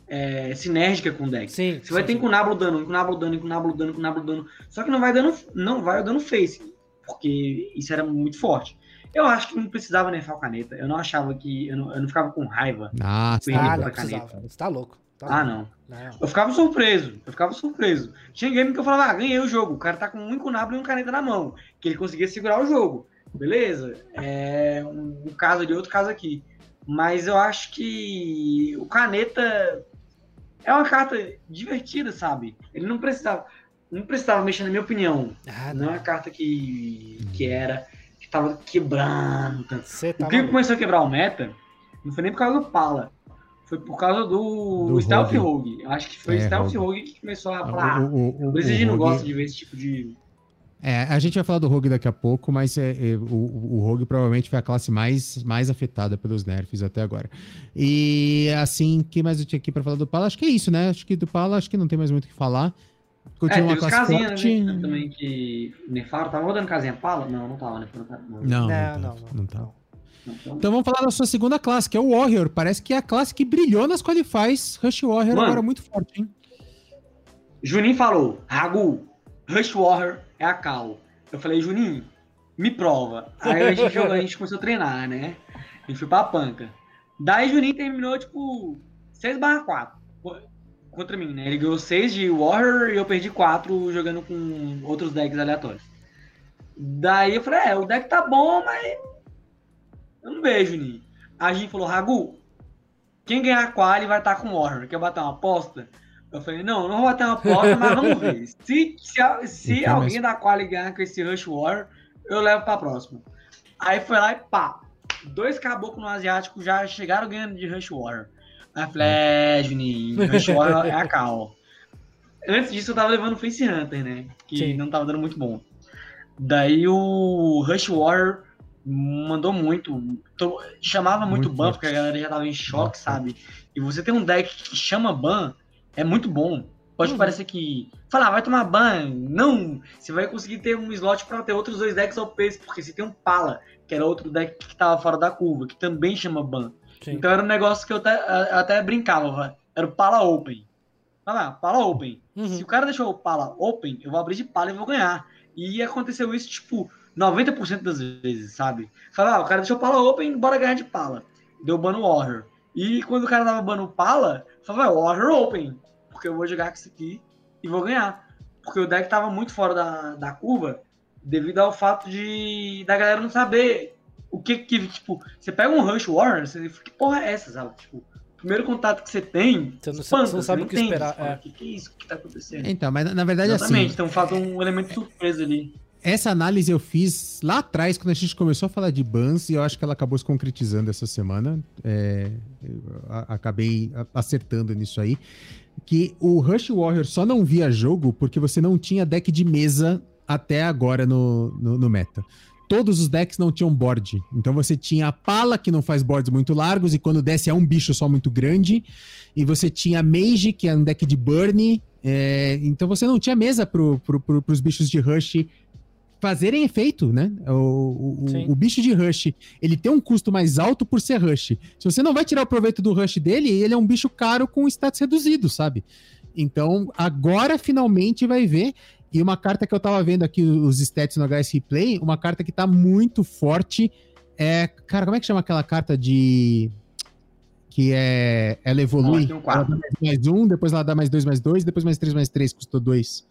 é, sinérgica com o deck. Sim, Você vai sim, ter sim. com o Nablo dando, com o Nablo dando, com o Nablo dando, com o Nablo dando. Só que não vai dando, não vai dando face, porque isso era muito forte. Eu acho que não precisava nerfar o caneta. Eu não achava que. Eu não, eu não ficava com raiva. Ah, você Sim, tá caneta. precisava. Você tá louco. Tá Ah, não. Não. Eu ficava surpreso. Eu ficava surpreso. Tinha game que eu falava, ah, ganhei o jogo. O cara tá com um Incunablo e um caneta na mão. Que ele conseguia segurar o jogo. Beleza? É um, um caso ali, outro caso aqui. Mas eu acho que o caneta é uma carta divertida, sabe? Ele não precisava. Não precisava mexer, na minha opinião. Ah, Não é não. uma carta que, que era. que tava quebrando tanto. Tá O que começou a quebrar o meta não foi nem por causa do Pala. Foi por causa do, Do Stealth Rogue. Acho que foi É, o Stealth Rogue. Rogue que começou a falar. O- o- o- "Ah, por isso a o gente não Rogue- gosta de ver esse tipo de. É, a gente vai falar do Rogue daqui a pouco, mas é, é, o, o Rogue provavelmente foi a classe mais, mais afetada pelos nerfs até agora. E assim, o que mais eu tinha aqui pra falar do Pala? Acho que é isso, né? Acho que do Pala, acho que não tem mais muito o que falar. É, Continua tem uma classe casinhas forte. né, também que nerfaram. Tava rodando casinha Pala? Não, não tava casinha. Não. Não, não, Não, tá, não, não tá. não. Então, Então vamos falar da sua segunda classe, que é o Warrior. Parece que é a classe que brilhou nas qualifies. Rush Warrior Mano. agora muito forte, hein? Juninho falou: Ragu, Rush Warrior é a Cal. Eu falei, Juninho, me prova. Aí a gente jogou, a gente começou a treinar, né? A gente foi pra panca. Daí Juninho terminou, tipo, 6 barra 4 contra mim, né? Ele ganhou 6 de Warrior e eu perdi 4 jogando com outros decks aleatórios. Daí eu falei, é, o deck tá bom, mas eu não vejo, Juninho. Aí a gente falou, Ragu, quem ganhar a quali vai estar com Warrior. Quer bater uma aposta? Eu falei, não, não vou bater uma aposta, mas vamos ver. Se, se, a- se Então, mas- alguém da quali ganhar com esse Rush Warrior, eu levo pra próxima. Aí foi lá e pá. Dois caboclos no asiático já chegaram ganhando de Rush Warrior. Aí eu falei, é, Juninho, Rush Warrior é a cal. Antes disso eu tava levando Face Hunter, né? Que Sim. não tava dando muito bom. Daí o Rush Warrior mandou muito. chamava muito, muito ban, forte. porque a galera já tava em choque, Nossa. sabe? E você tem um deck que chama ban, é muito bom. Pode uhum. parecer que. Falar, ah, vai tomar ban. Não! Você vai conseguir ter um slot para ter outros dois decks ao peso, porque você tem um Pala, que era outro deck que tava fora da curva, que também chama ban. Sim. Então era um negócio que eu até, até brincava, era o Pala Open. Fala, ah, Pala Open. Uhum. Se o cara deixou o Pala Open, eu vou abrir de Pala e vou ganhar. E aconteceu isso, tipo, 90% das vezes, sabe? Fala, ah, o cara deixou o Pala Open, bora ganhar de Pala. Deu ban no Warrior. E quando o cara tava ban no Pala, falava, Warrior Open. Porque eu vou jogar com isso aqui e vou ganhar. Porque o deck tava muito fora da, da curva devido ao fato de da galera não saber o que que, tipo, você pega um Rush Warrior, você fica, que porra é essa, sabe? Tipo, primeiro contato que você tem, você não, espanta, você não sabe o que esperar. É. O que, que é isso? O que tá acontecendo? Então, mas na verdade Exatamente, assim... então falta um elemento de surpresa ali. Essa análise eu fiz lá atrás, quando a gente começou a falar de bans, e eu acho que ela acabou se concretizando essa semana. É, acabei acertando nisso aí. Que o Rush Warrior só não via jogo porque você não tinha deck de mesa até agora no, no, no meta todos os decks não tinham board. Então você tinha a pala, que não faz boards muito largos, e quando desce é um bicho só muito grande. E você tinha a Mage, que é um deck de burn. É... então você não tinha mesa pro, pro, pro, pros bichos de Rush fazerem efeito, né? O, o, o, bicho de Rush, ele tem um custo mais alto por ser Rush. Se você não vai tirar o proveito do Rush dele, ele é um bicho caro com status reduzido, sabe? Então, agora finalmente vai ver. E uma carta que eu tava vendo aqui, os stats no HS Replay, uma carta que tá muito forte é. Cara, como é que chama aquela carta de. Que é. Ela evolui. Não, ela dá mais um, depois ela dá mais dois, mais dois, depois mais três, mais três, custou dois.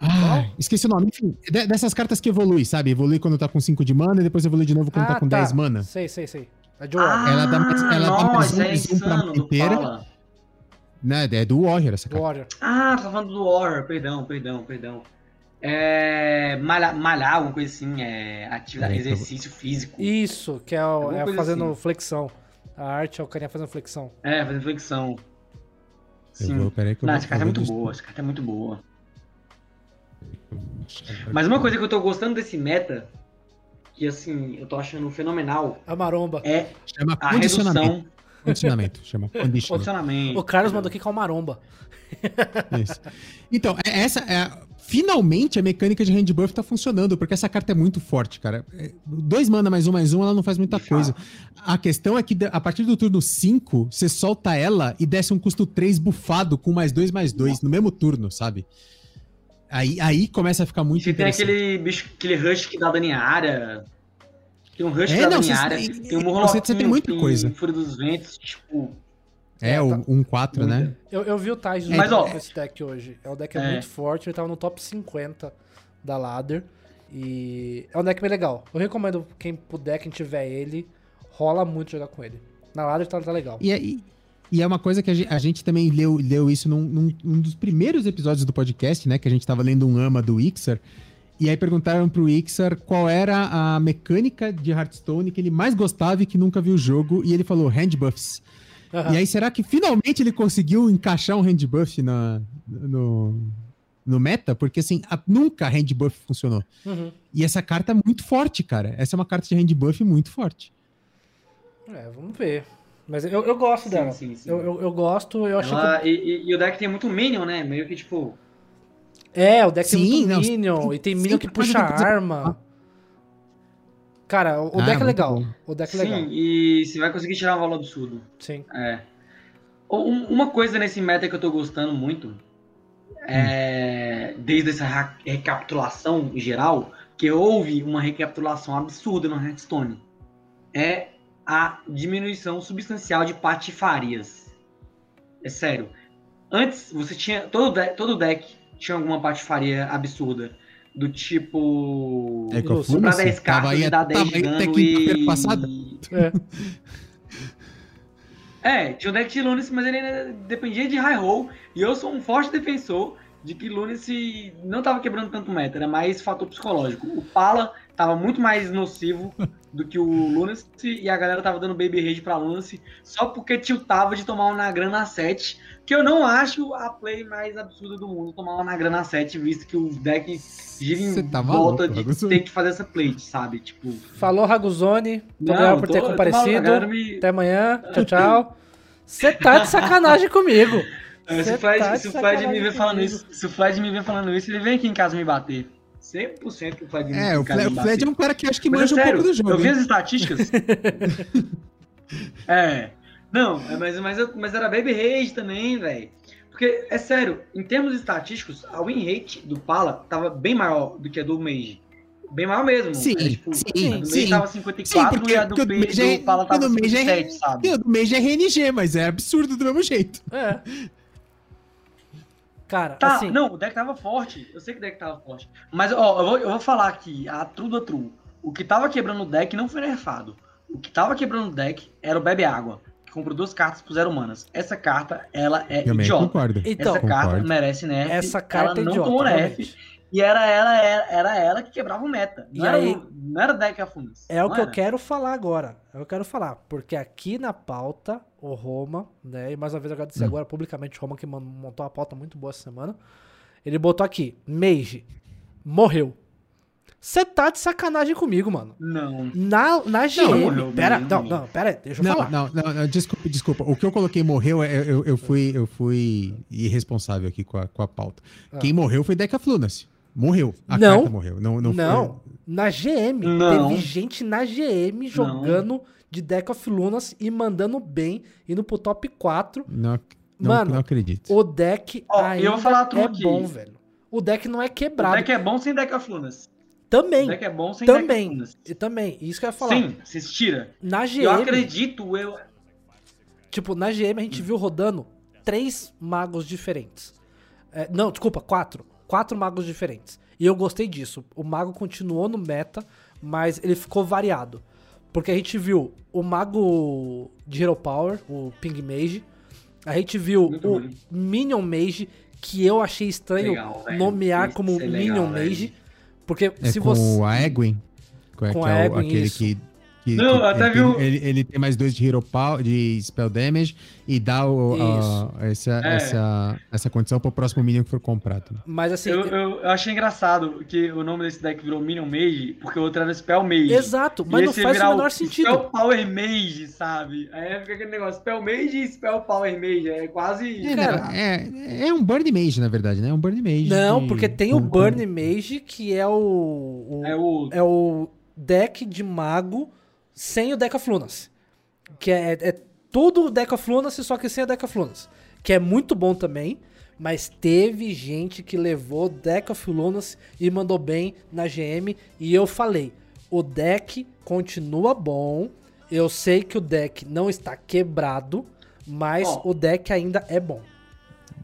Ah, esqueci o nome. Enfim, dessas cartas que evolui, sabe? Evolui quando tá com 5 de mana e depois evolui de novo quando tá ah, tá com 10 mana. Sei, sei, sei. É de ah, ela dá mais, ela nossa, dá mais um, é insano, um pra inteira. Né, é do Warrior essa carta. Warrior. Ah, tá falando do Warrior, perdão, perdão, perdão. É. Malhar, malhar alguma coisa assim, é. Atividade, é, exercício físico. Isso, que é, o, é fazendo assim. flexão. A arte é o carinha fazendo flexão. É, fazendo flexão. Sim. Vou, peraí que eu Não, essa carta é muito boa, essa carta é muito boa. Mas uma coisa que eu tô gostando desse meta, que assim, eu tô achando fenomenal. A maromba. É Chama a redução Condicionamento, chama condicionamento. O Carlos mandou aqui com a maromba. Isso. Então, é, essa é. Finalmente a mecânica de hand buff tá funcionando, porque essa carta é muito forte, cara. É, dois mana mais um mais um, ela não faz muita coisa. A questão é que a partir do turno 5, você solta ela e desce um custo 3 bufado com mais dois mais dois no mesmo turno, sabe? Aí, aí começa a ficar muito Você tem aquele bicho, aquele rush que dá dano em área. Tem um Rush é, não, você, área, tem um Murloc, você, tem muita coisa. Fúria dos Ventos, tipo... É, o 1-4, né? Eu, eu vi o Tais é, com esse deck hoje. É um deck é, é, muito forte, ele tava no top 50 da ladder. E é um deck bem legal. Eu recomendo quem puder, quem tiver ele, rola muito jogar com ele. Na ladder tá, tá legal. E, e, e, é uma coisa que a gente, a gente também leu, leu isso num, num, num, dos primeiros episódios do podcast, né? Que a gente tava lendo um ama do Ixar. E aí perguntaram pro Ixar qual era a mecânica de Hearthstone que ele mais gostava e que nunca viu o jogo, e ele falou hand buffs. Uhum. E aí, será que finalmente ele conseguiu encaixar um hand buff na, no, no meta? Porque assim, a, nunca hand buff funcionou. Uhum. E essa carta é muito forte, cara. Essa é uma carta de hand buff muito forte. É, vamos ver. Mas eu, eu gosto sim, dela. Sim, sim. Eu, eu, eu, gosto, eu acho Ela, que... e, e, o deck tem muito minion, né? Meio que tipo é, o deck Sim, tem muito não, Minion, tem, e tem Minion que puxa arma. Cara, o, ah, deck é legal. O deck é legal. Sim, e você vai conseguir tirar um valor absurdo. Sim. É. Uma coisa nesse meta que eu tô gostando muito, é, desde essa recapitulação geral, que houve uma recapitulação absurda no Hearthstone, é a diminuição substancial de patifarias. É sério. Antes, você tinha. Todo, deck, todo deck tinha alguma patifaria absurda. Do tipo. É que eu comprar 10 cartas e dar 10 de dano e. Passada. É. é, tinha o deck de Lunacy, mas ele dependia de high roll. E eu sou um forte defensor de que Lunacy não tava quebrando tanto meta, era mais fator psicológico. O Pala tava muito mais nocivo do que o Lunacy e a galera tava dando Baby Rage pra Lunacy só porque tiltava de tomar um Nagrana 7, que eu não acho a play mais absurda do mundo tomar um Nagrana 7, visto que o deck gira em tá volta maluco, de ter que fazer essa play, sabe? Tipo, Falou, Raguzone. Obrigado por ter maluco, comparecido. me- Até amanhã. Tchau, tchau. Você tá de sacanagem comigo. É, se o Fred, tá se o Fred me ver falando isso, se o Fred me ver falando isso, ele vem aqui em casa me bater. 100% que o Fred vem É, o me o Fred é um cara que acho que Mas manja é um sério, pouco do jogo. eu vi as estatísticas. é. Não, é, mas, mas, eu- mas era Baby Rage também, velho. Porque, é sério, em termos estatísticos, a win rate do Pala tava bem maior do que a do Mage. Bem maior mesmo. Sim, É, tipo, sim, a do Mage sim. tava Sim, 54 porque, e a do, porque do Mage é, do Pala tava o do Mage é, 57, sabe? o do Mage é RNG, mas é absurdo do mesmo jeito. É. Cara, Tá, assim. não, o deck tava forte. Eu sei que o deck tava forte. Mas, ó, eu vou, eu vou falar aqui, a true da true. O que tava quebrando o deck não foi nerfado. O que tava quebrando o deck era o Bebe Água, que comprou duas cartas por zero humanas. Essa carta, ela é Também idiota. concordo. Então, Essa carta Concordo. merece nerf. essa carta é ela não idiota. tomou nerf. realmente. E era ela, era, era ela que quebrava o meta. Não, E era, aí- o- não era deck a fundos. É o Não que eu era. quero falar agora. É o que eu quero falar. Porque aqui na pauta, o Roma, né? E mais uma vez eu agradecer Hum. agora publicamente o Roma que montou uma pauta muito boa essa semana. Ele botou aqui: Mage morreu. Você tá de sacanagem comigo, mano. Não. Na, na GM. morreu, pera, não, não, não. não, pera aí, deixa eu Não, falar. não, não, não, desculpa, desculpa. O que eu coloquei morreu, é- eu, eu, fui, eu fui irresponsável aqui com a, com a pauta. Ah. Quem morreu foi Deca Flunas. Morreu. A Não. carta morreu. Não, não, Não, foi- na GM. Não. Teve gente na GM jogando de Deck of Lunas e mandando bem, indo pro top 4. Não, não, Mano, não acredito. O deck Ó, eu ainda vou falar tudo é aqui. bom, velho. O deck não é O quebrado. deck é bom sem deck of Lunas. O Também. deck é bom sem Também. deck of Lunas. E também, isso que eu ia falar. Sim, vocês tira. Na Eu GM, acredito, eu, tipo, na GM a gente viu rodando três magos diferentes. É, não, desculpa, quatro. Quatro magos diferentes. E eu gostei disso. O mago continuou no meta, mas ele ficou variado. Porque a gente viu o mago de Hero Power, o Ping Mage. A gente viu Muito o bom. Minion Mage, que eu achei estranho Legal, nomear como é legal, Minion velho. Mage. Porque É se com você. a Egwin. Com, Com que a é Egwin, aquele isso. que. Que- Não, que até ele, vi um- tem, ele, ele tem mais dois de Hero Power, de Spell Damage e dá o, a- essa, É. essa, essa condição pro próximo Minion que for comprado. Mas assim. eu, eu, eu achei engraçado que o nome desse deck virou Minion Mage, porque o outro era Spell Mage. Exato, mas não faz o menor sentido. Spell Power Mage, sabe? Aí fica aquele negócio, Spell Mage e Spell Power Mage. É quase. É, Cara, é, é um Burn Mage, na verdade, né? É um Burn Mage. Não, de- porque tem o Burn Mage, que é o. o- É o. é o deck de mago sem o Deck of Lunas. Que é, é tudo o Deck of Lunas, só que sem o Deck of Lunas. Que é muito bom também. Mas teve gente que levou Deck of Lunas e mandou bem na GM. E eu falei: o deck continua bom. Eu sei que o deck não está quebrado. Mas Ó. o deck ainda é bom.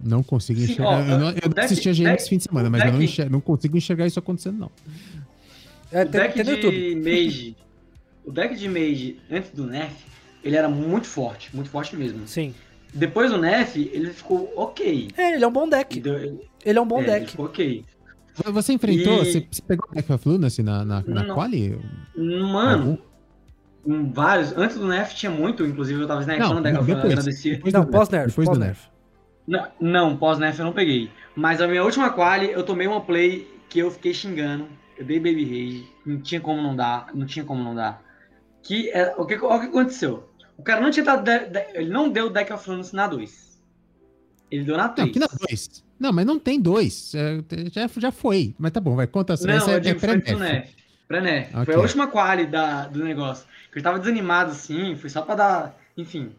Não consigo Sim, enxergar. ó, eu não, o eu não deck- assisti a GM deck- esse fim de semana, o mas eu não, deck- não consigo enxergar isso acontecendo, não. É, o tem, deck tem YouTube. de Mage. O deck de Mage, antes do Nerf, ele era muito forte. Muito forte mesmo. Sim. Depois do Nerf, ele ficou ok. É, ele é um bom deck. Deu- Ele é um bom é, Ele deck. ficou ok. Você enfrentou, E- você, pegou o Deck of Lunacy na, na, na Não. quali? Mano, vários. Antes do Nerf tinha muito, inclusive eu tava Não, o deck of. Depois Não, do Nerf, pós-nerf. depois do Pós-nerf. Não, não pós-Nerf eu não peguei. Mas a minha última quali, eu tomei uma play que eu fiquei xingando. Eu dei Baby Rage. Não tinha como não dar. Não tinha como não dar. Que é, o, que, o que aconteceu? O cara não tinha dado. de- de- ele não deu Deck of Thrones na 2. Ele deu na Não, 3. aqui na 2. Não, mas não tem dois. É, já, já foi. Mas tá bom, vai. Conta essa. Não, essa é, eu é digo, do pré-nerf. Nerf. Pré-Nerf. Foi a última quali da, do negócio. Que eu tava desanimado assim, foi só pra dar. Enfim.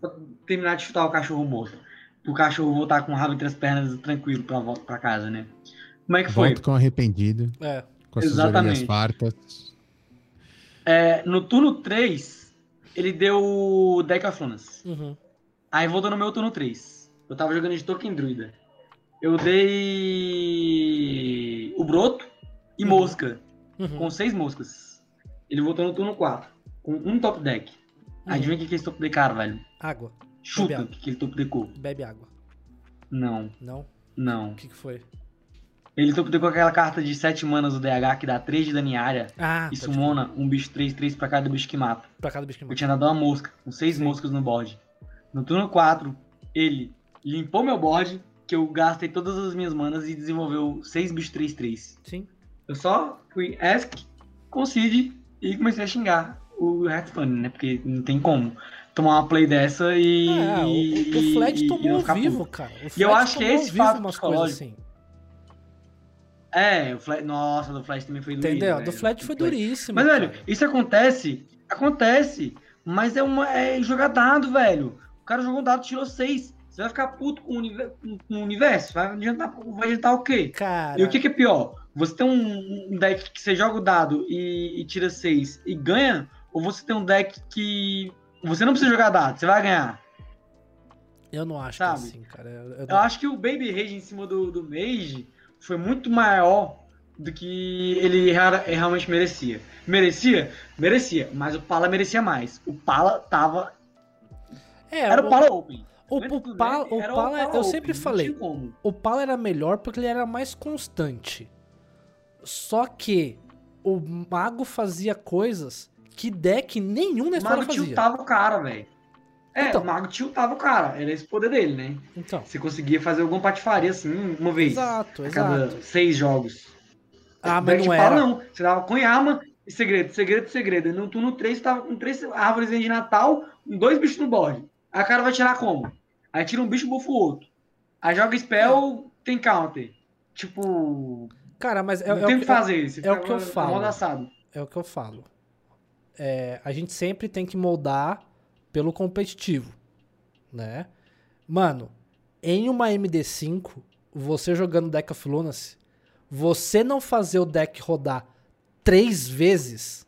Pra terminar de chutar o cachorro morto. Pro cachorro voltar com o rabo entre as pernas tranquilo pra volta pra casa, né? Como é que foi? Volto com arrependido, É. com as Exatamente. fartas. É, no turno 3, ele deu o Deck of Lunas. Uhum. Aí voltou no meu turno 3. Eu tava jogando de Token Druida. Eu dei o Broto e Uhum. Mosca. Uhum. com seis moscas. Ele voltou no turno 4, com um top deck. Uhum. Adivinha o que que esse top deckaram, velho? Água. Chuta o que que ele top deckou. Bebe água. Não, Não? não. O que, que foi? Ele topou com aquela carta de 7 manas do DH que dá 3 de dano em área Ah, e pode sumona um bicho 3-3 pra cada bicho que mata. Pra cada bicho que Eu mata. tinha dado uma mosca, com 6 moscas no board. No turno 4, ele limpou meu board, que eu gastei todas as minhas manas e desenvolveu 6 bichos 3-3. Sim. Eu só fui ask, concede e comecei a xingar o Hearthstone, né? Porque não tem como tomar uma play dessa e. Ah, o, o, Fred e- e tomou não ao vivo, puto. cara. E eu acho que ao esse fato psicológico- assim. É, o Flash. Nossa, do Flash também foi doído. Entendeu? velho. Do Fred foi Flash. duríssimo. Mas, velho, cara. isso acontece. Acontece. Mas é, uma, é jogar dado, velho. O cara jogou um dado, tirou 6. Você vai ficar puto com o, univer- com- o universo? Vai adiantar, vai adiantar o quê? Cara. E o que, que é pior? Você tem um, um deck que você joga o dado e, e tira 6 e ganha? Ou você tem um deck que você não precisa jogar dado, você vai ganhar? Eu não acho Sabe? que é assim, cara. Eu, eu Eu não- acho que o Baby Rage em cima do, do Mage foi muito maior do que ele rea- realmente merecia. Merecia? Merecia, mas o Pala merecia mais. O Pala tava. É, Era o Pala Open. O, o, do Pala, o Pala, eu Open, sempre falei, o Pala era melhor porque ele era mais constante. Só que o Mago fazia coisas que deck nenhum na O história Mago fazia. tiltava o cara, velho. É, Então. o Mago tiltava o cara. Era esse o poder dele, né? Então, Você conseguia fazer alguma patifaria assim, uma vez. exato, a cada exato. seis jogos. Ah, O mas não era. não. Você dava Cunhama e segredo, segredo, segredo. E no turno 3 você tava com três árvores de Natal, com dois bichos no board. Aí o cara vai tirar como? Aí tira um bicho, bufa o outro. Aí joga spell, tem counter. Tipo, Cara, mas é, não é tem o o que fazer. Você é o fica que eu falo. é o que eu falo. É, a gente sempre tem que moldar pelo competitivo, né? Mano, em uma MD5, você jogando Deck of Lunacy, você não fazer o deck rodar três vezes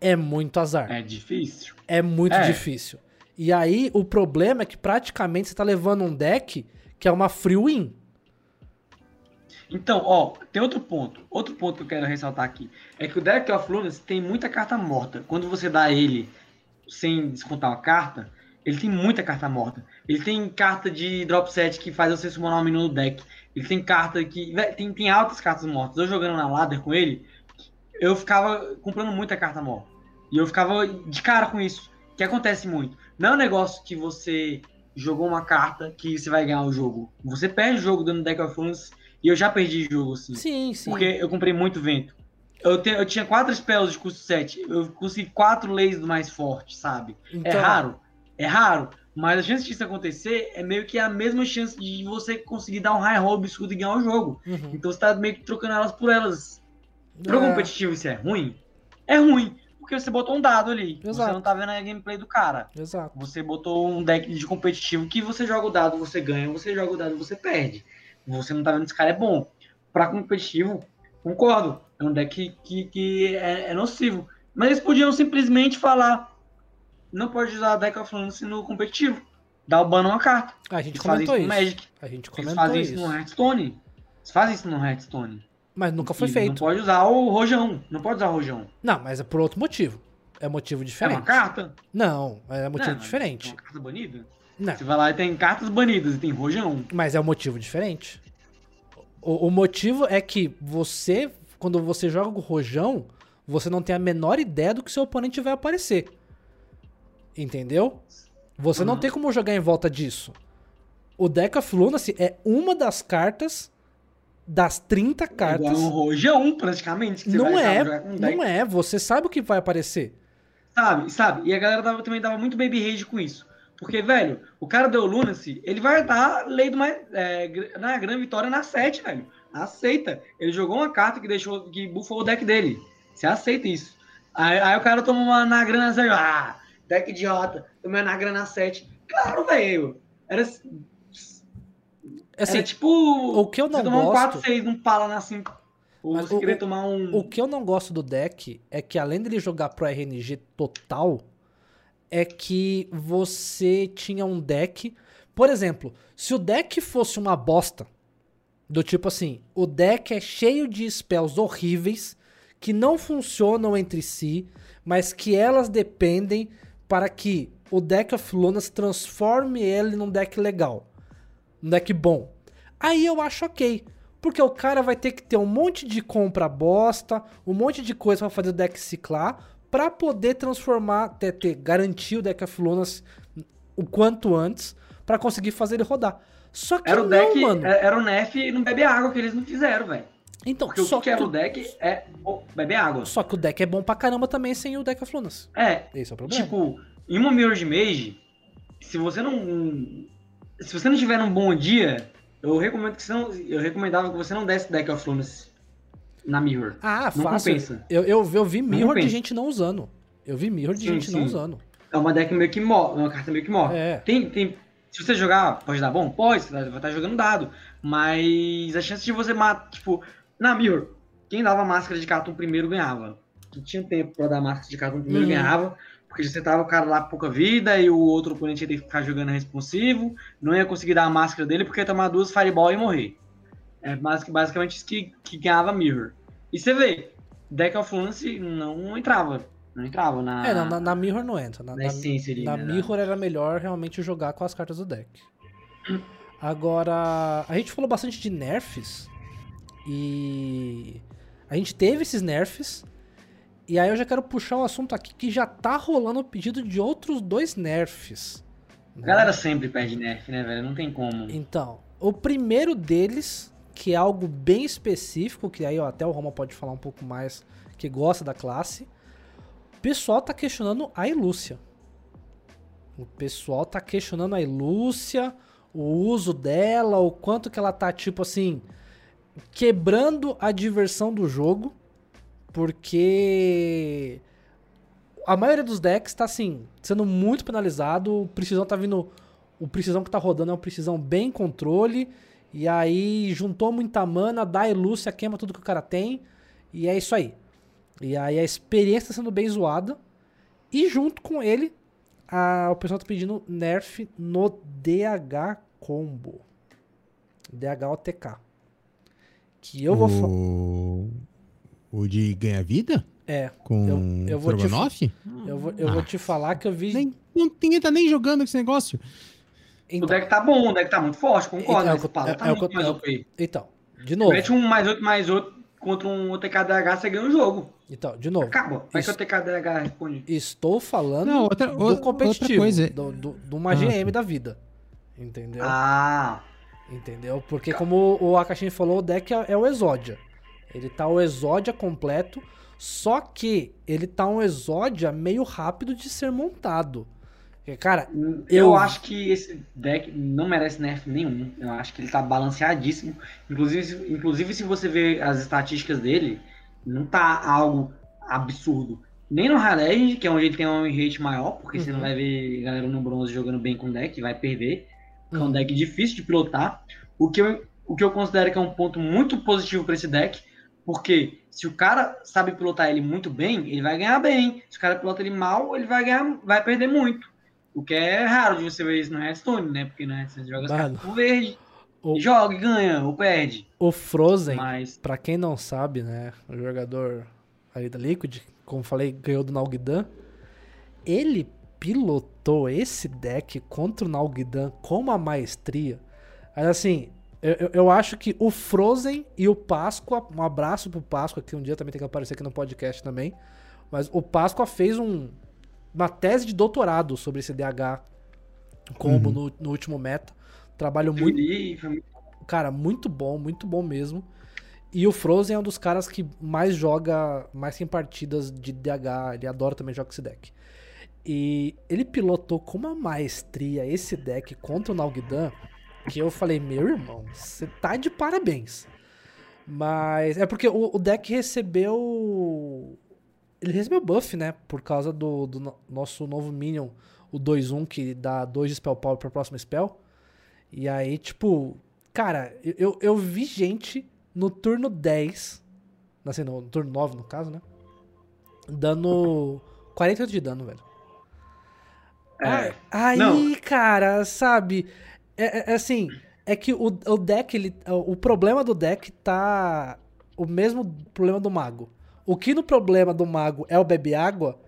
é muito azar. É difícil. É muito É. difícil. E aí, o problema é que praticamente você tá levando um deck que é uma free win. Então, ó, tem outro ponto. Outro ponto que eu quero ressaltar aqui. É que o Deck of Lunas tem muita carta morta. Quando você dá ele sem descontar uma carta, ele tem muita carta morta. Ele tem carta de drop set que faz você summonar um menu no deck. Ele tem carta que. Tem, tem altas cartas mortas. Eu jogando na ladder com ele, eu ficava comprando muita carta morta. E eu ficava de cara com isso. Que acontece muito. Não é um negócio que você jogou uma carta que você vai ganhar o jogo. Você perde o jogo dando Deck of Lunas e eu já perdi jogo assim. Sim, sim. Porque eu comprei muito vento. Eu, te- eu tinha quatro spells de custo 7. Eu consegui quatro leis do mais forte, sabe? É Então, raro. É raro. Mas a chance disso acontecer é meio que a mesma chance de você conseguir dar um high roll absurdo e ganhar o jogo. uhum. Então você tá meio que trocando elas por elas. Pro É, competitivo isso é ruim? É ruim. Porque você botou um dado ali. Você Exato. não tá vendo a gameplay do cara. Exato. Você botou um deck de competitivo que você joga o dado, você ganha, você joga o dado, você perde. Você não tá vendo se esse cara é bom. Pra competitivo, concordo. É um deck que, que, é, é nocivo. Mas eles podiam simplesmente falar: não pode usar deck of Lance no competitivo. Dá o ban numa carta. A gente Eles comentou isso. Magic. A gente Eles comentou fazem isso. isso no Hearthstone. Eles fazem isso no Hearthstone. Mas nunca foi E feito. Não pode usar o Rojão. Não pode usar o Rojão. Não, mas é por outro motivo. É motivo É diferente. uma carta? Não, é motivo Não, É diferente. uma carta banida? Não, Você vai lá e tem cartas banidas e tem Rojão. mas é um motivo diferente. O, o motivo é que você, quando você joga com o Rojão, você não tem a menor ideia do que seu oponente vai aparecer. Entendeu? Você não Uhum. tem como jogar em volta disso. O Deck of Lunacy é uma das cartas das 30 É igual cartas. um rojão, praticamente. que você Não vai é, não é. Você sabe o que vai aparecer. Sabe, sabe? E a galera dava- também dava muito baby rage com isso. Porque, velho, o cara deu Lunacy, ele vai dar lei do mais. É, na grande vitória na 7, velho. Aceita. Ele jogou uma carta que deixou. que bufou o deck dele. Você aceita isso. Aí, aí o cara toma uma na grana 7. Ah, deck idiota. Tomei na grana 7. Claro, velho. Era, Assim, era tipo. o que eu não você tomar um gosto- 4, 6 num pala na 5. Ou você o- querer o- tomar um. O que eu não gosto do deck é que além dele jogar pro RNG total, é que você tinha um deck. Por exemplo, se o deck fosse uma bosta, do tipo assim, o deck é cheio de spells horríveis que não funcionam entre si, mas que elas dependem para que o deck of Lunas transforme ele num deck legal, um deck bom. Aí eu acho ok, Porque o cara vai ter que ter um monte de compra bosta, um monte de coisa pra fazer o deck ciclar, pra poder transformar, ter, ter garantir o deck of Lunas o quanto antes, pra conseguir fazer ele rodar. Só que Era o não, deck, mano. era o Nef e não bebe água que eles não fizeram, velho. Então, Porque só o que era que, o deck é beber água. só que o deck é bom pra caramba também sem o deck of Lunas. É, Esse é o problema. tipo, em uma Mirror de Mage, se você não. Se você não tiver um bom dia, eu recomendo que você não. Eu recomendava que você não desse deck of Lunas na Mirror. ah, não fácil. compensa. Eu, eu, eu vi mirror de gente não usando. Eu vi mirror de Sim, gente não sim. usando. É uma deck meio que morre, uma carta meio que morre. É. Tem, tem, se você jogar, pode dar bom? Pode, você vai estar jogando dado. Mas a chance de você matar, tipo, na Mirror, quem dava máscara de cartão primeiro ganhava. Quem tinha tempo pra dar máscara de cartão primeiro Uhum. ganhava. Porque você tava o cara lá com pouca vida e o outro oponente ia ter que ficar jogando responsivo. Não ia conseguir dar a máscara dele porque ia tomar duas Fireball e morrer. É basic- basicamente isso que, que ganhava Mirror. E você vê, Deck of Lance não entrava. Não entrava na, É, na, na, na Mirror não entra. Na, na ali. Na né? Mirror era melhor realmente jogar com as cartas do deck. Agora, a gente falou bastante de nerfs. E a gente teve esses nerfs. E aí eu já quero puxar um assunto aqui que já tá rolando o pedido de outros dois nerfs. A galera sempre perde nerf, né, velho? Não tem como. Então, o primeiro deles, que é algo bem específico, que aí ó, até o Roma pode falar um pouco mais, que gosta da classe. Pessoal tá questionando a Ilúcia. O pessoal tá questionando a Ilúcia, o uso dela, o quanto que ela tá, tipo assim, quebrando a diversão do jogo, porque a maioria dos decks tá assim, sendo muito penalizado, o Precisão tá vindo. O Precisão que tá rodando é um Precisão bem controle. E aí juntou muita mana, dá a Lúcia, queima tudo que o cara tem. E é isso aí. E aí a experiência tá sendo bem zoada. E junto com ele, a- o pessoal tá pedindo nerf no DH Combo. DHOTK. Que eu vou falar. o... o de ganhar vida? É, Com Eu- eu vou te eu vou, eu vou te falar que eu vi. Nem, não, ninguém tá nem jogando esse negócio. O Então, deck tá bom, o deck tá muito forte, concordo, É, é o mas que eu- espada é- tá é o muito mais é o- OP. então, de novo. Mete um mais outro, mais outro contra um OTKDH, você ganha o jogo. Então, de novo. Acaba. Vai que o OTKDH responde. Estou falando Não, outra- do outra competitivo, coisa- do, do, de uma Ah, GM da vida. Entendeu? Ah, Entendeu? Porque como o Akashin falou, o deck é, é o Exódia. Ele tá o Exódia completo, só que ele tá um Exódia meio rápido de ser montado. Cara, eu, Eu- acho que esse deck não merece nerf nenhum. Eu acho que ele tá balanceadíssimo. Inclusive, se- inclusive se você ver as estatísticas dele, não tá algo absurdo. Nem no High Legend, que é onde ele tem um rate maior, porque você Uhum. não vai ver galera no bronze jogando bem com o deck, vai perder. É Uhum. um deck difícil de pilotar. O que eu, o que eu considero que é um ponto muito positivo para esse deck, porque se o cara sabe pilotar ele muito bem, ele vai ganhar bem. Se o cara pilota ele mal, ele vai ganhar, vai perder muito. O que é raro de você ver isso no Hearthstone, né? Porque no Hearthstone você joga Mano. com verde, O- joga e ganha, ou perde. o Frozen, Mas pra quem não sabe, né, o jogador aí da Liquid, como falei, ganhou do Nalgdan, ele pilotou esse deck contra o Nalgdan com uma maestria. Mas assim, eu, eu- eu acho que o Frozen e o Páscoa, um abraço pro Páscoa, que um dia também tem que aparecer aqui no podcast também, mas o Páscoa fez um, uma tese de doutorado sobre esse DH combo no, no último meta. Trabalho muito Cara, muito bom, muito bom mesmo. E o Frozen é um dos caras que mais joga, mais tem partidas de DH, ele adora também jogar esse deck. E ele pilotou com uma maestria esse deck contra o Nalgdan, que eu falei, meu irmão, você tá de parabéns. Mas é porque o, o deck recebeu. Ele recebeu buff, né? Por causa do, do no- nosso novo Minion, o 2-1, que dá 2 de Spell Power pra próxima Spell. E aí, tipo, cara, eu, eu, vi gente no turno 10, assim, no, no turno 9 no caso, né? Dando 48 de dano, velho. É. Aí, Não. cara, sabe? É, é- é assim, é que o, o deck, ele, o problema do deck tá o mesmo problema do mago. O que no problema do mago é o bebe água,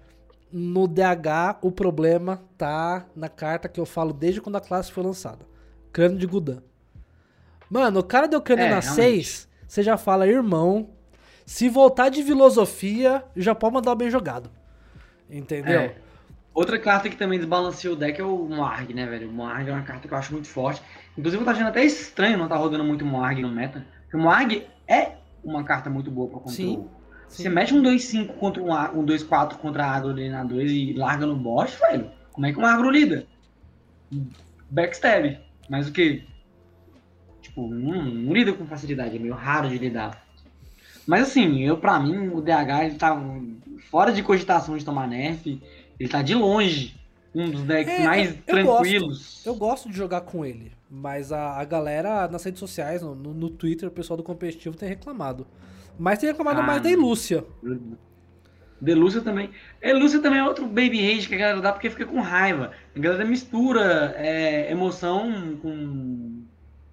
no DH o problema tá na carta que eu falo desde quando a classe foi lançada. Crânio de Gudan. Mano, o cara deu crânio É, na realmente. 6 você já fala, irmão, se voltar de filosofia, já pode mandar o bem jogado. Entendeu? É. Outra carta que também desbalanceou o deck é o Moarg, né, velho? O Moarg é uma carta que eu acho muito forte. Inclusive, eu tô achando até estranho não estar tá rodando muito Moarg no meta. Porque o Moarg é uma carta muito boa pra control. Sim, sim. Você mete um 2-5 contra um, um 2-4 contra a Agro ali na 2 e larga no boss, velho. Como é que um Agro lida? Backstab. Mas o que? Tipo, não, não lida com facilidade, é meio raro de lidar. Mas assim, eu pra mim, o DH ele tá fora de cogitação de tomar nerf. Ele tá de longe um dos decks é, mais eu tranquilos. Gosto, eu gosto de jogar com ele. Mas a, a galera nas redes sociais, no, no, no, Twitter, o pessoal do competitivo tem reclamado. Mas tem reclamado ah, mais da Ilúcia. Delúcia também. Elúcia também é outro baby rage que a galera dá porque fica com raiva. A galera mistura é, emoção com.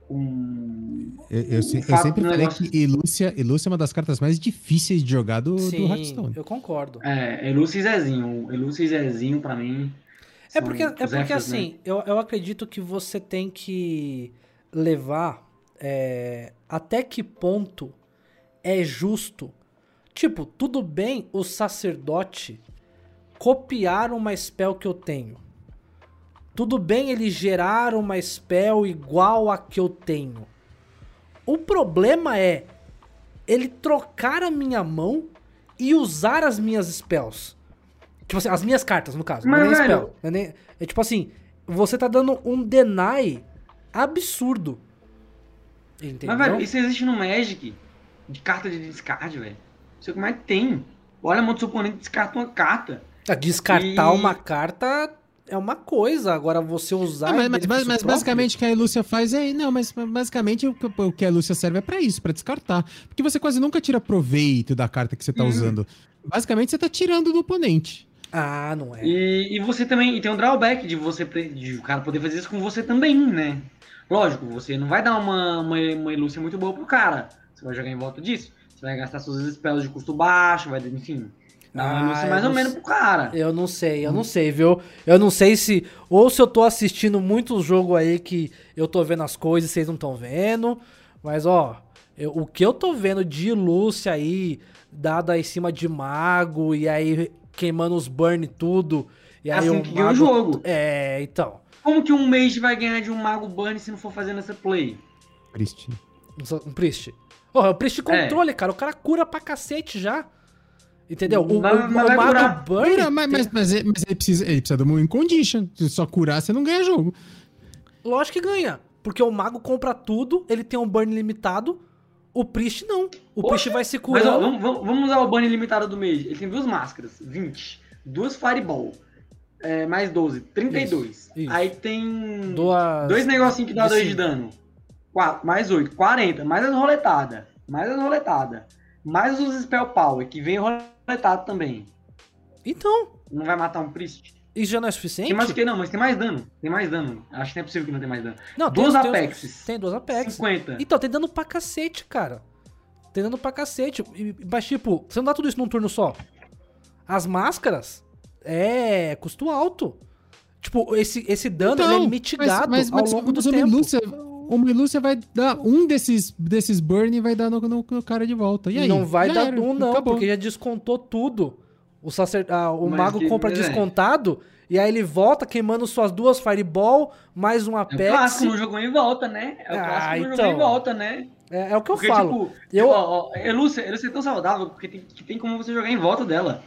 com eu, eu, eu sempre falei que Elúcia, Elúcia é uma das cartas mais difíceis de jogar do, Sim, do Hearthstone. Eu concordo. É, Elúcia e Zezinho. Elúcia e Zezinho, pra mim. É porque, é porque assim, né? eu, eu acredito que você tem que levar é, até que ponto é justo. Tipo, tudo bem o sacerdote copiar uma spell que eu tenho. Tudo bem ele gerar uma spell igual a que eu tenho. O problema é ele trocar a minha mão e usar as minhas spells. Tipo assim, as minhas cartas, no caso. Mas, não é nem spell. É, nem, é tipo assim, você tá dando um deny absurdo. Entendeu? Mas, velho, isso existe no Magic de carta de descarte, velho. Não sei como é que tem. Olha, a mão do seu oponente descarta uma carta. Ah, descartar e... uma carta é uma coisa, agora você usar. Ah, mas, mas, mas basicamente o que a Lúcia faz é. Não, mas basicamente o, o que a Lúcia serve é para isso, para descartar. Porque você quase nunca tira proveito da carta que você tá uhum. usando. Basicamente você tá tirando do oponente. Ah, não é. E, e você também e tem um drawback de você de o cara poder fazer isso com você também, né? Lógico, você não vai dar uma, uma, uma ilúcia muito boa pro cara. Você vai jogar em volta disso. Você vai gastar suas spells de custo baixo, vai, enfim. Dar uma ah, ilúcia mais ou não, menos pro cara. Eu não sei, eu não sei, viu? Eu não sei se. Ou se eu tô assistindo muito jogo aí que eu tô vendo as coisas e vocês não estão vendo. Mas, ó, eu, o que eu tô vendo de Lúcia aí, dada em cima de mago, e aí queimando os burn tudo. E aí assim que ganha o jogo. É, então. Como que um mage vai ganhar de um mago burn se não for fazendo essa play? Priest. Um Priest. Oh, é o Priest controle, é. cara. O cara cura pra cacete já. Entendeu? O, mas, o, mas o mago burn... Cura, mas, mas, mas, ele, mas ele, precisa, ele precisa de um win condition. Se só curar, você não ganha jogo. Lógico que ganha. Porque o mago compra tudo, ele tem um burn limitado. O Priest não. O Poxa, Priest vai se curar. Mas ó, vamos, vamos usar o ban ilimitado do mês. Ele tem duas máscaras, 20. Duas Fireball. É, mais 12, 32. Isso, isso. Aí tem duas... dois negocinhos que dá 2 de dano. 4, mais 8, 40. Mais as roletadas. Mais as roletadas. Mais os Spell Power, que vem roletado também. Então. Não vai matar um Priest? Isso já não é suficiente? Tem mais que não, mas tem mais dano. Tem mais dano. Acho que não é possível que não tenha mais dano. Não, duas tem, Apexes. Tem duas Apexes. 50. Então, tem dano pra cacete, cara. Tem dano pra cacete. Mas, tipo, você não dá tudo isso num turno só. As máscaras é custo alto. Tipo, esse, esse dano então, é mitigado mas, mas, ao longo mas, do tempo. Lúcia, uma Lúcia vai dar um desses, desses burn e vai dar no, no, no cara de volta. E aí? Não vai já dar era, um, não, acabou. porque já descontou tudo. O, sacer... Ah, o mago que, compra é. descontado e aí ele volta queimando suas duas Fireball, mais um Apex. É o clássico no jogo em volta, né? É o ah, clássico então, jogo em volta, né? É, é o que eu porque, falo. Tipo, eu... Ó, ó, Elúcia, Elúcia é tão saudável porque tem, que tem como você jogar em volta dela.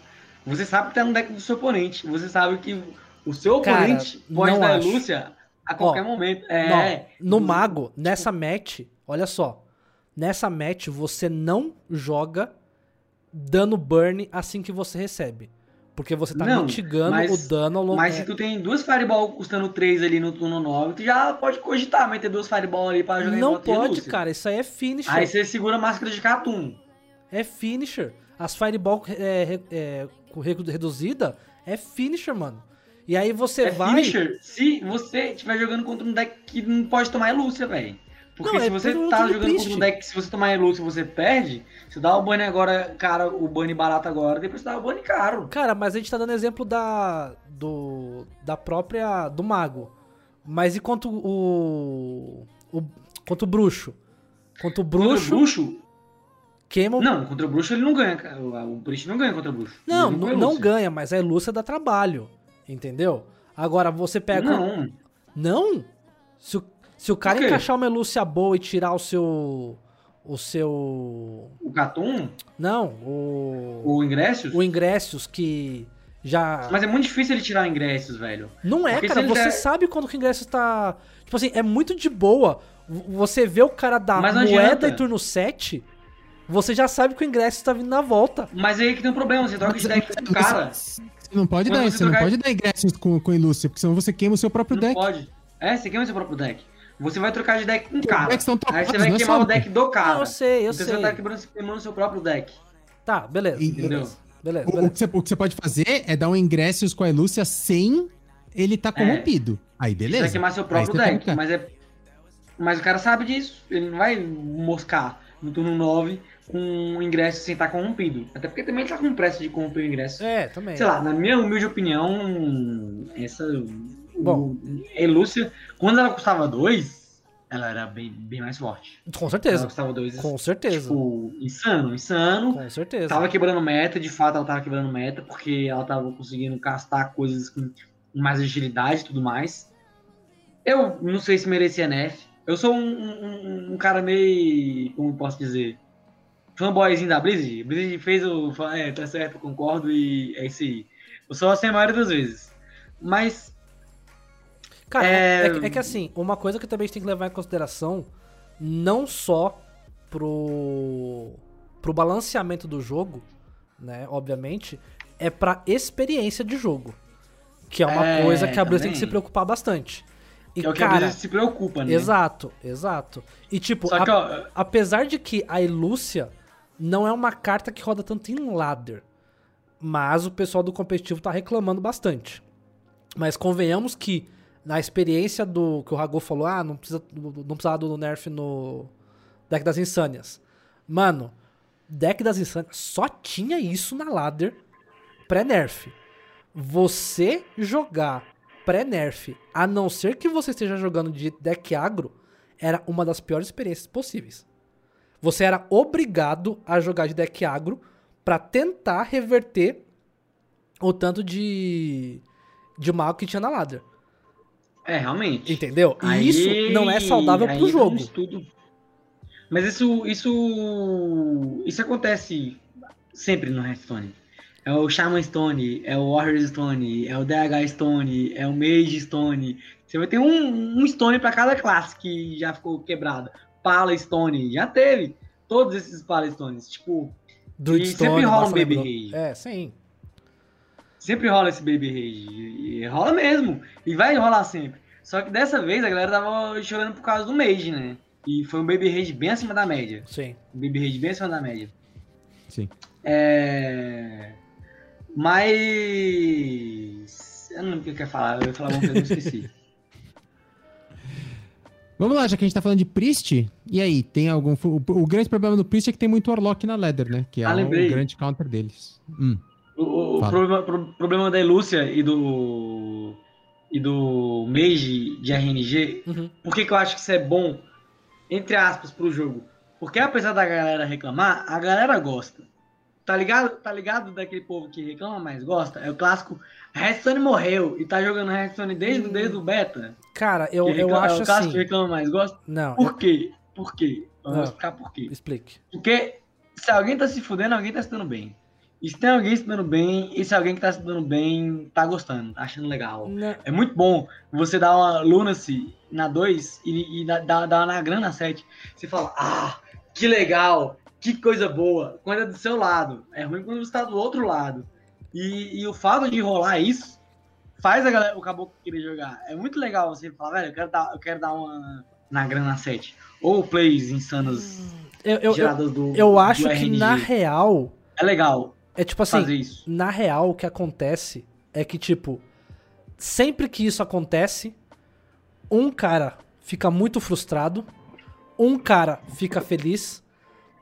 Você sabe que tá no deck do seu oponente. Você sabe que o seu oponente Cara, pode dar Elúcia a qualquer ó, momento. É. Não, no Mago, nessa match, olha só. Nessa match, você não joga dano burn assim que você recebe. Porque você tá não, mitigando mas, o dano ao longo Mas se tu tem duas Fireball custando 3 ali no turno 9, tu já pode cogitar meter duas Fireball ali pra jogar Não pode, cara. Isso aí é finisher. Aí você segura a máscara de Catum. É finisher. As Fireball é, é, reduzida é finisher, mano. E aí você é vai. Finisher se você estiver jogando contra um deck que não pode tomar Lúcia, velho. Porque não, se é você tá jogando contra um deck que se você tomar Elúcia você perde, você dá o bunny agora, cara, o bunny barato agora, depois você dá o bunny caro. Cara, mas a gente tá dando exemplo da. do. da própria. do mago. Mas e quanto o. o quanto o bruxo? Quanto o bruxo. o bruxo, queima o... Não, contra o bruxo ele não ganha. O, o Priest não ganha contra o bruxo. Não, não, não ganha, mas a Lúcia dá trabalho. Entendeu? Agora você pega. Não. Não? Se o, se o cara encaixar uma Lúcia boa e tirar o seu. O seu. O Catum, Não, o. o Ingressos. O Ingressos que já. Mas é muito difícil ele tirar ingressos, velho. Não é, Porque cara. Você der- sabe quando que o ingresso tá. Tipo assim, é muito de boa. Você vê o cara da Mas não moeda adianta. e turno 7, você já sabe que o ingresso tá vindo na volta. Mas aí que tem um problema, você troca de deck com o cara. Você não pode dar, você você não pode dar ingressos com, com Ilúcia, porque senão você queima o seu próprio Não deck. pode. É, você queima seu próprio deck. Você vai trocar de deck com o Os cara. Aí você vai não é queimar o deck do cara. Não, eu sei, eu então sei. você tá queimando, queimando seu próprio deck. Tá, beleza. E- beleza. Beleza, O, o que você, o que você pode fazer é dar um ingressos com a Ilúcia sem ele tá corrompido. Aí, Você beleza. vai queimar seu Aí próprio você deck. troca. Mas, é... mas o cara sabe disso. Ele não vai moscar no turno 9 com um ingresso sem estar corrompido. Até porque também ele tá com pressa de corromper o ingresso. É, também. Sei lá, na minha humilde opinião, essa. Bom. o- a Lúcia, quando ela custava 2, ela era bem, bem mais forte. Com Ela certeza. custava 2, Com certeza. tipo, insano, insano. Com certeza. Tava quebrando meta, de fato ela tava quebrando meta, porque ela tava conseguindo castar coisas com mais agilidade e tudo mais. Eu não sei se merecia nerf. Eu sou um, um- um cara meio. Como posso dizer? Fanboyzinho da Blizzard. Blizzard fez o. É, tá certo, concordo e é isso aí. Eu sou assim a maioria das vezes. Mas. Cara, É- é... que- é que assim, uma coisa que também a gente tem que levar em consideração, não só pro, pro balanceamento do jogo, né, obviamente, é pra experiência de jogo. Que é uma É, coisa que a Blizzard tem que se preocupar bastante. E, é o que a cara, Blizzard se preocupa, né? exato, exato. E tipo, Só que, a- ó, apesar de que a Ilúcia não é uma carta que roda tanto em ladder, mas o pessoal do competitivo tá reclamando bastante. Mas convenhamos que na experiência do que o Rago falou, ah, não precisa não precisava do nerf no deck das insânias. Mano, deck das insânias só tinha isso na ladder pré-nerf. Você jogar pré-nerf, a não ser que você esteja jogando de deck agro, era uma das piores experiências possíveis. Você era obrigado a jogar de deck agro pra tentar reverter o tanto de de mal que tinha na ladder. é, realmente. Entendeu? E Aí- isso não é saudável pro jogo. estudo. Mas isso, isso, isso acontece sempre no Hearthstone. É o Shaman Stone, é o Warrior Stone, é o DH Stone, é o Mage Stone. Você vai ter um, um Stone para cada classe que já ficou quebrada. Pala Stone, já teve. Todos esses Pala Stones. Tipo, Druid e Stone, sempre rola um Baby. Rage. É, sim. Sempre rola esse Baby Rage. E, rola mesmo. E vai rolar sempre. Só que dessa vez a galera tava chorando por causa do Mage, né? E foi um Baby Rage bem acima da média. Sim. Um Baby Rage bem acima da média. Sim. É... Mas... Eu não lembro o que eu queria falar. Eu ia falar alguma coisa e eu esqueci. Vamos lá, já que a gente tá falando de Priest, e aí, tem algum. O, o grande problema do Priest é que tem muito Warlock na Ladder, né? Que é Ah, o grande counter deles. Hum. O, o- problema, pro- problema da Elúcia e do... E do Mage de RNG Uhum. Por que, que eu acho que isso é bom, entre aspas, pro jogo? Porque apesar da galera reclamar, a galera gosta. Tá ligado? Tá ligado daquele povo que reclama, mas gosta? É o clássico Hearthstone morreu e tá jogando Hearthstone desde, desde o beta. Cara, eu, eu reclama- é acho o clássico assim. reclama, mais gosta. Não, eu- Por quê? Por quê? Eu vou Ah. explicar por quê. explique. Porque se alguém tá se fudendo, alguém tá se dando bem. E se tem alguém se dando bem, e se alguém que tá se dando bem tá gostando, tá achando legal. Não, É muito bom você dar uma Lunacy na 2 e, e dar, dar uma na grana 7. Você fala, ah, que legal, que coisa boa, quando é do seu lado. É ruim quando você tá do outro lado. E, e o fato de rolar isso faz a galera, o caboclo querer jogar. É muito legal você falar, velho, eu quero dar, eu quero dar uma na grana 7. Ou plays insanos eu, eu, eu, geradas do. eu do acho que RNG. na real. É legal É tipo assim. Na real, o que acontece é que, tipo, sempre que isso acontece, um cara fica muito frustrado, um cara fica feliz,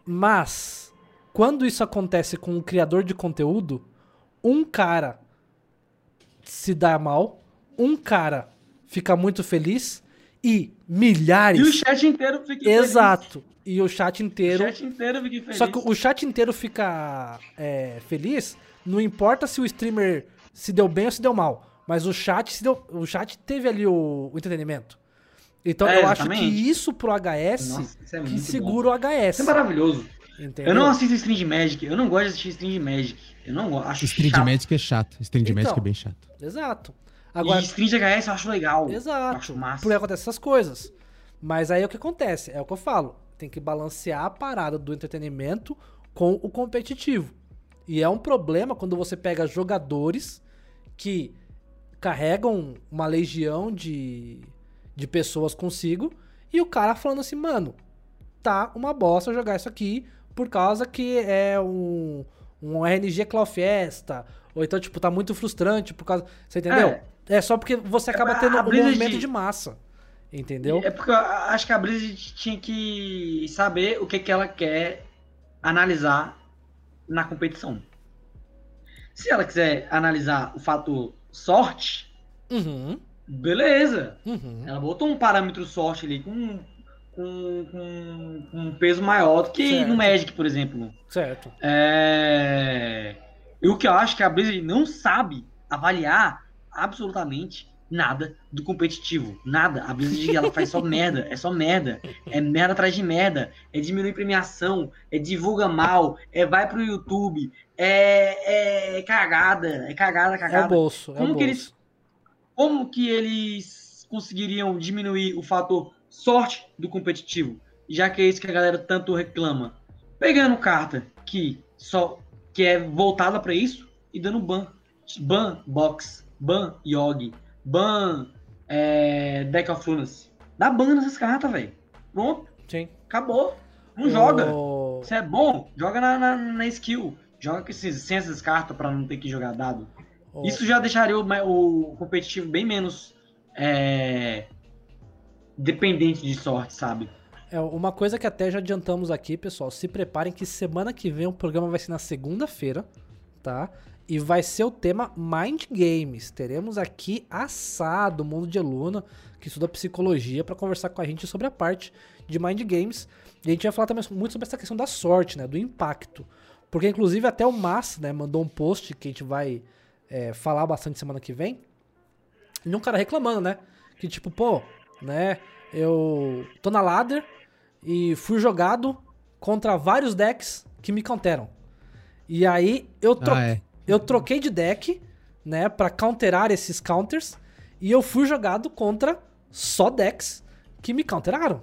mas quando isso acontece com um criador de conteúdo, um cara se dá mal, um cara fica muito feliz E milhares. E o chat inteiro fica Exato. Feliz. E o chat inteiro. O chat inteiro fica feliz. Só que o chat inteiro fica é, feliz. Não importa se o streamer se deu bem ou se deu mal. Mas o chat se deu. O chat teve ali o, o entretenimento. Então é, eu exatamente. acho que isso pro HS Nossa, isso é que segura bom. o HS. Isso é maravilhoso. Entendeu? Eu não assisto stream de Magic, eu não gosto de assistir stream de Magic. Eu não acho Stream chato. de Magic é chato. Stream de então, Magic é bem chato. Exato. Agora, e stream de HS eu acho legal. Exato. acho massa. Porque acontece essas coisas. Mas aí é o que acontece, é o que eu falo. Tem que balancear a parada do entretenimento com o competitivo. E é um problema quando você pega jogadores que carregam uma legião de, de pessoas consigo e o cara falando assim, mano, tá uma bosta jogar isso aqui por causa que é um, um RNG Claw Fiesta, ou então, tipo, tá muito frustrante por causa. Você entendeu? É, é só porque você acaba é, tendo um movimento de... de massa. Entendeu? É porque eu acho que a Blizzard tinha que saber o que, que ela quer analisar na competição. Se ela quiser analisar o fator sorte, uhum. beleza. Uhum. Ela botou um parâmetro sorte ali com, com, com, com um peso maior do que certo. no Magic, por exemplo. Certo. É... E o que eu acho que a Blizzard não sabe avaliar absolutamente nada do competitivo. Nada. A Blizzard ela faz só merda. É só merda. É merda atrás de merda. É diminuir premiação. É divulga mal. É vai pro YouTube. É, é cagada. É cagada, cagada. É o bolso. É como, que bolso. Eles, como que eles conseguiriam diminuir o fator sorte do competitivo? Já que é isso que a galera tanto reclama. Pegando carta que só que é voltada para isso e dando ban. Ban box, ban yogi, ban é, Deck of Lunacy. Dá ban nessas cartas, velho. Pronto. Sim. Acabou. Não joga. Se é bom, joga na, na, na skill. Joga esses, sem essas cartas pra não ter que jogar dado. Oh. Isso já deixaria o, o competitivo bem menos é, dependente de sorte, sabe? É, uma coisa que até já adiantamos aqui, pessoal. Se preparem que semana que vem o programa vai ser na segunda-feira, tá? E vai ser o tema Mind Games. Teremos aqui assado o mundo de Luna, que estuda psicologia, para conversar com a gente sobre a parte de Mind Games. E a gente vai falar também muito sobre essa questão da sorte, né? Do impacto. Porque, inclusive, até o Massa, né, mandou um post que a gente vai é, falar bastante semana que vem. E um cara reclamando, né? Que tipo, pô, né? Eu tô na ladder e fui jogado contra vários decks que me counteram. E aí eu troquei. Ah, é eu troquei de deck, né, para counterar esses counters, e eu fui jogado contra só decks que me counteraram,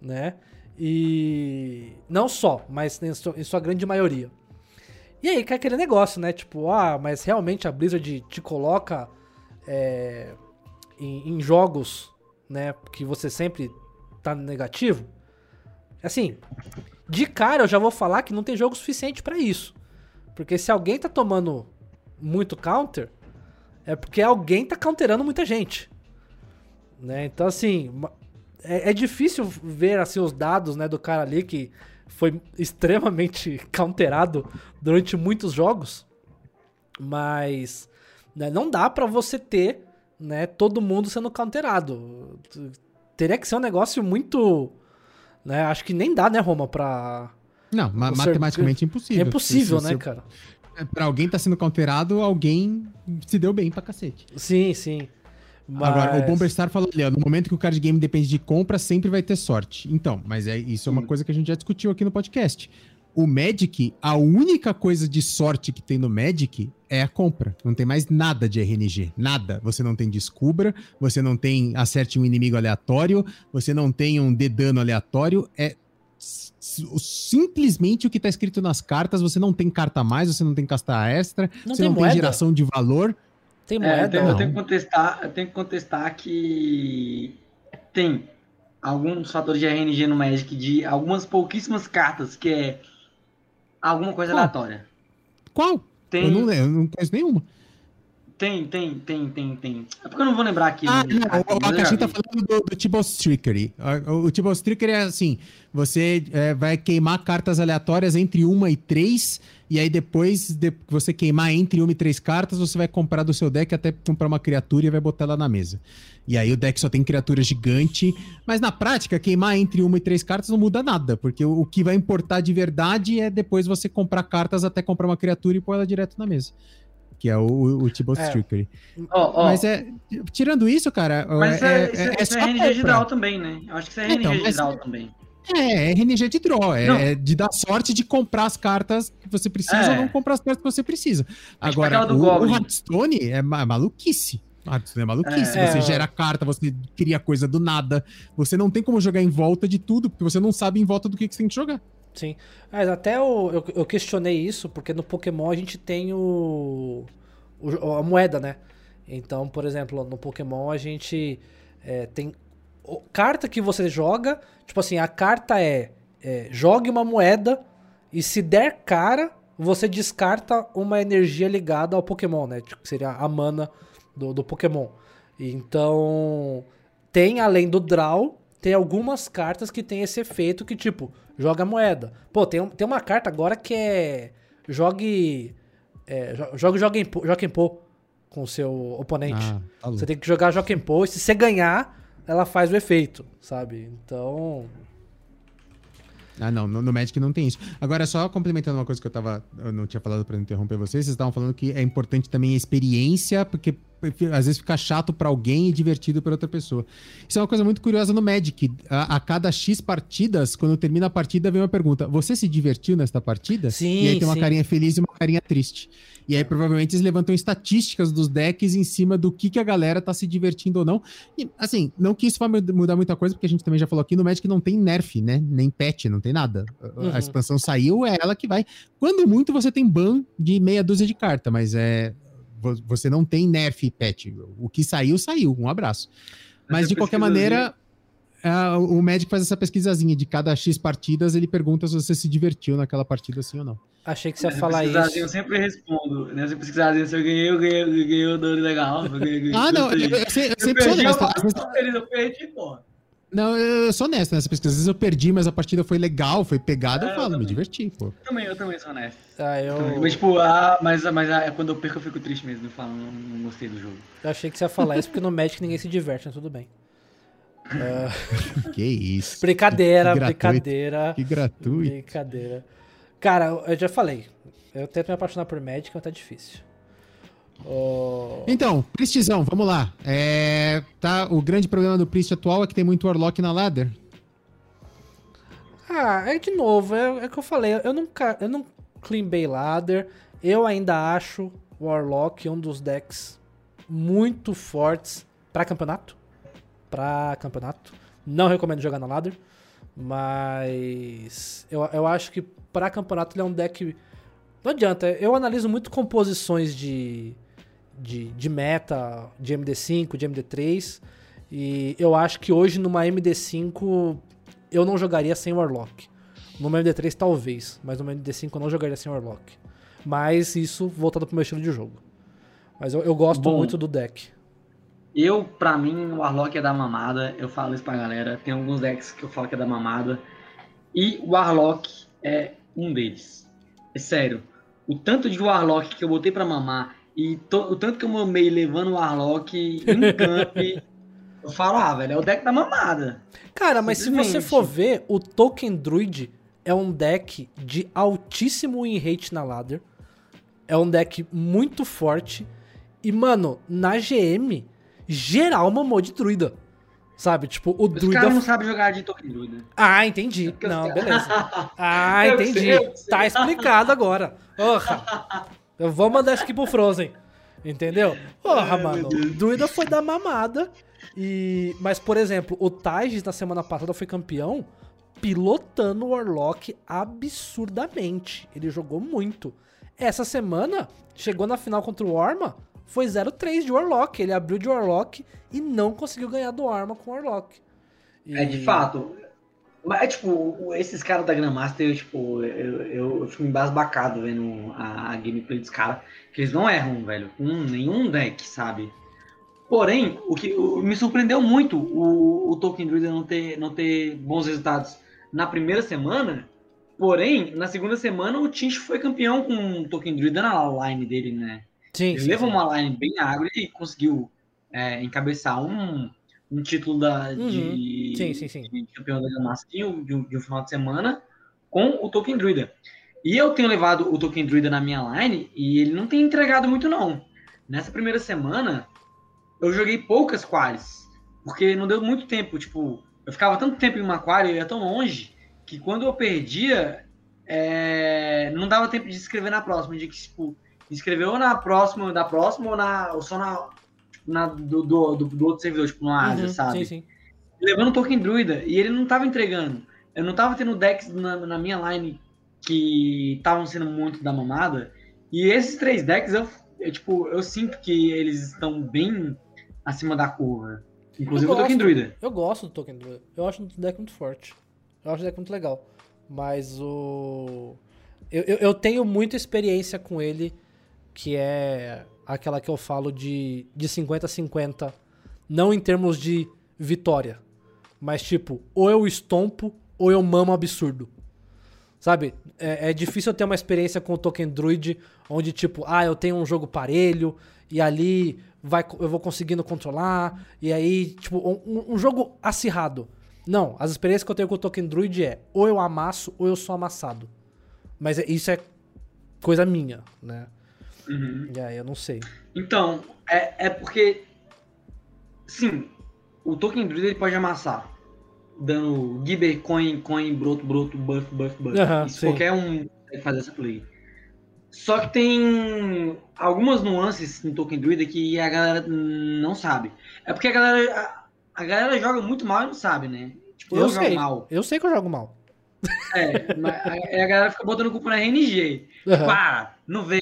né? E não só, mas em sua, em sua grande maioria. E aí cai aquele negócio, né? Tipo, ah, mas realmente a Blizzard te coloca é, em, em, jogos, né, que você sempre tá negativo. Assim, de cara eu já vou falar que não tem jogo suficiente para isso. Porque se alguém tá tomando muito counter, é porque alguém tá counterando muita gente. Né? Então, assim, é, é, difícil ver assim, os dados né, do cara ali que foi extremamente counterado durante muitos jogos. Mas né, não dá para você ter né, todo mundo sendo counterado. Teria que ser um negócio muito. Né, acho que nem dá, né, Roma, pra não, ma matematicamente impossível. É impossível, se, se, né, cara? É, pra alguém tá sendo counterado, alguém se deu bem pra cacete. Sim, sim. Mas... Agora, o Bomberstar falou ali, ó, no momento que o card game depende de compra, sempre vai ter sorte. Então, mas é, isso é uma coisa que a gente já discutiu aqui no podcast. O Magic, a única coisa de sorte que tem no Magic é a compra. Não tem mais nada de RNG. Nada. Você não tem descubra, você não tem acerte um inimigo aleatório, você não tem um de dano aleatório. É simplesmente o que está escrito nas cartas, você não tem carta a mais, você não tem carta extra, não você tem não moeda. tem geração de valor. Tem moeda. É, eu, tenho, eu, tenho, que contestar, eu tenho que contestar que tem alguns fatores de RNG no Magic de algumas pouquíssimas cartas que é alguma coisa Qual? aleatória. Qual? Tem... Eu, não, eu não conheço nenhuma. Tem, tem, tem, tem, tem. É porque eu não vou lembrar aqui. Ah, no- não, o, mas eu a já gente tá vi. falando do, do Tibos Trickery. O, o Tibos Trickery é assim: você é, vai queimar cartas aleatórias entre uma e três, e aí depois de que você queimar entre uma e três cartas, você vai comprar do seu deck até comprar uma criatura e vai botar ela na mesa. E aí o deck só tem criatura gigante. Mas na prática, queimar entre uma e três cartas não muda nada, porque o, o que vai importar de verdade é depois você comprar cartas até comprar uma criatura e pôr ela direto na mesa. Que é o, o, o Tibos É. Trickery. Ó, ó, Mas é. Tirando isso, cara. mas é, isso, é, isso é só RNG de draw também, né? Eu acho que isso é RNG Então, de draw também. É, é RNG de draw. É, Não. é de dar sorte de comprar as cartas que você precisa É. ou não comprar as cartas que você precisa. Mas Agora, o, o Goblin. Hearthstone é ma- maluquice. O Hearthstone é maluquice. É. Você É. gera carta, você cria coisa do nada. Você não tem como jogar em volta de tudo, porque você não sabe em volta do que, que você tem que jogar. Sim. Mas até o- eu, eu questionei isso, porque no Pokémon a gente tem o, o- a moeda, né? Então, por exemplo, no Pokémon a gente é, tem o- carta que você joga, tipo assim, a carta é, é, jogue uma moeda e se der cara, você descarta uma energia ligada ao Pokémon, né? Tipo, que seria a mana do, do Pokémon. Então, tem além do draw, tem algumas cartas que tem esse efeito que, tipo, joga moeda. Pô, tem, tem uma carta agora que é. Jogue. É, jo- jogue Jogenpo, Jokenpo com o seu oponente. Ah, tá. Você tem que jogar Jokenpo e se você ganhar, ela faz o efeito, sabe? Então. Ah, não, no, no Magic não tem isso. Agora, só complementando uma coisa que eu tava. Eu não tinha falado pra não interromper vocês, vocês estavam falando que é importante também a experiência, porque às vezes fica chato pra alguém e divertido pra outra pessoa. Isso é uma coisa muito curiosa no Magic. A, a cada X partidas, quando termina a partida, vem uma pergunta: Você se divertiu nesta partida? Sim, E aí tem uma sim. carinha feliz e uma carinha triste. E aí, provavelmente, eles levantam estatísticas dos decks em cima do que, que a galera tá se divertindo ou não. E, assim, não que isso mud- mudar muita coisa, porque a gente também já falou aqui, no Magic não tem nerf, né? Nem patch, não tem nada. Uhum. A expansão saiu, é ela que vai. Quando muito, você tem ban de meia dúzia de carta, mas é... vo- Você não tem nerf e patch. O que saiu, saiu. Um abraço. Mas, Essa de qualquer maneira... ah, o Magic faz essa pesquisazinha de cada X partidas, ele pergunta se você se divertiu naquela partida, sim ou não. Achei que você ia falar pesquisadinha Eu isso. sempre respondo. Nessa pesquisadinha, se eu ganhei, eu ganhei, eu ganhei o dono legal. Eu ganhei, eu ganhei, Ah, não, eu, eu, eu Eu sempre sou eu honesto. vezes- tô feliz, eu perdi, pô. Não, eu sou honesto nessa pesquisa. Às vezes eu perdi, mas a partida foi legal, foi pegada, É, eu eu falo, me também. diverti, pô. Eu também, eu também sou honesto. Ah, eu, Mas, tipo, ah, mas, mas ah, quando eu perco, eu fico triste mesmo. Eu falo, não, não gostei do jogo. eu achei que você ia falar isso, porque no Magic ninguém se diverte, mas tudo bem. Que isso. Brincadeira, Que brincadeira. Que gratuito. Brincadeira. Cara, eu já falei. Eu tento me apaixonar por Magic, mas tá difícil. Ô, Então, Priestzão, vamos lá. É, tá, o grande problema do Priest atual é que tem muito Warlock na ladder. Ah, é de novo, é, é o que eu falei. Eu nunca. Eu não cleanbei ladder. Eu ainda acho Warlock um dos decks muito fortes pra campeonato. Pra campeonato. Não recomendo jogar na ladder. Mas eu, eu acho que pra campeonato ele é um deck. Não adianta, eu analiso muito composições de, de, de meta, de MD5, de MD3. E eu acho que hoje numa MD5 eu não jogaria sem Warlock. Meu MD3 talvez, mas meu MD5 eu não jogaria sem Warlock. Mas isso voltado pro meu estilo de jogo. Mas eu, eu gosto Bom. muito do deck. Eu, pra mim, o Warlock é da mamada. Eu falo isso pra galera. Tem alguns decks que eu falo que é da mamada. E o Warlock é um deles. É sério. O tanto de Warlock que eu botei pra mamar e to- o tanto que eu mamei levando o Warlock em camp, eu falo, ah, velho, é o deck da mamada. Cara, mas se você for ver, o Token Druid é um deck de altíssimo win rate na ladder. É um deck muito forte. E, mano, na GM, geral mamou de druida. Sabe? Tipo, o Os druida. caras não sabem jogar de Token Druid. Ah, entendi. Os Não, beleza. Ah, entendi. Tá explicado agora. Porra. Eu vou mandar isso aqui pro Frozen. Entendeu? Porra, Ai, mano. Druida foi da mamada. E... Mas, por exemplo, o Tages na semana passada foi campeão pilotando o Warlock absurdamente. Ele jogou muito. Essa semana, chegou na final contra o Orma, foi 0-3 de Warlock. Ele abriu de Warlock e não conseguiu ganhar do Arma com o Warlock. É, de E- fato. Mas, tipo, esses caras da Grandmaster, tipo, eu, eu, eu fico embasbacado vendo a, a gameplay dos caras, que eles não erram, velho, com nenhum deck, sabe? Porém, o que o, me surpreendeu muito o, o Tolkien Druida não ter, não ter bons resultados na primeira semana, porém, na segunda semana o Tinch foi campeão com o Tolkien Druida na line dele, né? Sim, Ele sim, levou sim. uma line bem agro e conseguiu é, encabeçar um, um título da, de, Uhum. Sim, sim, sim. de campeão da Grandmaster de, um- de um- de um final de semana com o Tolkien Druida. E eu tenho levado o Tolkien Druida na minha line e ele não tem entregado muito, não. Nessa primeira semana, eu joguei poucas qualis, porque não deu muito tempo. Tipo, eu ficava tanto tempo em uma quali, eu ia tão longe, que quando eu perdia, é, não dava tempo de escrever na próxima. De que, tipo, escreveu na próxima, da próxima ou, na, ou só na, na do, do, do- outro servidor, tipo, no Asia, Uhum, sabe? Sim, sim. levando o Token Druida e ele não tava entregando. Eu não tava tendo decks na, na minha line que estavam sendo muito da mamada. E esses três decks, eu, eu, tipo, eu sinto que eles estão bem acima da curva. Inclusive Eu o Token gosto. Druida. Eu gosto do Token Druid. Eu acho o deck muito forte. Eu acho o deck muito legal. Mas o. Eu, eu, eu tenho muita experiência com ele, que é aquela que eu falo de, de 50-50. Não em termos de vitória. Mas tipo, ou eu estompo ou eu mamo absurdo. Sabe? É, é difícil eu ter uma experiência com o Token Druid onde, tipo, ah, eu tenho um jogo parelho e ali vai, eu vou conseguindo controlar. E aí, tipo, um, um jogo acirrado. Não, as experiências que eu tenho com o Token Druid é ou eu amasso ou eu sou amassado. Mas é- isso é coisa minha, né? Uhum. E aí eu não sei. Então, é, é porque. Sim, o Token Druida ele pode amassar. Dando Gibber, Coin, Coin, Broto, Broto, Buff, Buff, Buff. Aham, Isso sim. qualquer um consegue fazer essa play. Só que tem algumas nuances no Token Druida que a galera não sabe. É porque a galera. A, a galera joga muito mal e não sabe, né? Tipo, eu, Eu jogo sei. mal. Eu sei que eu jogo mal. É, a, galera fica botando culpa na RNG. Aham. ah, não veio.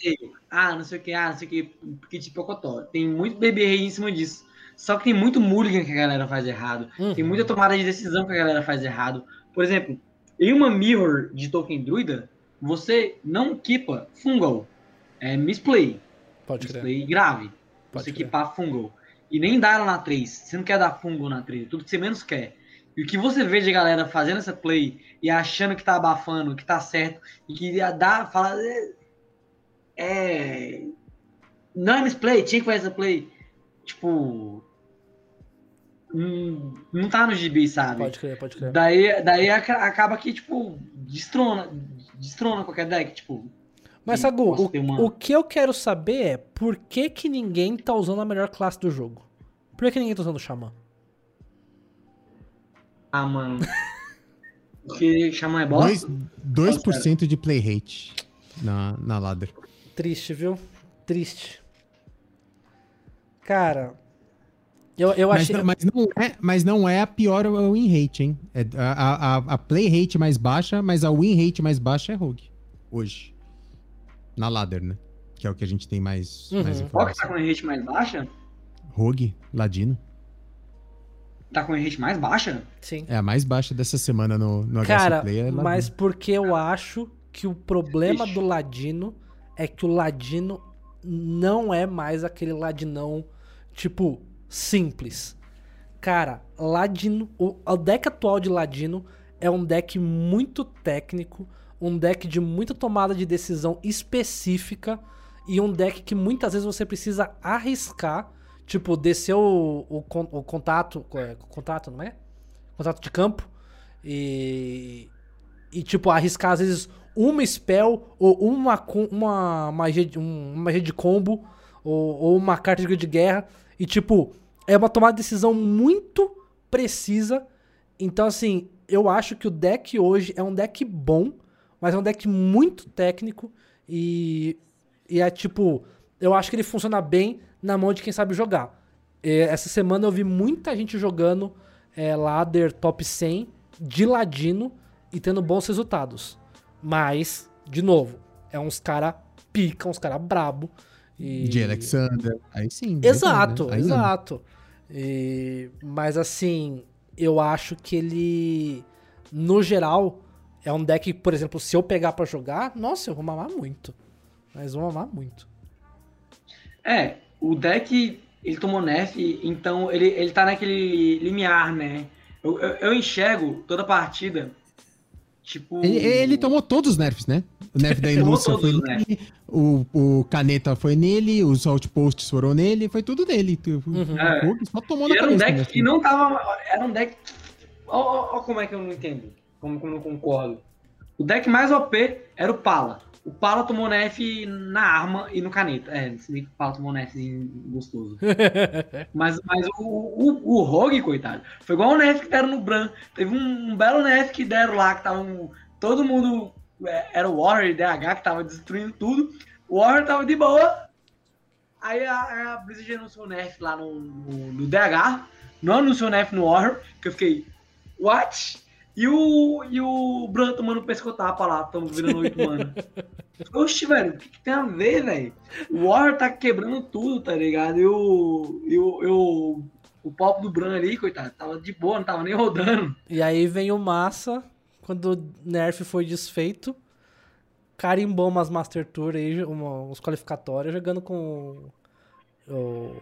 Ah, não sei o que, ah, não sei o que, porque tipo Pocotó. Tem muito bebê rei em cima disso. Só que tem muito mulligan que a galera faz errado. Tem Uhum. muita tomada de decisão que a galera faz errado. Por exemplo, em uma mirror de token druida, você não equipa fungal. É misplay. Pode crer. Misplay grave. Pode você crer. equipar fungal. E nem dar ela na 3. Você não quer dar fungal na 3. Tudo que você menos quer. E o que você vê de galera fazendo essa play e achando que tá abafando, que tá certo, e que ia dar, fala. É. não é misplay, tinha que fazer essa play. Tipo. hum, não tá no gibi, sabe? Pode crer, pode crer. Daí, daí aca- acaba que, tipo, destrona. Destrona qualquer deck, tipo. Mas, Sagu, o, uma- o que eu quero saber é por que, que ninguém tá usando a melhor classe do jogo? Por que, que ninguém tá usando o Xamã? Ah, mano. Porque Xamã é Dois- bosta? 2% de play rate na, na ladder. Triste, viu? Triste. Cara, eu, eu Mas, achei. não, mas, não é, mas não é a pior win rate, hein? É a, a, a play rate mais baixa, mas a win rate mais baixa é Rogue. Hoje. Na ladder, né? Que é o que a gente tem mais, Uhum. mais Qual que tá com a rate mais baixa? Rogue, Ladino. Tá com a rate mais baixa? Sim. É a mais baixa dessa semana no, no Cara, Play. É mas porque eu acho que o problema Ixi. do Ladino é que o Ladino não é mais aquele Ladinão, tipo, simples. Cara, Ladino. O, o deck atual de Ladino é um deck muito técnico, um deck de muita tomada de decisão específica e um deck que muitas vezes você precisa arriscar, tipo, descer o, o, o contato. é, Contato, não é? Contato de campo. E. E, tipo, arriscar às vezes uma spell ou uma, uma magia, um- uma magia de combo ou, ou uma carta de guerra. E, tipo, é uma tomada de decisão muito precisa. Então, assim, eu acho que o deck hoje é um deck bom, mas é um deck muito técnico. E, e é tipo, eu acho que ele funciona bem na mão de quem sabe jogar. E essa semana eu vi muita gente jogando é, ladder top 100 de ladino e tendo bons resultados. Mas, de novo, é uns cara pica, uns cara brabo. E... De Alexander. Aí sim. Exato, beleza, né? Aí exato. E- mas assim, eu acho que ele no geral, é um deck, por exemplo, se eu pegar pra jogar, nossa, eu vou mamar muito. Mas vou mamar muito. É, o deck, ele tomou nerf, então ele, ele tá naquele limiar, né? Eu, eu, eu enxergo toda a partida, tipo... Ele, ele tomou todos os nerfs, né? O nerf da Inúcia foi nele, o, o Caneta foi nele, os outposts foram nele, foi tudo dele. O Uhum. É. Só tomou E na era um cabeça. deck né? que não tava. Era um deck. Ó como é que eu não entendo. Como, como eu não concordo. O deck mais OP era o Pala. O Pala tomou nerf na arma e no caneta. É, se bem que o Pala tomou nerf gostoso. mas mas o, o, o Rogue, coitado, foi igual o nerf que deram no Bran. Teve um, um belo nerf que deram lá, que tava um- todo mundo. é, Era o Warrior e DH que tava destruindo tudo. O Warrior tava de boa. Aí a, a Blizzard anunciou o nerf lá no, no, no DH. Não anunciou o nerf no Warrior. Que eu fiquei. What? E o, e o Bran tomando pescotapa lá, estamos virando 8 mana. Oxi, velho, o que, que tem a ver, velho? O Warrior tá quebrando tudo, tá ligado? E o. E o, e o, o pop do Bran ali, coitado, tava de boa, não tava nem rodando. E aí vem o Massa, quando o Nerf foi desfeito, carimbou umas Master Tour aí, uma- uns qualificatórios, jogando com o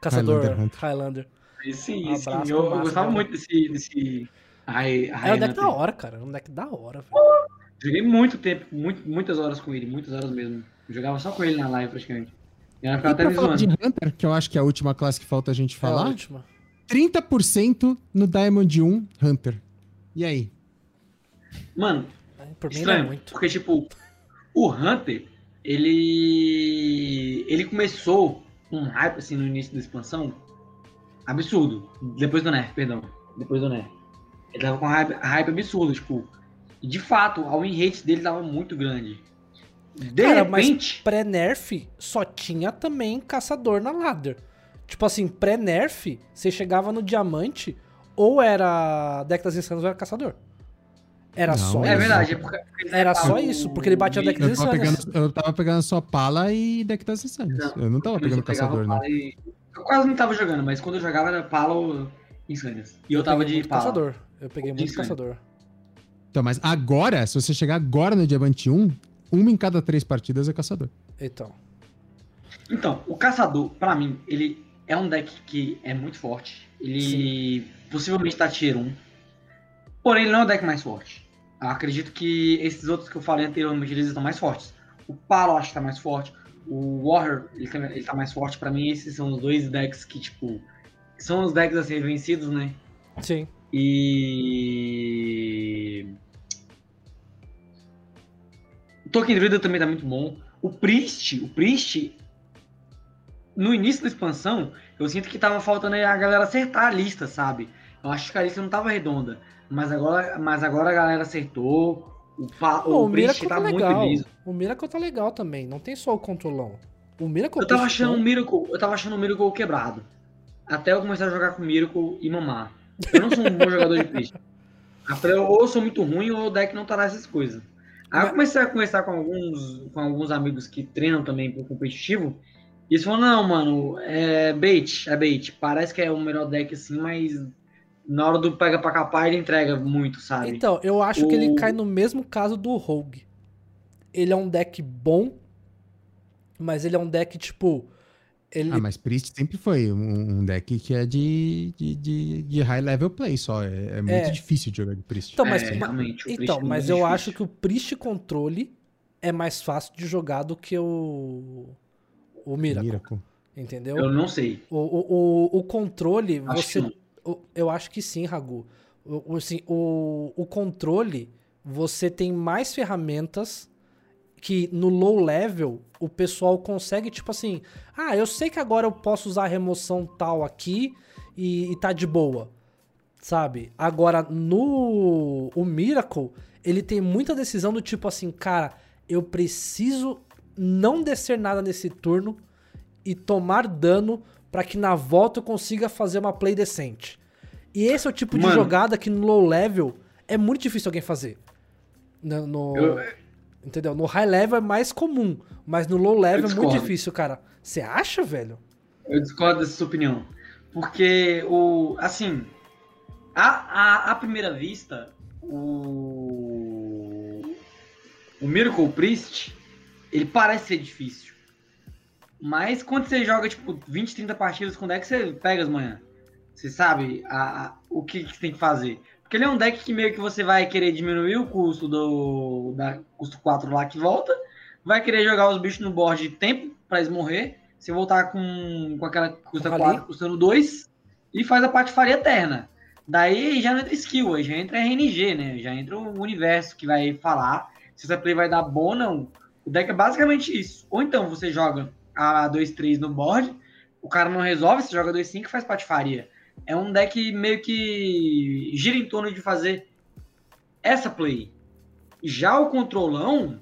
Caçador Highlander. Highlander. E sim, Um sim, eu, eu gostava né? muito desse. desse High, É High um deck da hora, cara. É um deck da hora, velho. Joguei muito tempo, muito, muitas horas com ele, muitas horas mesmo. Eu jogava só com ele na live praticamente. E ela E ficava até pra me falar de. Hunter, que eu acho que é a última classe que falta a gente É a falar, última. 30% no Diamond 1 Hunter. E aí? Mano, É, Por é estranho, muito. porque tipo, o Hunter, ele ele começou um hype assim no início da expansão absurdo, depois do nerf, perdão, depois do nerf. Ele tava com hype, hype absurdo, tipo, e de fato, a win rate dele tava muito grande. De Cara, mas repente, pré-nerf só tinha também caçador na ladder. Tipo assim, pré-nerf, você chegava no diamante, ou era deck das insanas ou era caçador. Era Não, só é isso. verdade, é porque Era só o- isso, porque ele batia deck Eu das tava, insanas. pegando, eu tava pegando só pala e deck das insanas. Não, Eu não tava Eu pegando caçador, não. e- Eu quase não tava jogando, mas quando eu jogava era pala ou insanas. E eu, tava peguei de pala. caçador. Eu peguei muito caçador. Então, mas agora, se você chegar agora no Diamante 1, uma em cada três partidas é caçador. Então. Então, o caçador, pra mim, ele é um deck que é muito forte. Ele possivelmente tá tier 1. Porém, ele não é o deck mais forte. Eu acredito que esses outros que eu falei anteriormente, eles estão mais fortes. O Palo acho que tá mais forte. O Warrior, ele, tá- ele tá mais forte. Pra mim, esses são os dois decks que, tipo... São os decks a ser vencidos, né? Sim. E. O Token Druida também tá muito bom. O Priest, o Priest, no início da expansão, eu sinto que tava faltando a galera acertar a lista, sabe? Eu acho que a lista não tava redonda. Mas agora, mas agora a galera acertou. O, pa, Pô, o, o Priest tá tá muito legal. liso. O Miracle tá legal também. Não tem só o controlão. O Miracle Eu tava achando o. Miracle, eu tava achando o Miracle quebrado. Até eu começar a jogar com o Miracle e mamar. Eu não sou um bom jogador de eu- ou eu sou muito ruim ou o deck não tá nessas coisas. Aí eu comecei a conversar com alguns, com alguns amigos que treinam também pro competitivo. E eles falaram, não, mano, é bait, é bait. Parece que é o melhor deck assim, mas na hora do pega pra capar ele entrega muito, sabe? Então, eu acho que ele O- cai no mesmo caso do Rogue. Ele é um deck bom, mas ele é um deck, tipo. Ele, Ah, mas Priest sempre foi um, um deck que é de, de, de, de high level play só. É, é muito É. difícil de jogar de Priest. Então, mas, É, ma- realmente, o então, é mas eu difícil. acho que o Priest Controle é mais fácil de jogar do que o. O Miracle. Miracle. Entendeu? Eu não sei. O, o, o, o controle, Acho você. que não. o- Eu acho que sim, Ragu. O, o, assim, o, o controle, você tem mais ferramentas que no low level o pessoal consegue, tipo assim, ah, eu sei que agora eu posso usar a remoção tal aqui e, e tá de boa. Sabe? Agora, no o Miracle, ele tem muita decisão do tipo assim, cara, eu preciso não descer nada nesse turno e tomar dano pra que na volta eu consiga fazer uma play decente. E esse é o tipo de Mano. jogada que no low level é muito difícil alguém fazer. No, no- Eu- entendeu? No high level é mais comum, mas no low level é muito difícil, cara. Você acha, velho? Eu discordo dessa sua opinião. Porque o. Assim. A, a, à primeira vista, o. O Miracle Priest, ele parece ser difícil. Mas quando você joga, tipo, 20, 30 partidas com deck, você pega as manhãs. Você sabe a, a, o que, que você tem que fazer. Porque ele é um deck que meio que você vai querer diminuir o custo do da custo 4 lá que volta, vai querer jogar os bichos no board de tempo para eles morrer, você voltar com, com aquela custa 4 custando 2 e faz a patifaria eterna. Daí já não entra skill, aí já entra RNG, né? Já entra o universo que vai falar se essa play vai dar bom ou não. O deck é basicamente isso. Ou então você joga a 2-3 no board, o cara não resolve, você joga 2-5 e faz patifaria. É um deck meio que gira em torno de fazer essa play. Já o controlão,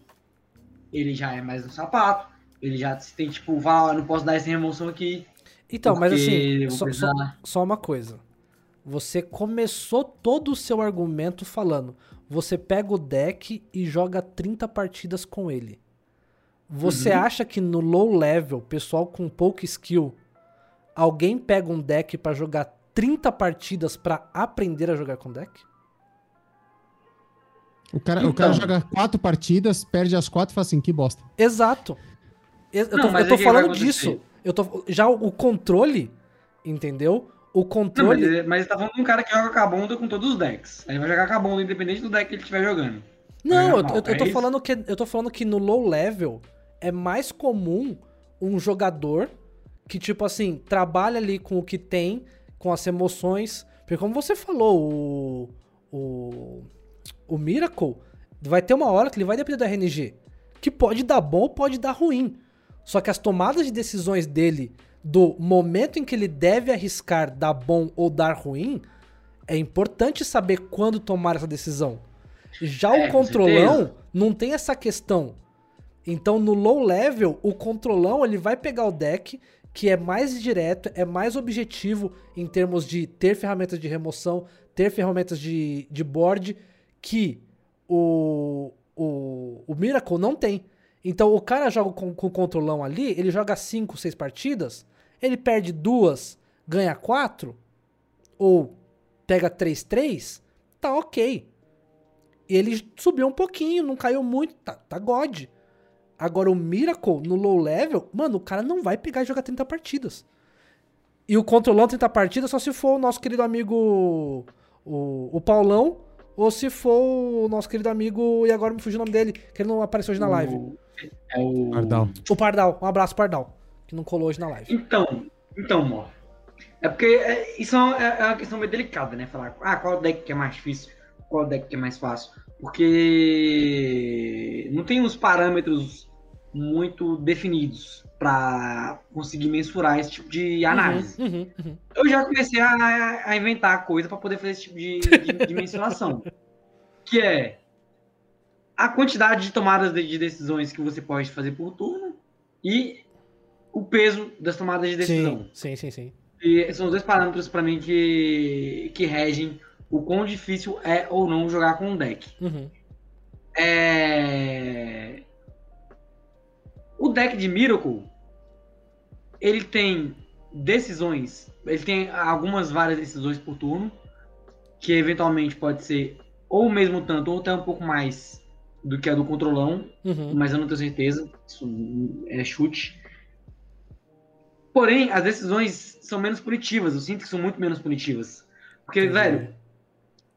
ele já é mais no sapato. Ele já tem, tipo, vai, não posso dar essa remoção aqui. Então, mas assim, só, só, só uma coisa. Você começou todo o seu argumento falando: você pega o deck e joga 30 partidas com ele. Você uhum. acha que no low level, pessoal com pouca skill, alguém pega um deck para jogar 30 partidas para aprender a jogar com deck? O cara, então, o cara então. joga quatro partidas, perde as quatro e fala assim, que bosta. Exato. Eu, não, tô, eu tô falando disso. Eu tô, já o, controle, entendeu? O controle. Não, mas, mas tá falando de um cara que joga com a bunda com todos os decks. Aí vai jogar com a bunda, independente do deck que ele estiver jogando. Não, eu, eu, eu, tô é falando que, eu tô falando que no low level é mais comum um jogador que, tipo assim, trabalha ali com o que tem, com as emoções. Porque como você falou, o. O. O Miracle vai ter uma hora que ele vai depender do RNG. Que pode dar bom ou pode dar ruim. Só que as tomadas de decisões dele, do momento em que ele deve arriscar dar bom ou dar ruim, é importante saber quando tomar essa decisão. Já é, o controlão não tem essa questão. Então no low level, o controlão ele vai pegar o deck que é mais direto, é mais objetivo em termos de ter ferramentas de remoção, ter ferramentas de, de board, que o, o, o Miracle não tem. Então o cara joga com, com o controlão ali, ele joga 5, 6 partidas, ele perde duas, ganha 4, ou pega 3-3, tá ok. Ele subiu um pouquinho, não caiu muito, tá, tá God. Agora o Miracle no low level, mano, o cara não vai pegar e jogar 30 partidas. E o controlão 30 partidas só se for o nosso querido amigo o, o Paulão, ou se for o nosso querido amigo, e agora me fugiu o nome dele, que ele não apareceu hoje na live. O, é o... Pardal. O Pardal. Um abraço, Pardal. Que não colou hoje na live. Então, então, Mor. É porque é, isso é, é uma questão meio delicada, né? Falar, ah, qual deck que é mais difícil, qual deck que é mais fácil. Porque não tem uns parâmetros muito definidos para conseguir mensurar esse tipo de análise. Uhum, uhum, uhum. Eu já comecei a, a inventar coisa para poder fazer esse tipo de, de, de mensuração. que é a quantidade de tomadas de, de, decisões que você pode fazer por turno e o peso das tomadas de decisão. Sim, sim, sim. sim. E são os dois parâmetros para mim que, que regem o quão difícil é ou não jogar com um deck. Uhum. É... O deck de Miracle, ele tem decisões, ele tem algumas várias decisões por turno, que eventualmente pode ser ou mesmo tanto, ou até um pouco mais do que a do controlão, uhum. mas eu não tenho certeza, isso é chute. Porém, as decisões são menos punitivas, eu sinto que são muito menos punitivas. Porque, uhum. velho,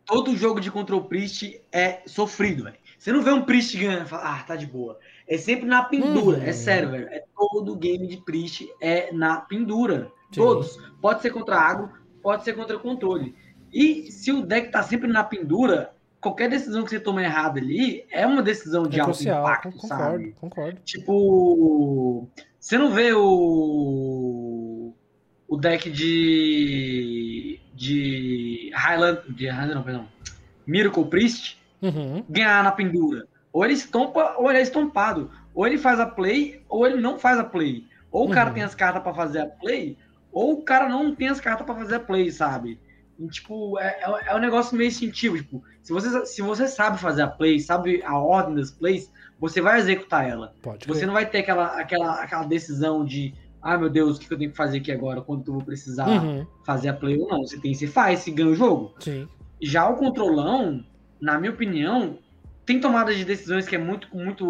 todo jogo de Control Priest é sofrido, velho. Você não vê um Priest ganhando e fala, ah, tá de boa. É sempre na pendura. É hum. É sério, velho. É todo game de Priest é na pendura. Sim. Todos. Pode ser contra agro, pode ser contra controle. E se o deck tá sempre na pendura, qualquer decisão que você toma errada ali é uma decisão de é alto crucial, impacto, concordo, sabe? Concordo. Tipo, você não vê o o deck de de Highland, de Highland não, perdão, Miracle Priest uhum. ganhar na pendura. Ou ele estompa, ou ele é estompado. Ou ele faz a play, ou ele não faz a play. Ou o cara uhum. tem as cartas para fazer a play, ou o cara não tem as cartas para fazer a play, sabe? E, tipo, é, é, é, um negócio meio instintivo. Tipo, se você, se você sabe fazer a play, sabe a ordem das plays, você vai executar ela. Pode você não vai ter aquela, aquela, aquela decisão de, ah, meu Deus, o que eu tenho que fazer aqui agora, quando eu vou precisar uhum. fazer a play ou não. Você tem, você faz, você ganha o jogo. Sim. Já o controlão, na minha opinião, tem tomada de decisões que é muito, muito,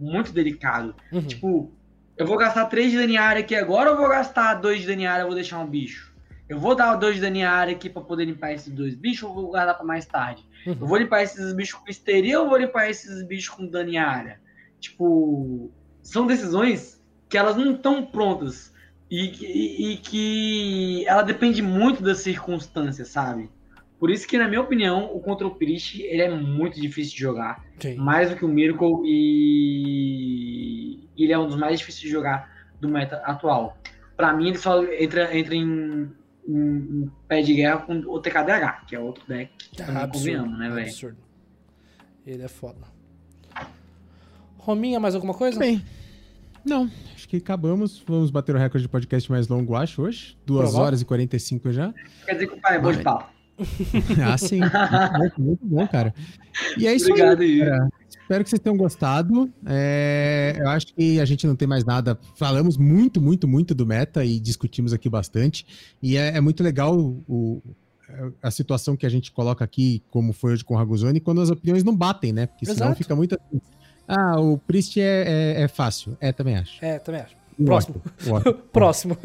muito delicado. Uhum. Tipo, eu vou gastar 3 de área aqui agora ou vou gastar 2 de área e vou deixar um bicho? Eu vou dar 2 de área aqui pra poder limpar esses dois bichos ou vou guardar pra mais tarde? Uhum. Eu vou limpar esses bichos com histeria ou vou limpar esses bichos com área? Tipo, são decisões que elas não estão prontas e, e, e que ela depende muito das circunstâncias, sabe? Por isso que, na minha opinião, o Control Priest ele é muito difícil de jogar. Sim. Mais do que o Miracle e ele é um dos mais difíceis de jogar do meta atual. Pra mim, ele só entra, entra em, em, em pé de guerra com o TKDH, que é outro deck que também absurdo, convenhamos, né, velho? absurdo. Ele é foda. Rominha, mais alguma coisa? Bem, não, acho que acabamos. Vamos bater o recorde de podcast mais longo, acho, hoje. 2 Provável. horas e 45 já. Quer dizer que o pai é bom de Vai. Ah, sim. muito, muito bom, cara. E é isso Obrigado aí, cara. Espero que vocês tenham gostado. É, eu acho que a gente não tem mais nada. Falamos muito, muito, muito do meta e discutimos aqui bastante. E é, é muito legal o, a situação que a gente coloca aqui, como foi hoje com o Raguzoni, quando as opiniões não batem, né? Porque senão Exato. fica muito assim. Ah, o Priest é, é, é fácil. É, também acho. É, também acho. Próximo. Otto, o Otto. Próximo.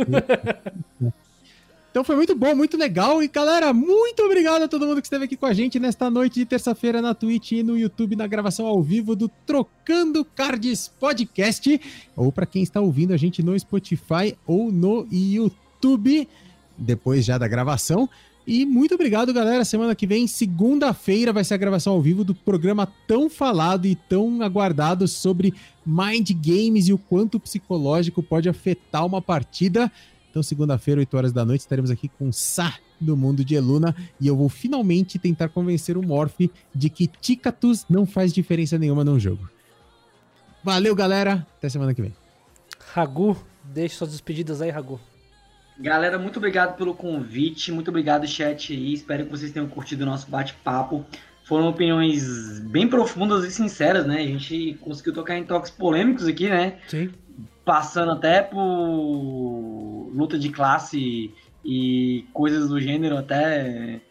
Então foi muito bom, muito legal. E galera, muito obrigado a todo mundo que esteve aqui com a gente nesta noite de terça-feira na Twitch e no YouTube, na gravação ao vivo do Trocando Cards Podcast. Ou para quem está ouvindo a gente no Spotify ou no YouTube, depois já da gravação. E muito obrigado, galera. Semana que vem, segunda-feira, vai ser a gravação ao vivo do programa tão falado e tão aguardado sobre mind games e o quanto o psicológico pode afetar uma partida. Então, segunda-feira, 8 horas da noite, estaremos aqui com Sá do mundo de Eluna e eu vou finalmente tentar convencer o Morph de que Ticatus não faz diferença nenhuma num jogo. Valeu, galera. Até semana que vem. Ragu, deixe suas despedidas aí, Ragu. Galera, muito obrigado pelo convite, muito obrigado, chat aí. Espero que vocês tenham curtido o nosso bate-papo. Foram opiniões bem profundas e sinceras, né? A gente conseguiu tocar em toques polêmicos aqui, né? Sim. Passando até por luta de classe e coisas do gênero, até.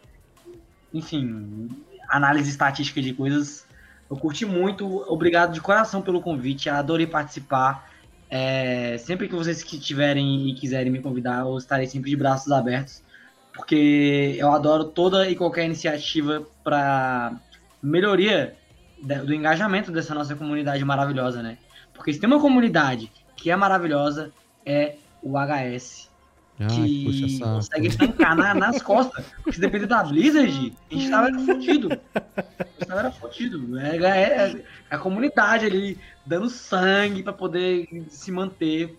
Enfim, análise estatística de coisas. Eu curti muito. Obrigado de coração pelo convite. Adorei participar. É, sempre que vocês que tiverem e quiserem me convidar, eu estarei sempre de braços abertos, porque eu adoro toda e qualquer iniciativa para melhoria do engajamento dessa nossa comunidade maravilhosa, né? Porque se tem uma comunidade que é maravilhosa, é o HS, Ai, que consegue tancar na- nas costas. Porque se depender da Blizzard, a gente tava fudido. A gente tava fudido. É, é- é a comunidade ali dando sangue pra poder se manter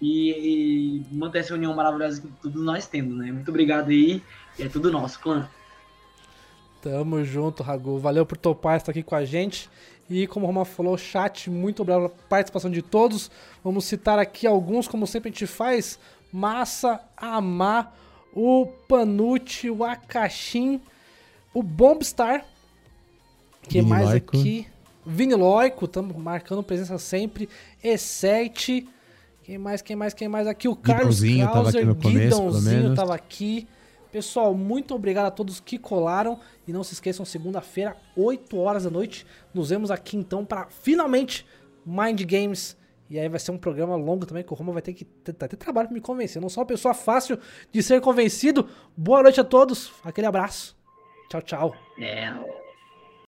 e, e manter essa união maravilhosa que todos nós temos, né? Muito obrigado aí. E é tudo nosso, clã. Tamo junto, Ragu. Valeu por topar estar aqui com a gente. E como o Roma falou, chat, muito obrigado pela participação de todos. Vamos citar aqui alguns, como sempre a gente faz. Massa, Amar, o Panucci, o Akashin, o Bombstar. que mais Viniloico. aqui? Viniloico, estamos marcando presença sempre. E7. Quem mais, quem mais, quem mais aqui? O Carlos Guidãozinho tava aqui começo, Guidãozinho menos. tava aqui. Pessoal, muito obrigado a todos que colaram. E não se esqueçam, segunda-feira, 8 horas da noite. Nos vemos aqui então para finalmente Mind Games. E aí vai ser um programa longo também, que o Roma vai ter que ter, ter trabalho pra me convencer. Eu não sou uma pessoa fácil de ser convencido. Boa noite a todos. Aquele abraço. Tchau, tchau. É,